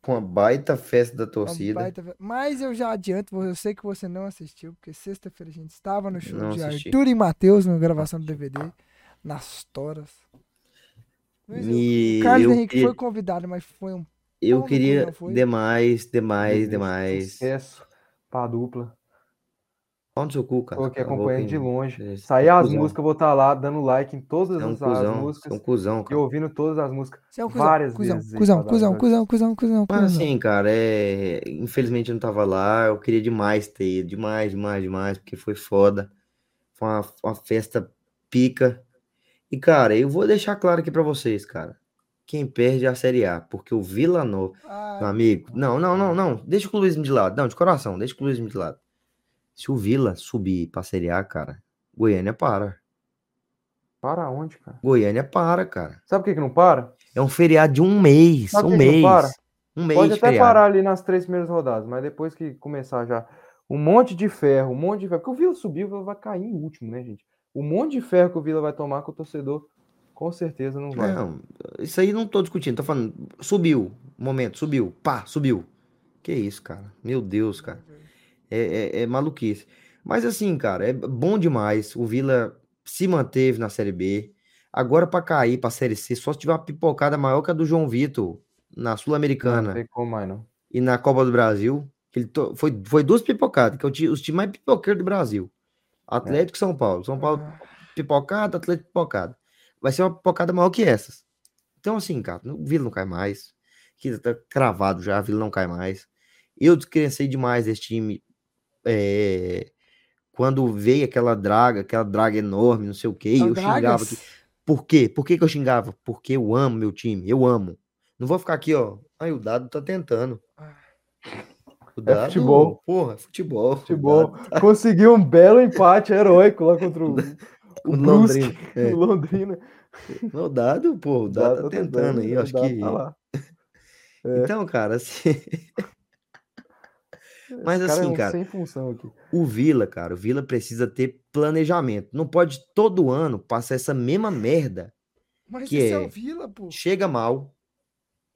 Com uma baita festa da torcida. Baita... Mas eu já adianto, eu sei que você não assistiu, porque sexta-feira a gente estava no show não de assisti. Arthur e Matheus, na gravação do DVD, nas toras. E o Carlos Henrique queria... foi convidado, mas foi um. Eu queria demais, demais, demais. Sucesso pra dupla. Pau no seu cu, cara. Tô aqui acompanhando de longe. Sair as cuzão. músicas, vou estar tá lá dando like em todas é um as, cuzão, músicas. É um cuzão, cara. E ouvindo todas as músicas. é um cuzão, várias cuzão, vezes. Cuzão, cuzão, cuzão, cuzão, cuzão, Mas assim, cara, é... infelizmente eu não tava lá. Eu queria demais ter ido. Demais, demais, demais, porque foi foda. Foi uma, uma festa pica. E, cara, eu vou deixar claro aqui para vocês, cara. Quem perde é a Série A, porque o Vila Nova, meu amigo. Não, não, não, não. Deixa o clubismo de lado. Não, de coração, deixa o clubismo de lado. Se o Vila subir pra Série A, cara, Goiânia para. Para onde, cara? Goiânia para, cara. Sabe por que, que não para? É um feriado de um mês. Sabe um que mês. Que não para? Um mês. Pode até feriado. parar ali nas três primeiras rodadas, mas depois que começar já um monte de ferro, um monte de ferro. Porque o Vila subiu, vai cair em último, né, gente? O monte de ferro que o Vila vai tomar com o torcedor, com certeza não vai. Não, isso aí não tô discutindo, tô falando, subiu, momento, subiu, pá, subiu. Que isso, cara? Meu Deus, cara. É, é, é maluquice. Mas assim, cara, é bom demais. O Vila se manteve na Série B. Agora para cair para a Série C, só se tiver uma pipocada maior que a do João Vitor na Sul-Americana. E na Copa do Brasil. Ele to... foi, foi duas pipocadas, que é os times mais pipoqueiros do Brasil. Atlético e São Paulo. São Paulo pipocado, Atlético pipocado. Vai ser uma pipocada maior que essas. Então, assim, cara, o Vila não cai mais. Que tá cravado já, a Vila não cai mais. Eu descrencei demais desse time. É, quando veio aquela draga, aquela draga enorme, não sei o quê, eu xingava. Que... Por quê? Por que, que eu xingava? Porque eu amo meu time, eu amo. Não vou ficar aqui, ó. Aí o dado tá tentando. O é dado, é futebol. Porra, futebol. Futebol. Conseguiu um belo empate heróico lá contra o, (laughs) o, o Londrina. É. O Londrina. O dado, pô, o dado, dado tá, tá tentando aí, acho que. Tá (laughs) é. Então, cara, assim. Mas cara assim, é um cara, sem função aqui. o Vila, cara, o Vila precisa ter planejamento. Não pode todo ano passar essa mesma merda. Mas que é, é o Vila, pô. Chega mal,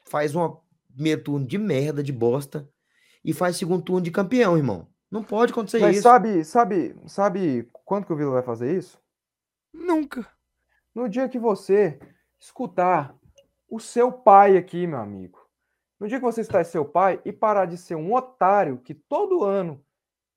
faz uma meio turno de merda, de bosta, e faz segundo turno de campeão, irmão. Não pode acontecer Mas isso. sabe, sabe, sabe quando que o Vila vai fazer isso? Nunca. No dia que você escutar o seu pai aqui, meu amigo, no dia que você está seu pai e parar de ser um otário que todo ano,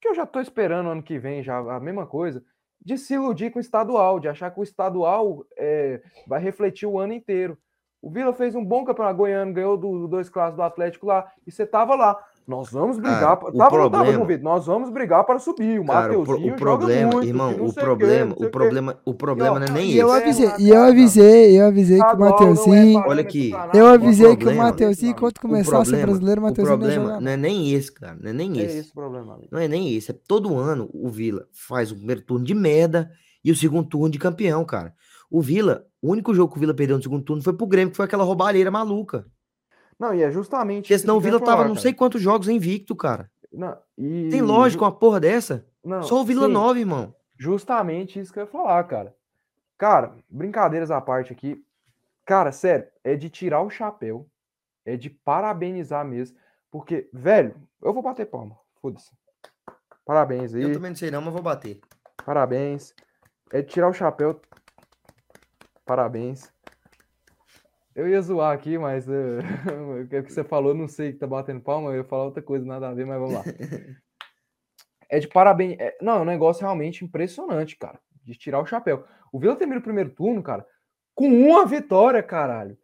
que eu já estou esperando ano que vem já a mesma coisa, de se iludir com o estadual, de achar que o estadual é, vai refletir o ano inteiro. O Vila fez um bom campeonato goiano, ganhou do, do dois classes do Atlético lá, e você tava lá. Nós vamos brigar. Cara, tava, problema, tava, Nós vamos brigar para subir. O Mateuzinho o, problema, muito, irmão, o problema, o problema, o problema não é nem e eu avisei, e eu avisei, eu avisei que o Mateuzinho. Olha aqui. Eu avisei que o Mateuzinho, quando começasse o brasileiro, o Mateuzinho não problema não é nem esse, cara. Não é nem esse. É esse problema. Não é nem esse. É todo ano o Vila faz o primeiro turno de merda e o segundo turno de campeão, cara. O Vila, o único jogo que o Vila perdeu no segundo turno foi pro Grêmio, que foi aquela roubalheira maluca. Não, e é justamente. Porque senão o Vila tava não sei quantos jogos invicto, cara. Não, e... Tem lógica uma porra dessa? Não, Só o Vila sim, 9, irmão. Justamente isso que eu ia falar, cara. Cara, brincadeiras à parte aqui. Cara, sério, é de tirar o chapéu. É de parabenizar mesmo. Porque, velho, eu vou bater palma. Foda-se. Parabéns aí. Eu também não sei não, mas vou bater. Parabéns. É de tirar o chapéu. Parabéns. Eu ia zoar aqui, mas (laughs) uh, o que você falou, não sei que tá batendo palma, eu ia falar outra coisa, nada a ver, mas vamos lá. (laughs) É de parabéns. É, não, é um negócio realmente impressionante, cara. De tirar o chapéu. O Vila termina o primeiro turno, cara, com uma vitória, caralho.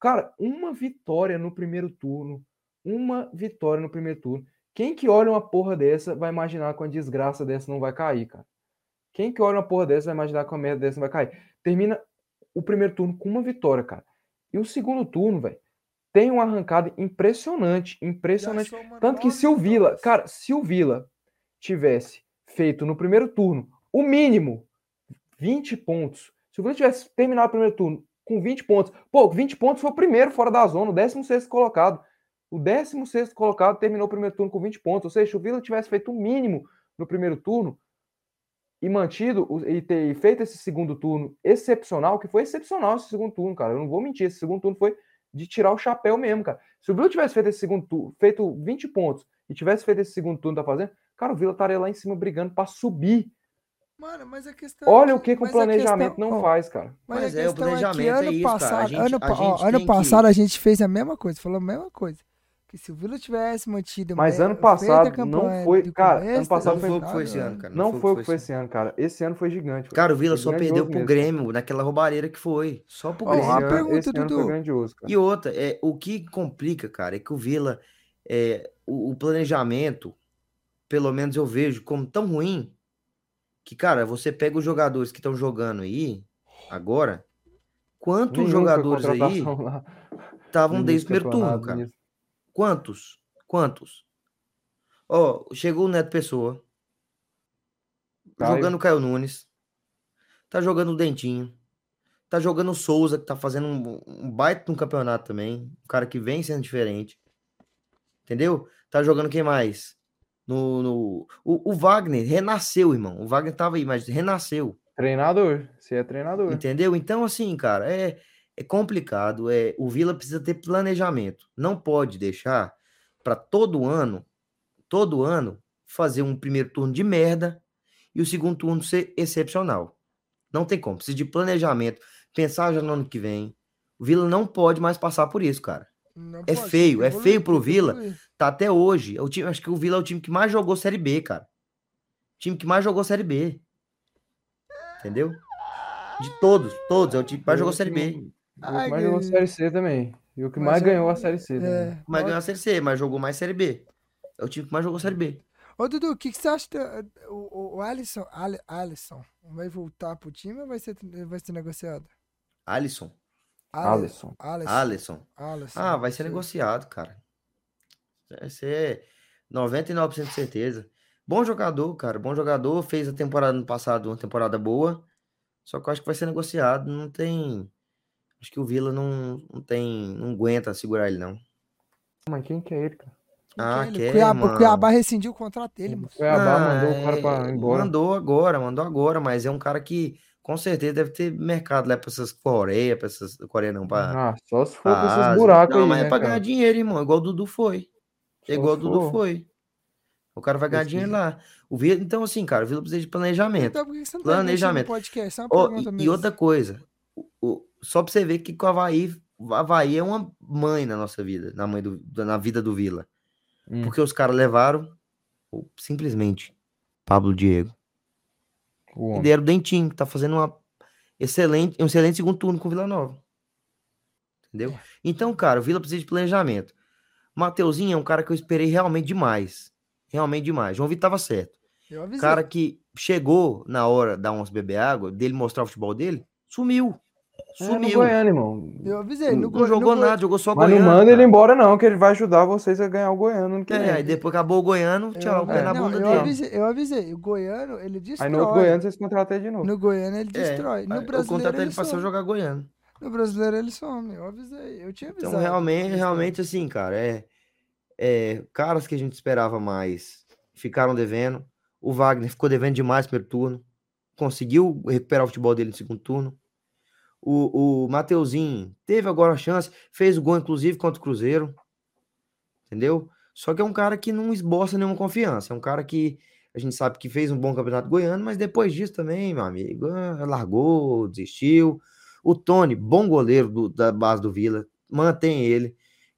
Cara, uma vitória no primeiro turno. Uma vitória no primeiro turno. Quem que olha uma porra dessa vai imaginar que uma desgraça dessa não vai cair, cara? Quem que olha uma porra dessa vai imaginar que uma merda dessa não vai cair? Termina o primeiro turno com uma vitória, cara. E o segundo turno, velho, tem uma arrancada impressionante, impressionante. Tanto que se o Vila, cara, se o Vila tivesse feito no primeiro turno o mínimo 20 pontos, se o Vila tivesse terminado o primeiro turno com 20 pontos, pô, 20 pontos foi o primeiro fora da zona, o 16 colocado. O 16 colocado terminou o primeiro turno com 20 pontos. Ou seja, se o Vila tivesse feito o mínimo no primeiro turno, e mantido e ter feito esse segundo turno excepcional, que foi excepcional esse segundo turno, cara. Eu não vou mentir, esse segundo turno foi de tirar o chapéu mesmo, cara. Se o Vila tivesse feito esse segundo turno, feito 20 pontos e tivesse feito esse segundo turno tá fazendo, cara, o Vila estaria lá em cima brigando para subir. Mano, mas a questão Olha é que, o que, que o planejamento questão, não ó, faz, cara. Mas, mas é, o planejamento é, que ano é isso, passado, gente, ano, ó, ano passado que... a gente fez a mesma coisa, falou a mesma coisa. Que se o Vila tivesse mantido. Mas ano passado não foi. Cara, ano passado não foi o que foi esse ano, cara. Não, não foi o que foi esse ano, cara. Esse ano foi gigante. Cara, o Vila só perdeu pro Grêmio naquela roubareira que foi. Só pro Grêmio. Uma pergunta, esse Dudu. grandioso, cara. E outra, é, o que complica, cara, é que o Vila. É, o, o planejamento, pelo menos eu vejo como tão ruim que, cara, você pega os jogadores que estão jogando aí, agora, quantos Nenhum jogadores aí (laughs) estavam desde o primeiro turno, cara? Quantos? Quantos? Ó, oh, chegou o Neto Pessoa. Caio. Jogando Caio Nunes. Tá jogando o Dentinho. Tá jogando o Souza, que tá fazendo um, um baita no campeonato também. Um cara que vem sendo diferente. Entendeu? Tá jogando quem mais? No, no... O, o, Wagner renasceu, irmão. O Wagner tava aí, mas renasceu. Treinador. Você é treinador. Entendeu? Então, assim, cara, é é complicado. É, o Vila precisa ter planejamento. Não pode deixar para todo ano, todo ano, fazer um primeiro turno de merda e o segundo turno ser excepcional. Não tem como. Precisa de planejamento. Pensar já no ano que vem. O Vila não pode mais passar por isso, cara. Não é pode, feio, é feio pro Vila. Tá até hoje. É o time, acho que o Vila é o time que mais jogou Série B, cara. O time que mais jogou Série B. Entendeu? De todos, todos. É o time que mais jogou Série B. O que mais jogou a Série C também. E o que mais ganhou a Série C. É, mais ganhou a Série C, mas jogou mais Série B. É o time que mais jogou a Série B. Ô, Dudu, o que, que você acha? O, o Alisson, Alisson vai voltar pro time ou vai ser, vai ser negociado? Alisson. Alisson. Alisson. Alisson. Ah, vai ser negociado, cara. Vai ser 99% de certeza. Bom jogador, cara. Bom jogador. Fez a temporada no passado uma temporada boa. Só que eu acho que vai ser negociado. Não tem. Acho que o Vila não, não tem. não aguenta segurar ele, não. Mas quem que é ele, cara? Ah, que é, Cuiabá, mano. O Cuiabá rescindiu o contrato dele, mano. O Cuiabá ah, mandou o cara pra ir embora. Mandou agora, mandou agora, mas é um cara que com certeza deve ter mercado lá pra essas Coreia, pra essas. Coreia não, pra. Ah, só se for pra esses buracos não, aí. Não, mas é né, pra ganhar dinheiro, irmão. Igual o Dudu foi. Só igual o Dudu foi. O cara vai ganhar Esse dinheiro lá. O Vila, então, assim, cara, o Vila precisa de planejamento. Então, por que você não tá planejamento. Podcast? É uma oh, e, e, outra coisa, o, só pra você ver que o Havaí, o Havaí é uma mãe na nossa vida, na, mãe do, na vida do Vila. Hum. Porque os caras levaram simplesmente Pablo Diego. E deram o Dentinho, que tá fazendo uma excelente, um excelente segundo turno com o Vila Nova. Entendeu? Então, cara, o Vila precisa de planejamento. Mateuzinho é um cara que eu esperei realmente demais. Realmente demais. João Vitor tava certo. Cara que chegou na hora da onça beber água, dele mostrar o futebol dele, sumiu. Sumiu. É, no Goiânia, irmão. Eu avisei. No, não jogou no nada, jogou só Mas Goiano. Mas não manda ele embora, não, que ele vai ajudar vocês a ganhar o Goiano. Que é, aí depois acabou o Goiano, tchau, pé na bunda eu dele. Avisei, eu avisei. O Goiano, ele destrói. Aí no outro Goiano vocês contratam ele de novo. No Goiano ele é, destrói. No brasileiro. Eu contratei ele, ele pra jogar Goiano. No brasileiro ele some. Eu avisei. Eu tinha avisado. Então, realmente, realmente assim, cara, é, é. Caras que a gente esperava mais ficaram devendo. O Wagner ficou devendo demais no primeiro turno. Conseguiu recuperar o futebol dele no segundo turno. O, o Mateuzinho teve agora a chance, fez o gol, inclusive, contra o Cruzeiro. Entendeu? Só que é um cara que não esboça nenhuma confiança. É um cara que a gente sabe que fez um bom campeonato goiano, mas depois disso também, meu amigo, ah, largou, desistiu. O Tony, bom goleiro do, da base do Vila, mantém ele.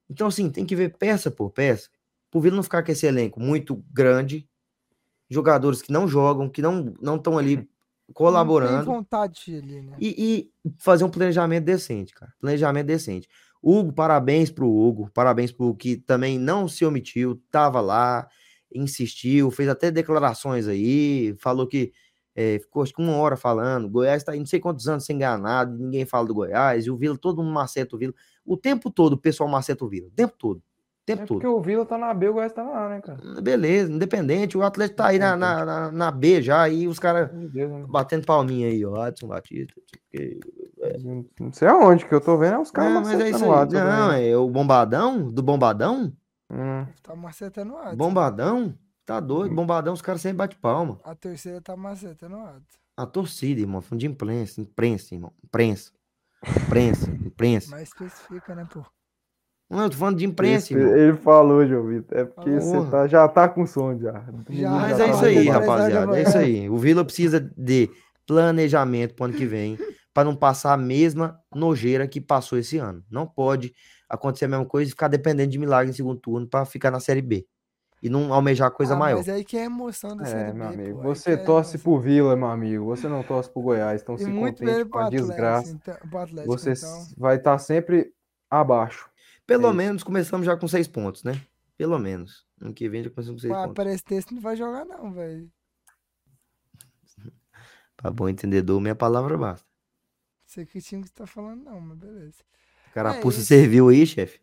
Então, assim, tem que ver peça por peça. Pro Vila não ficar com esse elenco muito grande, jogadores que não jogam, que não estão ali colaborando. Tem vontade ali, né? E, e, fazer um planejamento decente, cara. Planejamento decente. Hugo, parabéns pro Hugo, parabéns pro Hugo, que também não se omitiu, tava lá, insistiu, fez até declarações aí, falou que é, ficou acho que uma hora falando, Goiás tá aí não sei quantos anos sem ganhar nada, ninguém fala do Goiás, e o Vila, todo mundo maceta o Vila. O tempo todo o pessoal maceta o Vila, o tempo todo tempo é porque todo. o Vila tá na B, o Goiás tá lá, né, cara? Beleza, independente. O Atlético tá aí na, na, na, na B já, aí os caras né? batendo palminha aí, ó. Adson Batista. Porque, é. Não sei aonde que eu tô vendo, é os caras. Não, mas é isso aí. Não, é o Bombadão, do Bombadão. Hum. Tá macetando o Adson. Bombadão? tá doido. Bombadão, os caras sempre bate palma. A torcida tá macetando alto. A torcida, irmão. Fundo de imprensa, imprensa, irmão. Imprensa. Imprensa, imprensa. (laughs) Mas especifica, né, pô? Não, eu tô falando de imprensa. Ele falou, João Vitor. É porque você tá, já tá com som já. já Mas já é tá isso aí, rapaziada. É isso aí. O Vila precisa de planejamento pro ano que vem para não passar a mesma nojeira que passou esse ano. Não pode acontecer a mesma coisa e ficar dependendo de milagre em segundo turno para ficar na Série B. E não almejar coisa ah, maior. Mas aí que é a emoção da é, Série meu B, amigo. Pô, você torce é pro Vila, meu amigo. Você não torce pro Goiás. Então e se contente com a desgraça. Então, Atlético, você então... vai estar tá sempre abaixo. Pelo é menos começamos já com seis pontos, né? Pelo menos. Ano que vem já começamos com seis Pô, pontos. Parece que esse não vai jogar, não, velho. (laughs) Pra bom entendedor, minha palavra basta. Sei que time que você tá falando, não, mas beleza. Carapuça é serviu aí, chefe?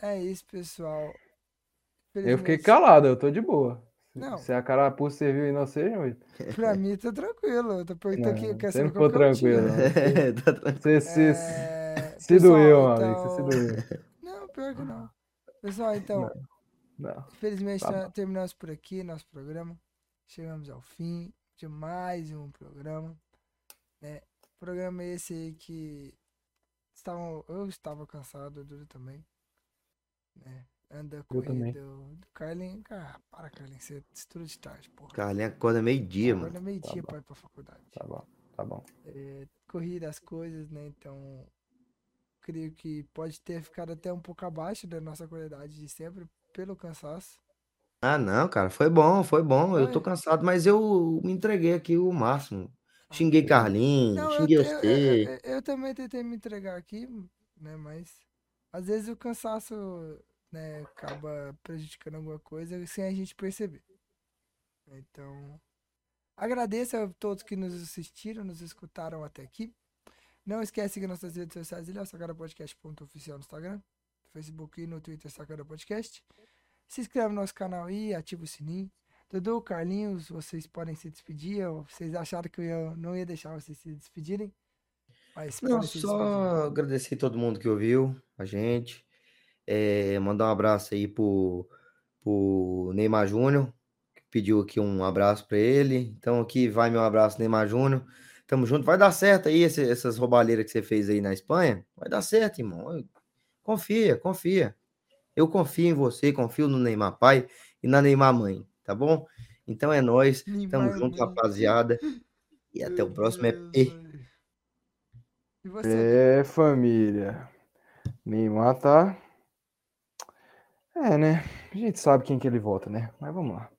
É isso, pessoal. Eu fiquei calado, eu tô de boa. Não. Se a carapuça serviu e não seja, mas... (laughs) Pra mim tá tranquilo. Eu tô perguntando aqui, quer saber qual tranquilo. É, (laughs) tá tranquilo. Você se, é... se Pessoal, doeu, então... amigo. Você se doeu. Não, pior que não. Pessoal, então. Não. não. Infelizmente tá terminamos por aqui nosso programa. Chegamos ao fim de mais um programa. Né? Programa esse aí que estavam, eu estava cansado, o Dudu também. Né? Anda correndo do Carlinhos. Ah, para, Carlinhos, você estuda de tarde, porra. Carlinhos acorda meio-dia, mano. Acorda meio-dia tá pra ir pra faculdade. Tá bom, tá bom. É, corrida das coisas, né? Então, creio que pode ter ficado até um pouco abaixo da nossa qualidade de sempre pelo cansaço. Ah, não, cara, foi bom, foi bom. Foi. Eu tô cansado, mas eu me entreguei aqui o máximo. Xinguei ah, Carlinhos, não, xinguei eu, você. Eu, eu, eu, também tentei me entregar aqui, né? Mas às vezes o cansaço né, acaba prejudicando alguma coisa sem a gente perceber. Então, agradeço a todos que nos assistiram, nos escutaram até aqui. Não esquece de seguir nossas redes sociais, ele é o sacarapodcast.oficial no Instagram, no Facebook e no Twitter Sacara Podcast. Se inscreve no nosso canal aí, ativa o sininho. Dudu, Carlinhos, vocês podem se despedir. Vocês acharam que eu não ia deixar vocês se despedirem? Mas não, só agradecer todo mundo que ouviu a gente. É, mandar um abraço aí pro, pro Neymar Júnior, que pediu aqui um abraço para ele. Então aqui vai meu abraço, Neymar Júnior. Tamo junto. Vai dar certo aí esse, essas roubalheiras que você fez aí na Espanha. Vai dar certo, irmão. Confia, confia. Eu confio em você, confio no Neymar pai e na Neymar mãe, tá bom? Então é nós, tamo junto, rapaziada. E até o próximo EP. É, família. Neymar tá é, né? A gente sabe quem que ele vota, né? Mas vamos lá.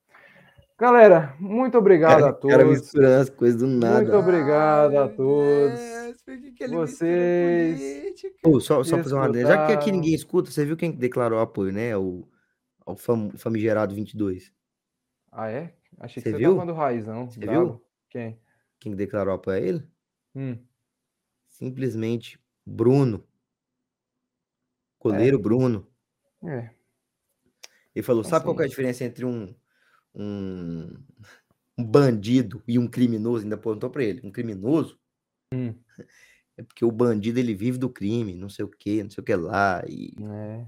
Galera, muito obrigado cara, a todos. Cara misturando as coisas do nada. Muito obrigado a todos. Deus, Vocês. Pô, só, só fazer uma ideia. Já que aqui ninguém escuta, você viu quem declarou apoio, né? O, o fam, famigerado 22. Ah, é? Achei que você, você viu? tava raizão. Você bravo. viu? Quem? Quem declarou apoio a ele? Hum. Simplesmente Bruno. Coleiro é. Bruno. É. Ele falou: sabe qual é a diferença entre um, um, um bandido e um criminoso? Ainda perguntou para ele: um criminoso? Hum. (laughs) É porque o bandido ele vive do crime, não sei o que, não sei o que lá. E... É.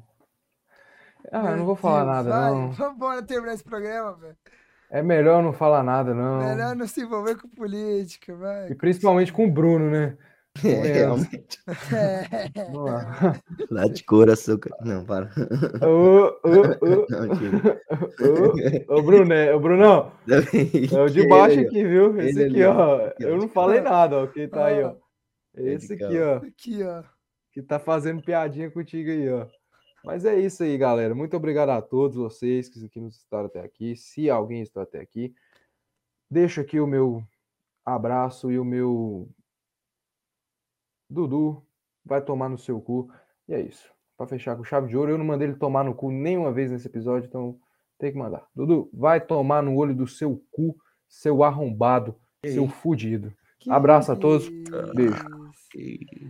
Ah, eu não vou falar nada, vai, não. Vamos terminar esse programa, velho. É melhor não falar nada, não. Melhor não se envolver com política, vai. E principalmente com o Bruno, né? É, realmente. (laughs) É. Lá de cor, açúcar. Não, para. Ô, ô, ô. Ô, (laughs) Bruno, é, ô, Brunão. É o de baixo aqui, viu? Esse aqui, ó. Eu não falei nada, ó. Quem tá aí, ó. Esse aqui, ó. Aqui, ó. Que tá fazendo piadinha contigo aí, ó. Mas é isso aí, galera. Muito obrigado a todos vocês que nos estaram até aqui. Se alguém está até aqui, deixa aqui o meu abraço e o meu Dudu vai tomar no seu cu. E é isso. Para fechar com chave de ouro, eu não mandei ele tomar no cu nenhuma vez nesse episódio, então tem que mandar. Dudu, vai tomar no olho do seu cu, seu arrombado, seu fudido. Que Abraço a todos. Beijo.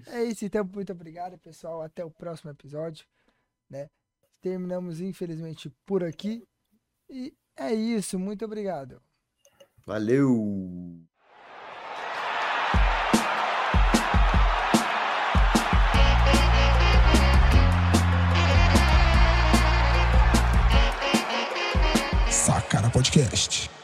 É isso, então. Muito obrigado, pessoal. Até o próximo episódio. Né? Terminamos, infelizmente, por aqui. E é isso. Muito obrigado. Valeu! Sacara Podcast.